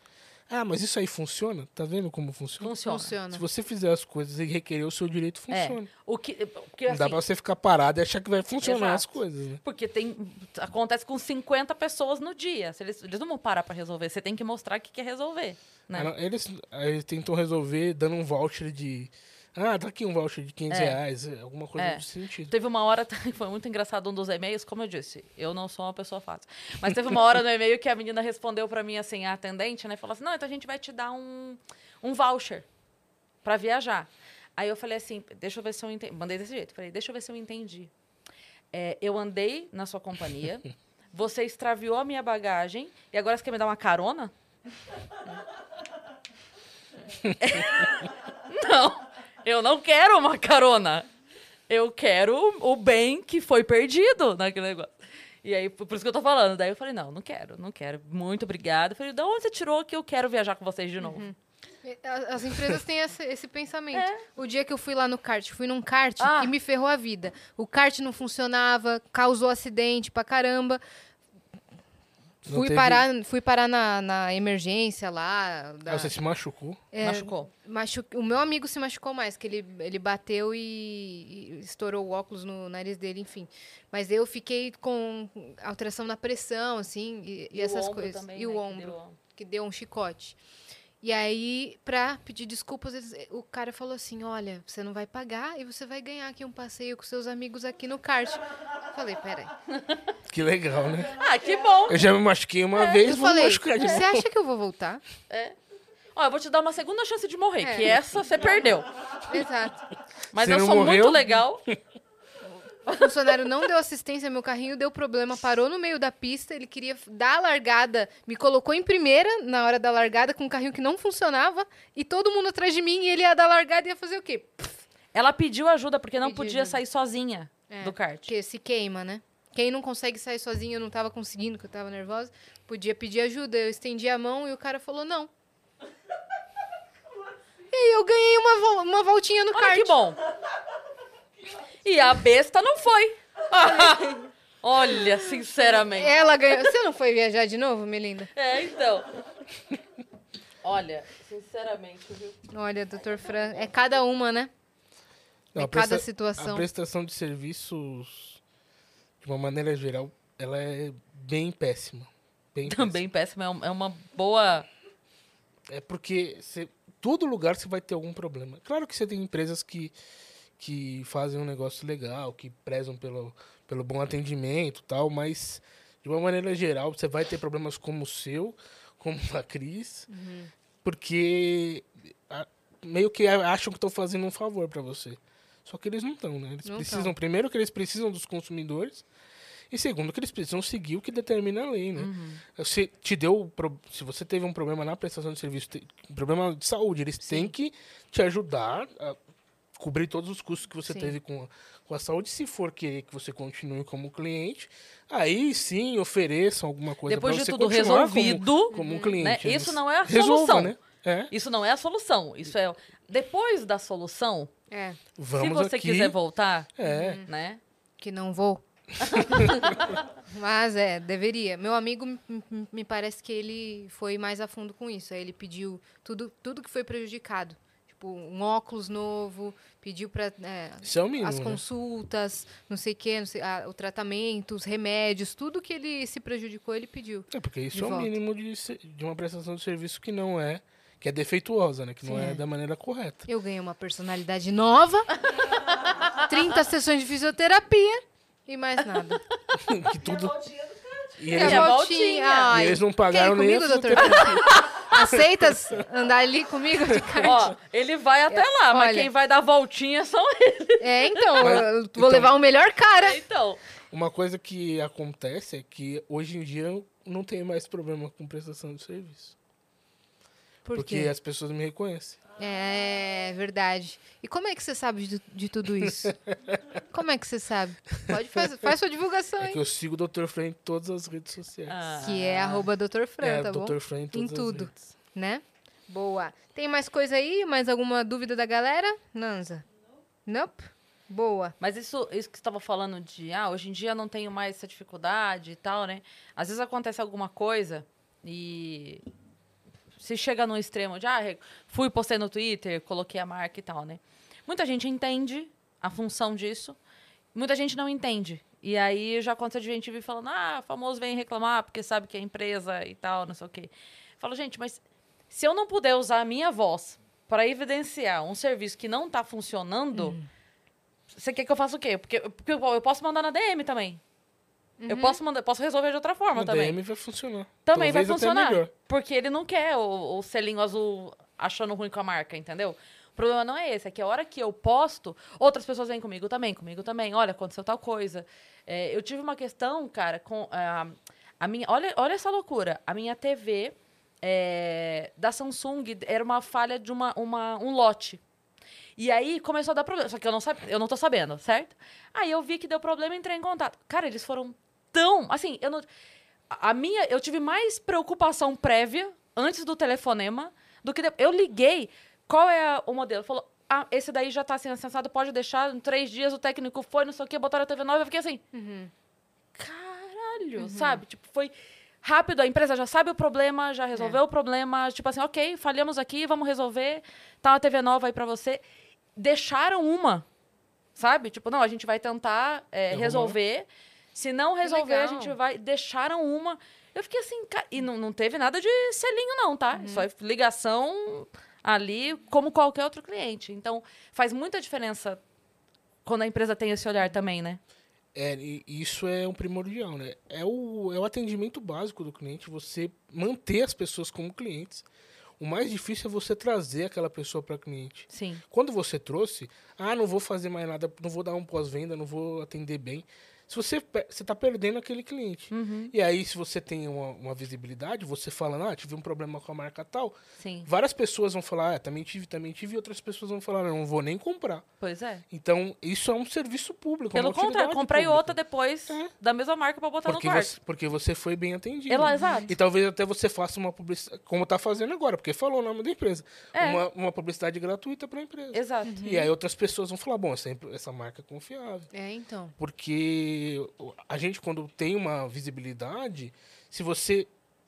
Ah, mas isso aí funciona? Tá vendo como funciona? Funciona. Funciona. Se você fizer as coisas e requerer o seu direito, É. funciona. O que, porque, Não dá assim, pra você ficar parado e achar que vai funcionar Exato. as coisas, né? porque tem, acontece com 50 pessoas no dia. Se eles, eles não vão parar pra resolver. Você tem que mostrar que quer resolver. Né? Eles, eles tentam resolver dando um voucher de. Ah, tá aqui um voucher de 500 É. reais, é, alguma coisa É. nesse sentido. Teve uma hora, (laughs) foi muito engraçado um dos e-mails, como eu disse, eu não sou uma pessoa fácil. Mas teve uma hora no e-mail que a menina respondeu pra mim assim, a atendente, né? Falou assim: não, então a gente vai te dar um, um voucher pra viajar. Aí eu falei assim: deixa eu ver se eu entendi. Mandei desse jeito. Falei: deixa eu ver se eu entendi. É, eu andei na sua companhia, (laughs) você extraviou a minha bagagem e agora você quer me dar uma carona? (laughs) não, eu não quero uma carona. Eu quero o bem que foi perdido naquele negócio. E aí, por isso que eu tô falando. Daí eu falei, não, não quero, não quero. Muito obrigada. Eu falei, de onde você tirou que eu quero viajar com vocês de novo? A- As empresas têm esse, esse pensamento. O dia que eu fui lá no kart, fui num kart Ah. que me ferrou a vida. O kart não funcionava, causou acidente pra caramba. Fui teve- parar, fui parar na, na emergência lá. da- Ah, você se machucou? é, Machucou. machu- O meu amigo se machucou mais, que ele, ele bateu e, e estourou o óculos no nariz dele, enfim. Mas eu fiquei com alteração na pressão, assim, e, e o essas coisas. também, e né, o que ombro deu- que deu um chicote. E aí, pra pedir desculpas, o cara falou assim: Olha, você não vai pagar e você vai ganhar aqui um passeio com seus amigos aqui no kart. Falei, peraí. (laughs) Que legal, né? Ah, que bom. Eu já me machuquei uma vez, É, Eu vou falei, machucar de você novo. acha que eu vou voltar? Ó, eu vou te dar uma segunda chance de morrer, É. que essa você perdeu. Exato. Mas Você eu não sou morreu? muito legal. (laughs) O funcionário não deu assistência, meu carrinho deu problema, parou no meio da pista, ele queria dar a largada, me colocou em primeira na hora da largada com um carrinho que não funcionava, e todo mundo atrás de mim, e ele ia dar a largada e ia fazer o quê? Ela pediu ajuda porque não Pediu podia ajuda. sair sozinha É, do kart. Porque se queima, né? Quem não consegue sair sozinho, eu não tava conseguindo, que eu tava nervosa, podia pedir ajuda. Eu estendi a mão e o cara falou não. (laughs) E eu ganhei uma, vol- uma voltinha no Olha kart. que bom. E a besta não foi. (laughs) Olha, sinceramente. Ela ganhou. Você não foi viajar de novo, Melinda? É, então. Olha, sinceramente, viu? Olha, doutor Fran, é cada uma, né? Não, é cada presta- situação. A prestação de serviços, de uma maneira geral, ela é bem péssima. Bem Também péssimo, é um- é uma boa. péssima. É porque você, todo lugar você vai ter algum problema. Claro que você tem empresas que, que fazem um negócio legal, que prezam pelo, pelo bom atendimento tal, mas de uma maneira geral você vai ter problemas como o seu, (laughs) como a Cris, Uhum. porque a- meio que acham que estão fazendo um favor para você. Só que eles não estão, né? Eles Não precisam, tão. primeiro, que eles precisam dos consumidores. E segundo, que eles precisam seguir o que determina a lei, né? Uhum. Se te deu, se você teve um problema na prestação de serviço, um problema de saúde, eles têm que te ajudar a cobrir todos os custos que você Sim. teve com a, com a saúde. Se for querer que você continue como cliente, aí sim ofereçam alguma coisa Depois pra de você tudo continuar resolvido, como, como um cliente. né? Isso não é a resolvam, solução. né? É, Isso não é a solução. Isso é. Depois da solução, É, vamos se você aqui. quiser voltar, É, né? que não vou. (laughs) Mas é, deveria. Meu amigo, me parece que ele foi mais a fundo com isso. Aí ele pediu tudo, tudo que foi prejudicado. Tipo, um óculos novo, pediu para isso é o mínimo. as né? consultas, não sei o quê, não sei, ah, o tratamento, os remédios, tudo que ele se prejudicou, ele pediu. É, porque isso é o mínimo de, de uma prestação de serviço que não é, que é defeituosa, né? Que não Sim. é da maneira correta. Eu ganhei uma personalidade nova, 30 sessões de fisioterapia e mais nada. (laughs) que tudo. Do E eles, É a voltinha. voltinha. Ai, E eles não pagaram nem a comigo, doutor? (laughs) Aceitas andar ali comigo de kart? Ó, ele vai até lá, mas Olha. quem vai dar voltinha são (laughs) eles. É, então, Mas- eu vou então- levar o melhor cara. Então. Uma coisa que acontece é que hoje em dia eu não tenho mais problema com prestação de serviço. Por porque quê? as pessoas me reconhecem. É verdade. E como é que você sabe de, de tudo isso? (laughs) Como é que você sabe? Pode fazer, faz sua divulgação, É hein? que eu sigo o Dr. Fran em todas as redes sociais. Ah. Que é arroba Dr. Fran, é, tá bom? Dr. Fran em todas Em as tudo. redes. Né? Boa. Tem mais coisa aí? Mais alguma dúvida da galera? Nanza? Nope? Boa. Mas isso, isso que você estava falando de, ah, hoje em dia eu não tenho mais essa dificuldade e tal, né? Às vezes acontece alguma coisa e se chega no extremo de, ah, fui, postei no Twitter, coloquei a marca e tal, né? Muita gente entende a função disso, muita gente não entende. E aí já aconteceu de gente vir falando, ah, famoso vem reclamar porque sabe que é empresa e tal, não sei o quê. Falo, gente, mas se eu não puder usar a minha voz para evidenciar um serviço que não está funcionando, você quer que eu faça o quê? Porque, porque eu posso mandar na DM também. Eu posso mandar, posso resolver de outra forma No também. DM vai funcionar. Também vai Talvez até funcionar. Porque ele não quer o, o selinho azul achando ruim com a marca, entendeu? O problema não é esse, é que a hora que eu posto, outras pessoas vêm comigo também, comigo também. Olha, aconteceu tal coisa. É, eu tive uma questão, cara, com ah, a minha. Olha, olha essa loucura. A minha TV é, da Samsung era uma falha de uma, uma, um lote. E aí começou a dar problema. Só que eu não, sabia, eu não tô sabendo, certo? Aí eu vi que deu problema e entrei em contato. Cara, eles foram tão. Assim, eu não. A minha. Eu tive mais preocupação prévia antes do telefonema do que. de- Eu liguei. Qual é a- o modelo? Falou. Ah, esse daí já tá sendo acessado, pode deixar. Em três dias o técnico foi, não sei o quê, botaram a TV nova. Eu fiquei assim. Caralho, sabe? Tipo, foi rápido. A empresa já sabe o problema, já resolveu o problema. Tipo assim, ok, falhamos aqui, vamos resolver. Tá uma TV nova aí pra você. Deixaram uma, sabe? Tipo, não, a gente vai tentar é, resolver. Se não resolver, a gente vai. Deixaram uma. Eu fiquei assim, ca- e não, não teve nada de selinho, não, tá? Só ligação ali, como qualquer outro cliente. Então, faz muita diferença quando a empresa tem esse olhar também, né? É, e isso é um primordial, né? É o, é o atendimento básico do cliente, você manter as pessoas como clientes. O mais difícil é você trazer aquela pessoa para cliente. Sim. Quando você trouxe, ah, não vou fazer mais nada, não vou dar um pós-venda, não vou atender bem. Se você você está perdendo aquele cliente. Uhum. E aí, se você tem uma, uma visibilidade, você falando, ah, tive um problema com a marca tal, Sim. várias pessoas vão falar, ah, também tive, também tive, e outras pessoas vão falar, não, não vou nem comprar. Pois é. Então, isso é um serviço público. é Pelo uma contrário, comprei pública. outra depois É. da mesma marca pra botar Porque no quarto. você, porque você foi bem atendido. Ela- exato. E talvez até você faça uma publicidade, como está fazendo agora, porque falou o nome da empresa. É. Uma, uma publicidade gratuita para a empresa. Exato. E aí outras pessoas vão falar, bom, essa, essa marca é confiável. É, então. Porque a gente, quando tem uma visibilidade, se você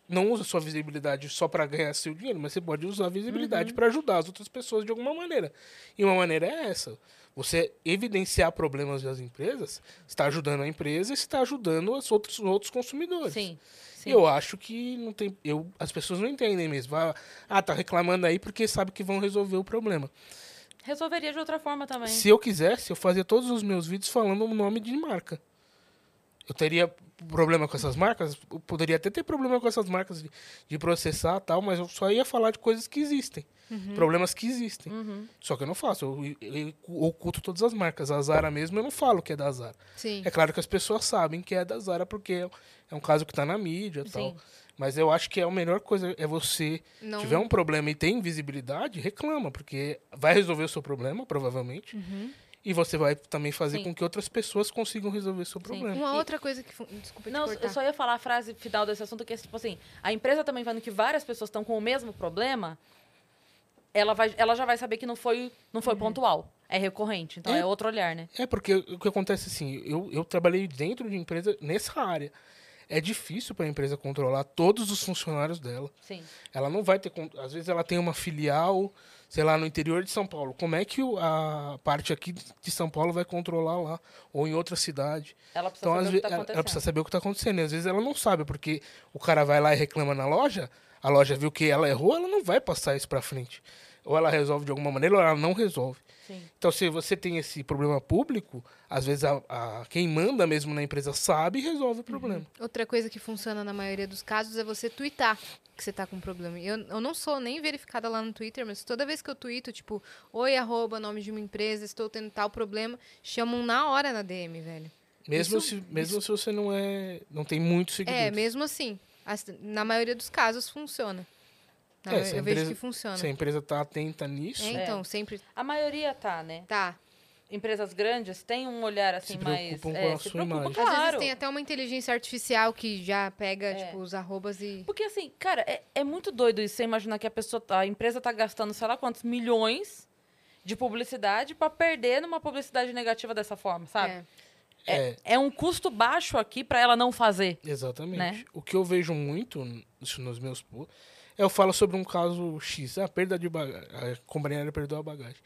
não usa sua visibilidade só para ganhar seu dinheiro, mas você pode usar a visibilidade Uhum. para ajudar as outras pessoas de alguma maneira. E uma maneira é essa. Você evidenciar problemas das empresas, está ajudando a empresa e está ajudando os outros, os outros consumidores. Sim. Sim. Eu acho que não tem. Eu, as pessoas não entendem mesmo. Ah, ah, tá reclamando aí porque sabe que vão resolver o problema. Resolveria de outra forma também. Se eu quisesse, eu fazia todos os meus vídeos falando o nome de marca. Eu teria problema com essas marcas, eu poderia até ter problema com essas marcas de, de processar e tal, mas eu só ia falar de coisas que existem. Problemas que existem. Uhum. Só que eu não faço, eu, eu oculto todas as marcas. A Zara mesmo eu não falo que é da Zara. Sim. É claro que as pessoas sabem que é da Zara porque é um caso que está na mídia e tal. Mas eu acho que a melhor coisa é você Não- tiver um problema e tem visibilidade, reclama, porque vai resolver o seu problema, provavelmente. E você vai também fazer Sim. com que outras pessoas consigam resolver o seu problema. Uma E- outra coisa que. Desculpa Não, eu só ia falar a frase final desse assunto, que é tipo assim, a empresa também vendo que várias pessoas estão com o mesmo problema, ela, vai, ela já vai saber que não foi, não foi pontual. É recorrente. Então é. É. outro olhar, né? É porque o que acontece assim, eu, eu trabalhei dentro de empresa nessa área. É difícil para a empresa controlar todos os funcionários dela. Sim. Ela não vai ter. Às vezes ela tem uma filial, sei lá, no interior de São Paulo. Como é que a parte aqui de São Paulo vai controlar lá? Ou em outra cidade? Ela precisa Então, saber às o que tá ela, ela precisa saber o que está acontecendo. E às vezes ela não sabe, porque o cara vai lá e reclama na loja, a loja viu que ela errou, ela não vai passar isso para frente. Ou ela resolve de alguma maneira, ou ela não resolve. Sim. Então, se você tem esse problema público, às vezes a, a- quem manda mesmo na empresa sabe e resolve o problema. Outra coisa que funciona na maioria dos casos é você twittar que você tá com problema. Eu, eu não sou nem verificada lá no Twitter, mas toda vez que eu twito, tipo, oi, arroba, nome de uma empresa, estou tendo tal problema, chamam na hora na DM, velho. Mesmo, Isso- se, mesmo se você não é. não tem muitos seguidores. É, mesmo assim. as- na maioria dos casos funciona. Na É, ma- se a eu vejo empresa- que funciona. Se a empresa está atenta nisso, É, então, sempre A maioria tá, né? tá. Empresas grandes têm um olhar assim Se mais. preocupam é, com a se sua preocupam, imagem. Às claro. vezes tem até uma inteligência artificial que já pega, É. tipo, os arrobas e. Porque assim, cara, é, é muito doido isso. Você imaginar que a pessoa, tá- a empresa tá gastando, sei lá quantos milhões de publicidade pra perder numa publicidade negativa dessa forma, sabe? É. é, É um custo baixo aqui pra ela não fazer. Exatamente. né? O que eu vejo muito isso nos meus Eu falo sobre um caso X, a perda de bagagem, a companhia aérea perdeu a bagagem.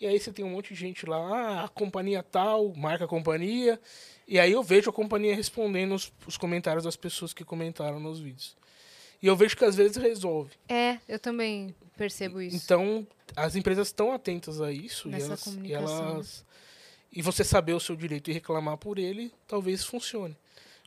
E aí você tem um monte de gente lá, ah, a companhia tal, marca a companhia. E aí eu vejo a companhia respondendo os, os comentários das pessoas que comentaram nos vídeos. E eu vejo que às vezes resolve. É, eu também percebo isso. Então, as empresas estão atentas a isso e Nessa elas, e né? elas e você saber o seu direito e reclamar por ele, talvez funcione.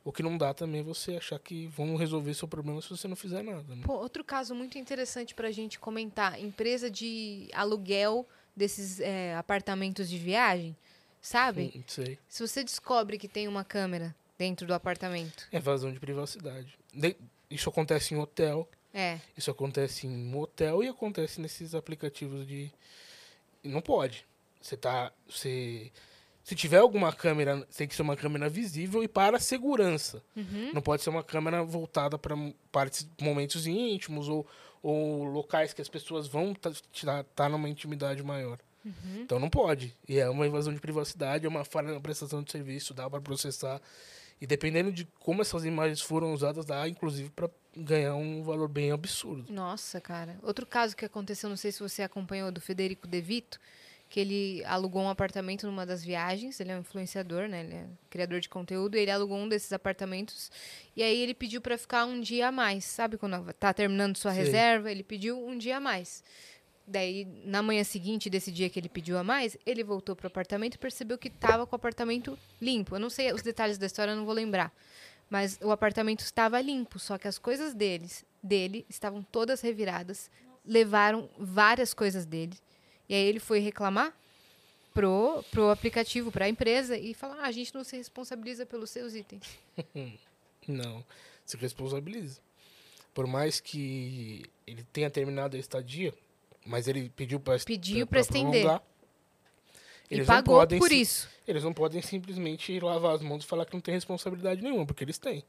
O que não dá também é você achar que vão resolver seu problema se você não fizer nada. né? Pô, outro caso muito interessante pra gente comentar: empresa de aluguel desses é, apartamentos de viagem, sabe? Hum, sei. Se você descobre que tem uma câmera dentro do apartamento, É vazão de privacidade. De- Isso acontece em hotel, é, isso acontece em motel e acontece nesses aplicativos de. Não pode. Você tá. Você. Se tiver alguma câmera, tem que ser uma câmera visível e para segurança. Uhum. Não pode ser uma câmera voltada para partes, momentos íntimos ou, ou locais que as pessoas vão estar tá, numa intimidade maior. Uhum. Então não pode. E é uma invasão de privacidade, é uma falha na prestação de serviço, dá para processar. E dependendo de como essas imagens foram usadas, dá inclusive para ganhar um valor bem absurdo. Nossa, cara. Outro caso que aconteceu, não sei se você acompanhou, do Federico De Vito, que ele alugou um apartamento numa das viagens. Ele é um influenciador, né? Ele é criador de conteúdo. E ele alugou um desses apartamentos. E aí ele pediu pra ficar um dia a mais. Sabe quando tá terminando sua Sei. reserva? Ele pediu um dia a mais. Daí, na manhã seguinte desse dia que ele pediu a mais, ele voltou pro apartamento e percebeu que tava com o apartamento limpo. Eu não sei os detalhes da história, eu não vou lembrar. Mas o apartamento estava limpo, só que as coisas deles, dele estavam todas reviradas. Levaram várias coisas dele. E aí ele foi reclamar pro, pro aplicativo, pra empresa, e falar: ah, a gente não se responsabiliza pelos seus itens. (laughs) Não, se responsabiliza. Por mais que ele tenha terminado a estadia, mas ele pediu para Pediu pra estender. Eles e pagou podem por isso. Eles não podem simplesmente lavar as mãos e falar que não tem responsabilidade nenhuma, porque eles têm.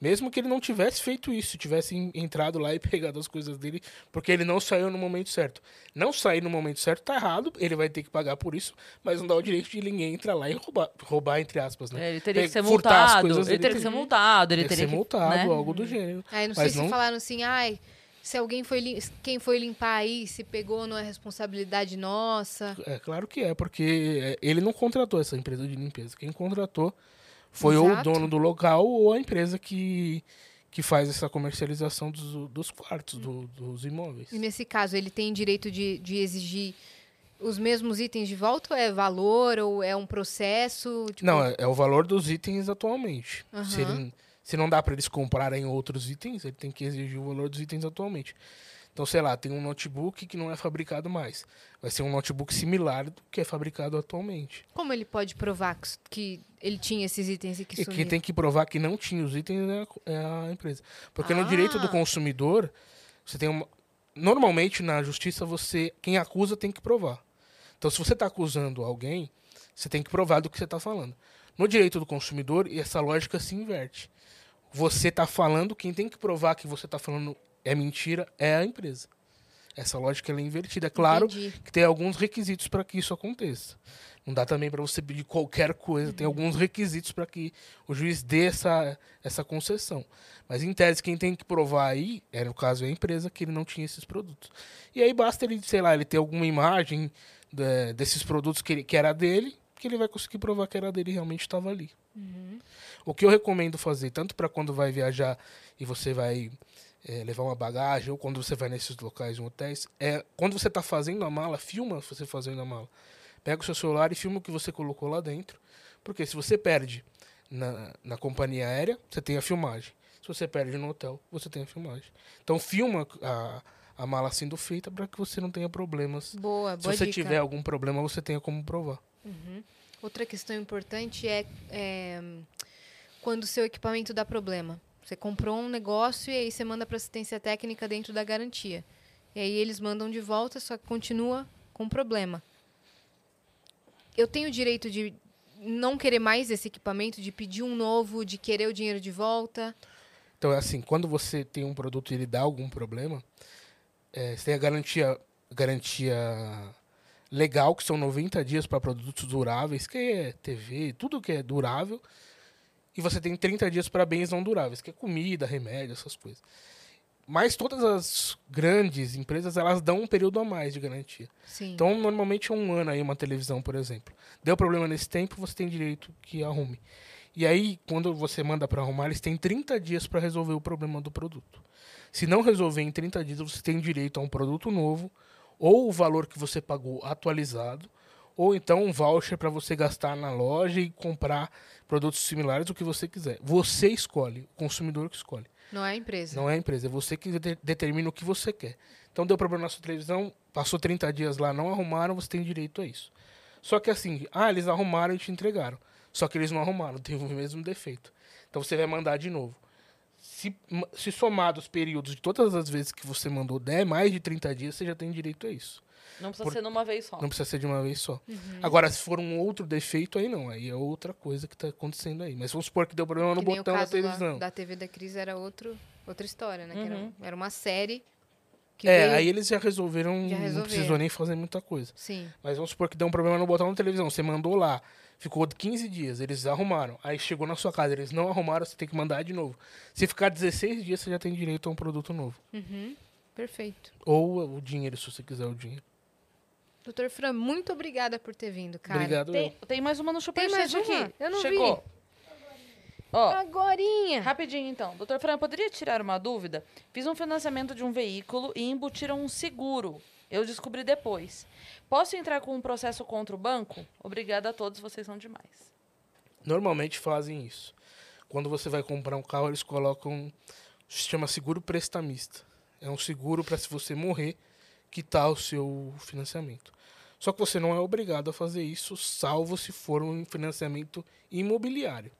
Mesmo que ele não tivesse feito isso, tivesse en- entrado lá e (laughs) pegado as coisas dele, porque ele não saiu no momento certo. Não sair no momento certo tá errado, ele vai ter que pagar por isso, mas não dá o direito de ninguém entrar lá e roubar, roubar entre aspas, né? É, ele teria que ser multado. coisas Ele dele teria que ser multado. Ele Tem que teria ser multado, né? algo do gênero. Aí não Mas sei não- se falaram assim, ai, se alguém foi lim- quem foi limpar aí, se pegou, não é responsabilidade nossa. É claro que é, porque é, ele não contratou essa empresa de limpeza. Quem contratou foi ou o Exato. dono do local ou a empresa que, que faz essa comercialização dos, dos quartos, do- dos imóveis. E nesse caso, ele tem direito de, de exigir os mesmos itens de volta? Ou é valor? Ou é um processo? Tipo, Não, é, é o valor dos itens atualmente. Se, Aham. ele- se não dá para eles comprarem outros itens, ele tem que exigir o valor dos itens atualmente. Então, sei lá, tem um notebook que não é fabricado mais. Vai ser um notebook similar do que é fabricado atualmente. Como ele pode provar que, ele tinha esses itens e que E sumiu? quem tem que provar que não tinha os itens é a, é empresa. Porque no direito do Ah. consumidor, você tem uma. Normalmente na justiça, você. Quem acusa tem que provar. Então, se você está acusando alguém, você tem que provar do que você está falando. No direito do consumidor, essa lógica se inverte. Você está falando, quem tem que provar que você está falando é mentira é a empresa. Essa lógica é invertida. É claro Entendi. que tem alguns requisitos para que isso aconteça. Não dá também para você pedir qualquer coisa, tem alguns requisitos para que o juiz dê essa, essa concessão. Mas em tese, quem tem que provar aí, é no caso é a empresa, que ele não tinha esses produtos. E aí basta ele, sei lá, ele ter alguma imagem é, desses produtos que, ele, que era dele, que ele vai conseguir provar que era dele e realmente estava ali. O que eu recomendo fazer, tanto para quando vai viajar e você vai é, levar uma bagagem, ou quando você vai nesses locais em hotéis, é quando você está fazendo a mala, filma você fazendo a mala. Pega o seu celular e filma o que você colocou lá dentro. Porque se você perde na, na companhia aérea, você tem a filmagem. Se você perde no hotel, você tem a filmagem. Então filma a, a mala sendo feita para que você não tenha problemas. Boa, Se boa você dica. tiver algum problema, você tenha como provar. Outra questão importante é, é quando o seu equipamento dá problema. Você comprou um negócio e aí você manda para assistência técnica dentro da garantia. E aí eles mandam de volta, só que continua com problema. Eu tenho o direito de não querer mais esse equipamento, de pedir um novo, de querer o dinheiro de volta. Então, é assim, quando você tem um produto e ele dá algum problema, é, você tem a garantia, garantia legal, que são 90 dias para produtos duráveis, que é TV, tudo que é durável. E você tem 30 dias para bens não duráveis, que é comida, remédio, essas coisas. mas todas as grandes empresas, elas dão um período a mais de garantia. Sim. Então, normalmente é um ano aí uma televisão, por exemplo. Deu problema nesse tempo, você tem direito que arrume. E aí, quando você manda para arrumar, eles têm 30 dias para resolver o problema do produto. Se não resolver em 30 dias, você tem direito a um produto novo, ou o valor que você pagou atualizado, ou então um voucher para você gastar na loja e comprar produtos similares, o que você quiser. Você escolhe, o consumidor que escolhe. Não é a empresa. Não é a empresa, é você que de- determina o que você quer. Então deu problema na sua televisão, passou 30 dias lá, não arrumaram, você tem direito a isso. Só que assim, ah, eles arrumaram e te entregaram. Só que eles não arrumaram, (laughs) teve o mesmo defeito. Então você vai mandar de novo. Se, se somar os períodos de todas as vezes que você mandou der mais de 30 dias, você já tem direito a isso. Não precisa Por- ser numa vez só. Não precisa ser de uma vez só. Uhum. Agora, se for um outro defeito, aí não. Aí é outra coisa que está acontecendo aí. Mas vamos supor que deu problema no Que botão da televisão. da TV da Cris era outro, outra história, né? Que era, Uhum. era uma série que é, veio... aí eles já resolveram, Já não resolveram. precisou nem fazer muita coisa. Sim. Mas vamos supor que deu um problema no botão da televisão. Você mandou lá, ficou 15 dias, eles arrumaram. Aí chegou na sua casa, eles não arrumaram, você tem que mandar de novo. Se ficar 16 dias, você já tem direito a um produto novo. Uhum. Perfeito. Ou o dinheiro, se você quiser o dinheiro. Doutor Fran, muito obrigada por ter vindo, cara. Obrigado. Tem, tem mais uma no Superchat mais uma? aqui. Eu não Chegou. vi. Ó, Agorinha. rapidinho então. Doutor Fran, poderia tirar uma dúvida? Fiz um financiamento de um veículo e embutiram um seguro. Eu descobri depois. Posso entrar com um processo contra o banco? Obrigada a todos, vocês são demais. Normalmente fazem isso. Quando você vai comprar um carro, eles colocam. Se chama seguro prestamista. É um seguro para se você morrer, quitar o seu financiamento. Só que você não é obrigado a fazer isso, salvo se for um financiamento imobiliário.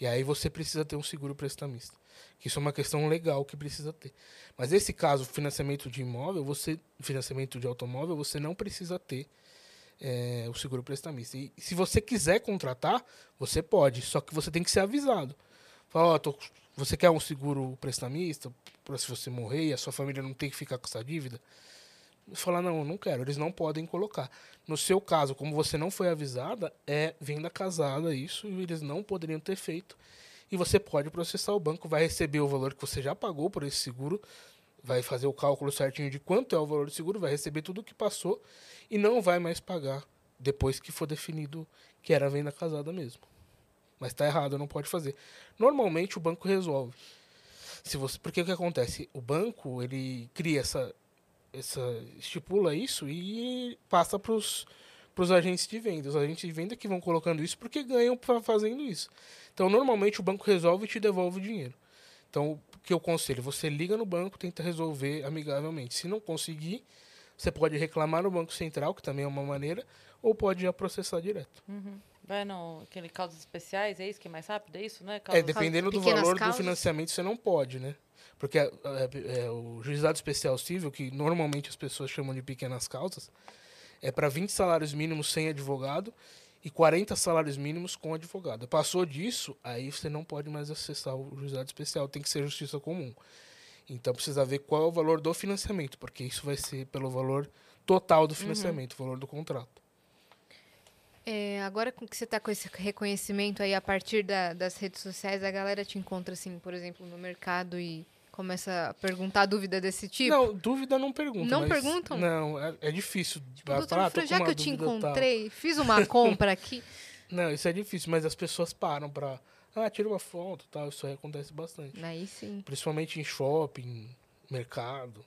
E aí você precisa ter um seguro prestamista. Isso é uma questão legal que precisa ter. Mas esse caso, financiamento de imóvel, você, financiamento de automóvel, você não precisa ter é, o seguro prestamista. E se você quiser contratar, você pode, só que você tem que ser avisado. Fala, ó, tô- você quer um seguro prestamista para se você morrer e a sua família não tem que ficar com essa dívida? Falar, não, eu não quero, eles não podem colocar. No seu caso, como você não foi avisada, é venda casada isso, e eles não poderiam ter feito. E você pode processar o banco, vai receber o valor que você já pagou por esse seguro, vai fazer o cálculo certinho de quanto é o valor do seguro, vai receber tudo o que passou e não vai mais pagar depois que for definido que era venda casada mesmo. Mas está errado, não pode fazer. Normalmente o banco resolve. Se você, porque o que acontece? O banco ele cria essa, essa estipula isso e passa para os agentes de venda. Os agentes de venda que vão colocando isso porque ganham fazendo isso. Então normalmente o banco resolve e te devolve o dinheiro. Então o que eu conselho? Você liga no banco, tenta resolver amigavelmente. Se não conseguir, você pode reclamar no Banco Central, que também é uma maneira, ou pode já processar direto. Vai no aquele causas especiais, é isso que é mais rápido? É isso, né? É, Causas- dependendo do pequenas valor causas? do financiamento, você não pode, né? Porque é, é, é, o juizado especial civil, que normalmente as pessoas chamam de pequenas causas, é para 20 salários mínimos sem advogado e 40 salários mínimos com advogado. Passou disso, aí você não pode mais acessar o juizado especial, tem que ser justiça comum. Então precisa ver qual é o valor do financiamento, porque isso vai ser pelo valor total do financiamento, o valor do contrato. É, agora com que você tá com esse reconhecimento aí a partir da- das redes sociais, a galera te encontra assim, por exemplo, no mercado e começa a perguntar dúvida desse tipo? Não, dúvida não perguntam. Não perguntam? Não, é, é difícil. Tipo, doutor falar, "Ah, já que eu te dúvida tal." encontrei, fiz uma compra aqui. (laughs) Não, isso é difícil, mas as pessoas param pra. Ah, tira uma foto tal. Isso aí acontece bastante. Aí sim. Principalmente em shopping, mercado.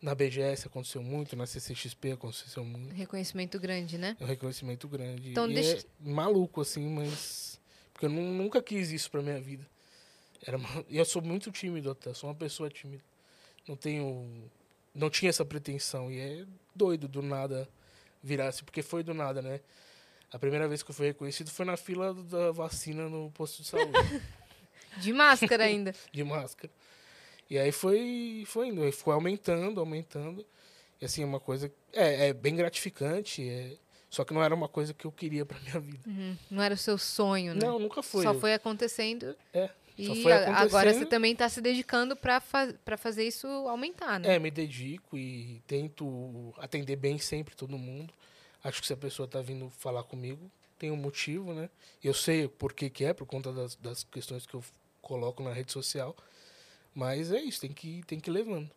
Na BGS aconteceu muito, na CCXP aconteceu muito. Reconhecimento grande, né? É um reconhecimento grande. Então, e deixa- é maluco, assim, mas. Porque eu nu- nunca quis isso pra minha vida. Era uma- (laughs) eu sou muito tímido até, sou uma pessoa tímida. Não tenho. Não tinha essa pretensão. E é doido do nada virar assim, porque foi do nada, né? A primeira vez que eu fui reconhecido foi na fila da vacina no posto de saúde, (laughs) De máscara ainda. (laughs) de máscara. E aí foi, foi indo, foi aumentando, aumentando. E assim, é uma coisa. É, é bem gratificante, é, só que não era uma coisa que eu queria pra minha vida. Uhum. Não era o seu sonho, né? Não, nunca foi. Só Eu- foi acontecendo. É, E agora você também está se dedicando para fa pra fazer isso aumentar, né? É, me dedico e tento atender bem sempre todo mundo. Acho que se a pessoa tá vindo falar comigo, tem um motivo, né? Eu sei por que que é, por conta das, das questões que eu coloco na rede social. Mas é isso, tem que, tem que ir levando.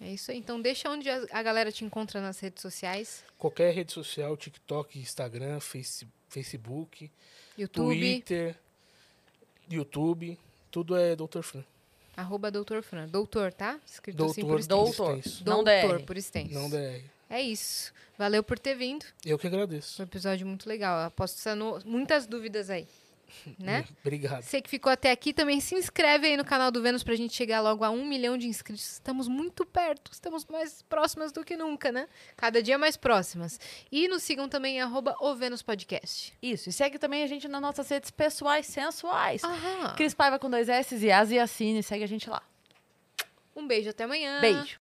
É isso aí. Então deixa onde a a galera te encontra nas redes sociais. Qualquer rede social, TikTok, Instagram, Face, Facebook, YouTube, Twitter, YouTube, tudo é Dr. Fran. arroba Doutor Fran. Doutor, tá? Escrito assim por Doutor, extenso. Doutor. Doutor, DR. por extenso. Não DR. É isso. Valeu por ter vindo. Eu que agradeço. Foi um episódio muito legal. Aposto que sanou muitas dúvidas aí. Né? Obrigado. Você que ficou até aqui também se inscreve aí no canal do Vênus pra gente chegar logo a um milhão de inscritos. Estamos muito perto, estamos mais próximas do que nunca, né? Cada dia mais próximas. E nos sigam também em arroba o Vênus Podcast. Isso. E segue também a gente nas nossas redes pessoais sensuais. Aham. Cris Paiva com dois S e As e Assine. Segue a gente lá. Um beijo, até amanhã. Beijo.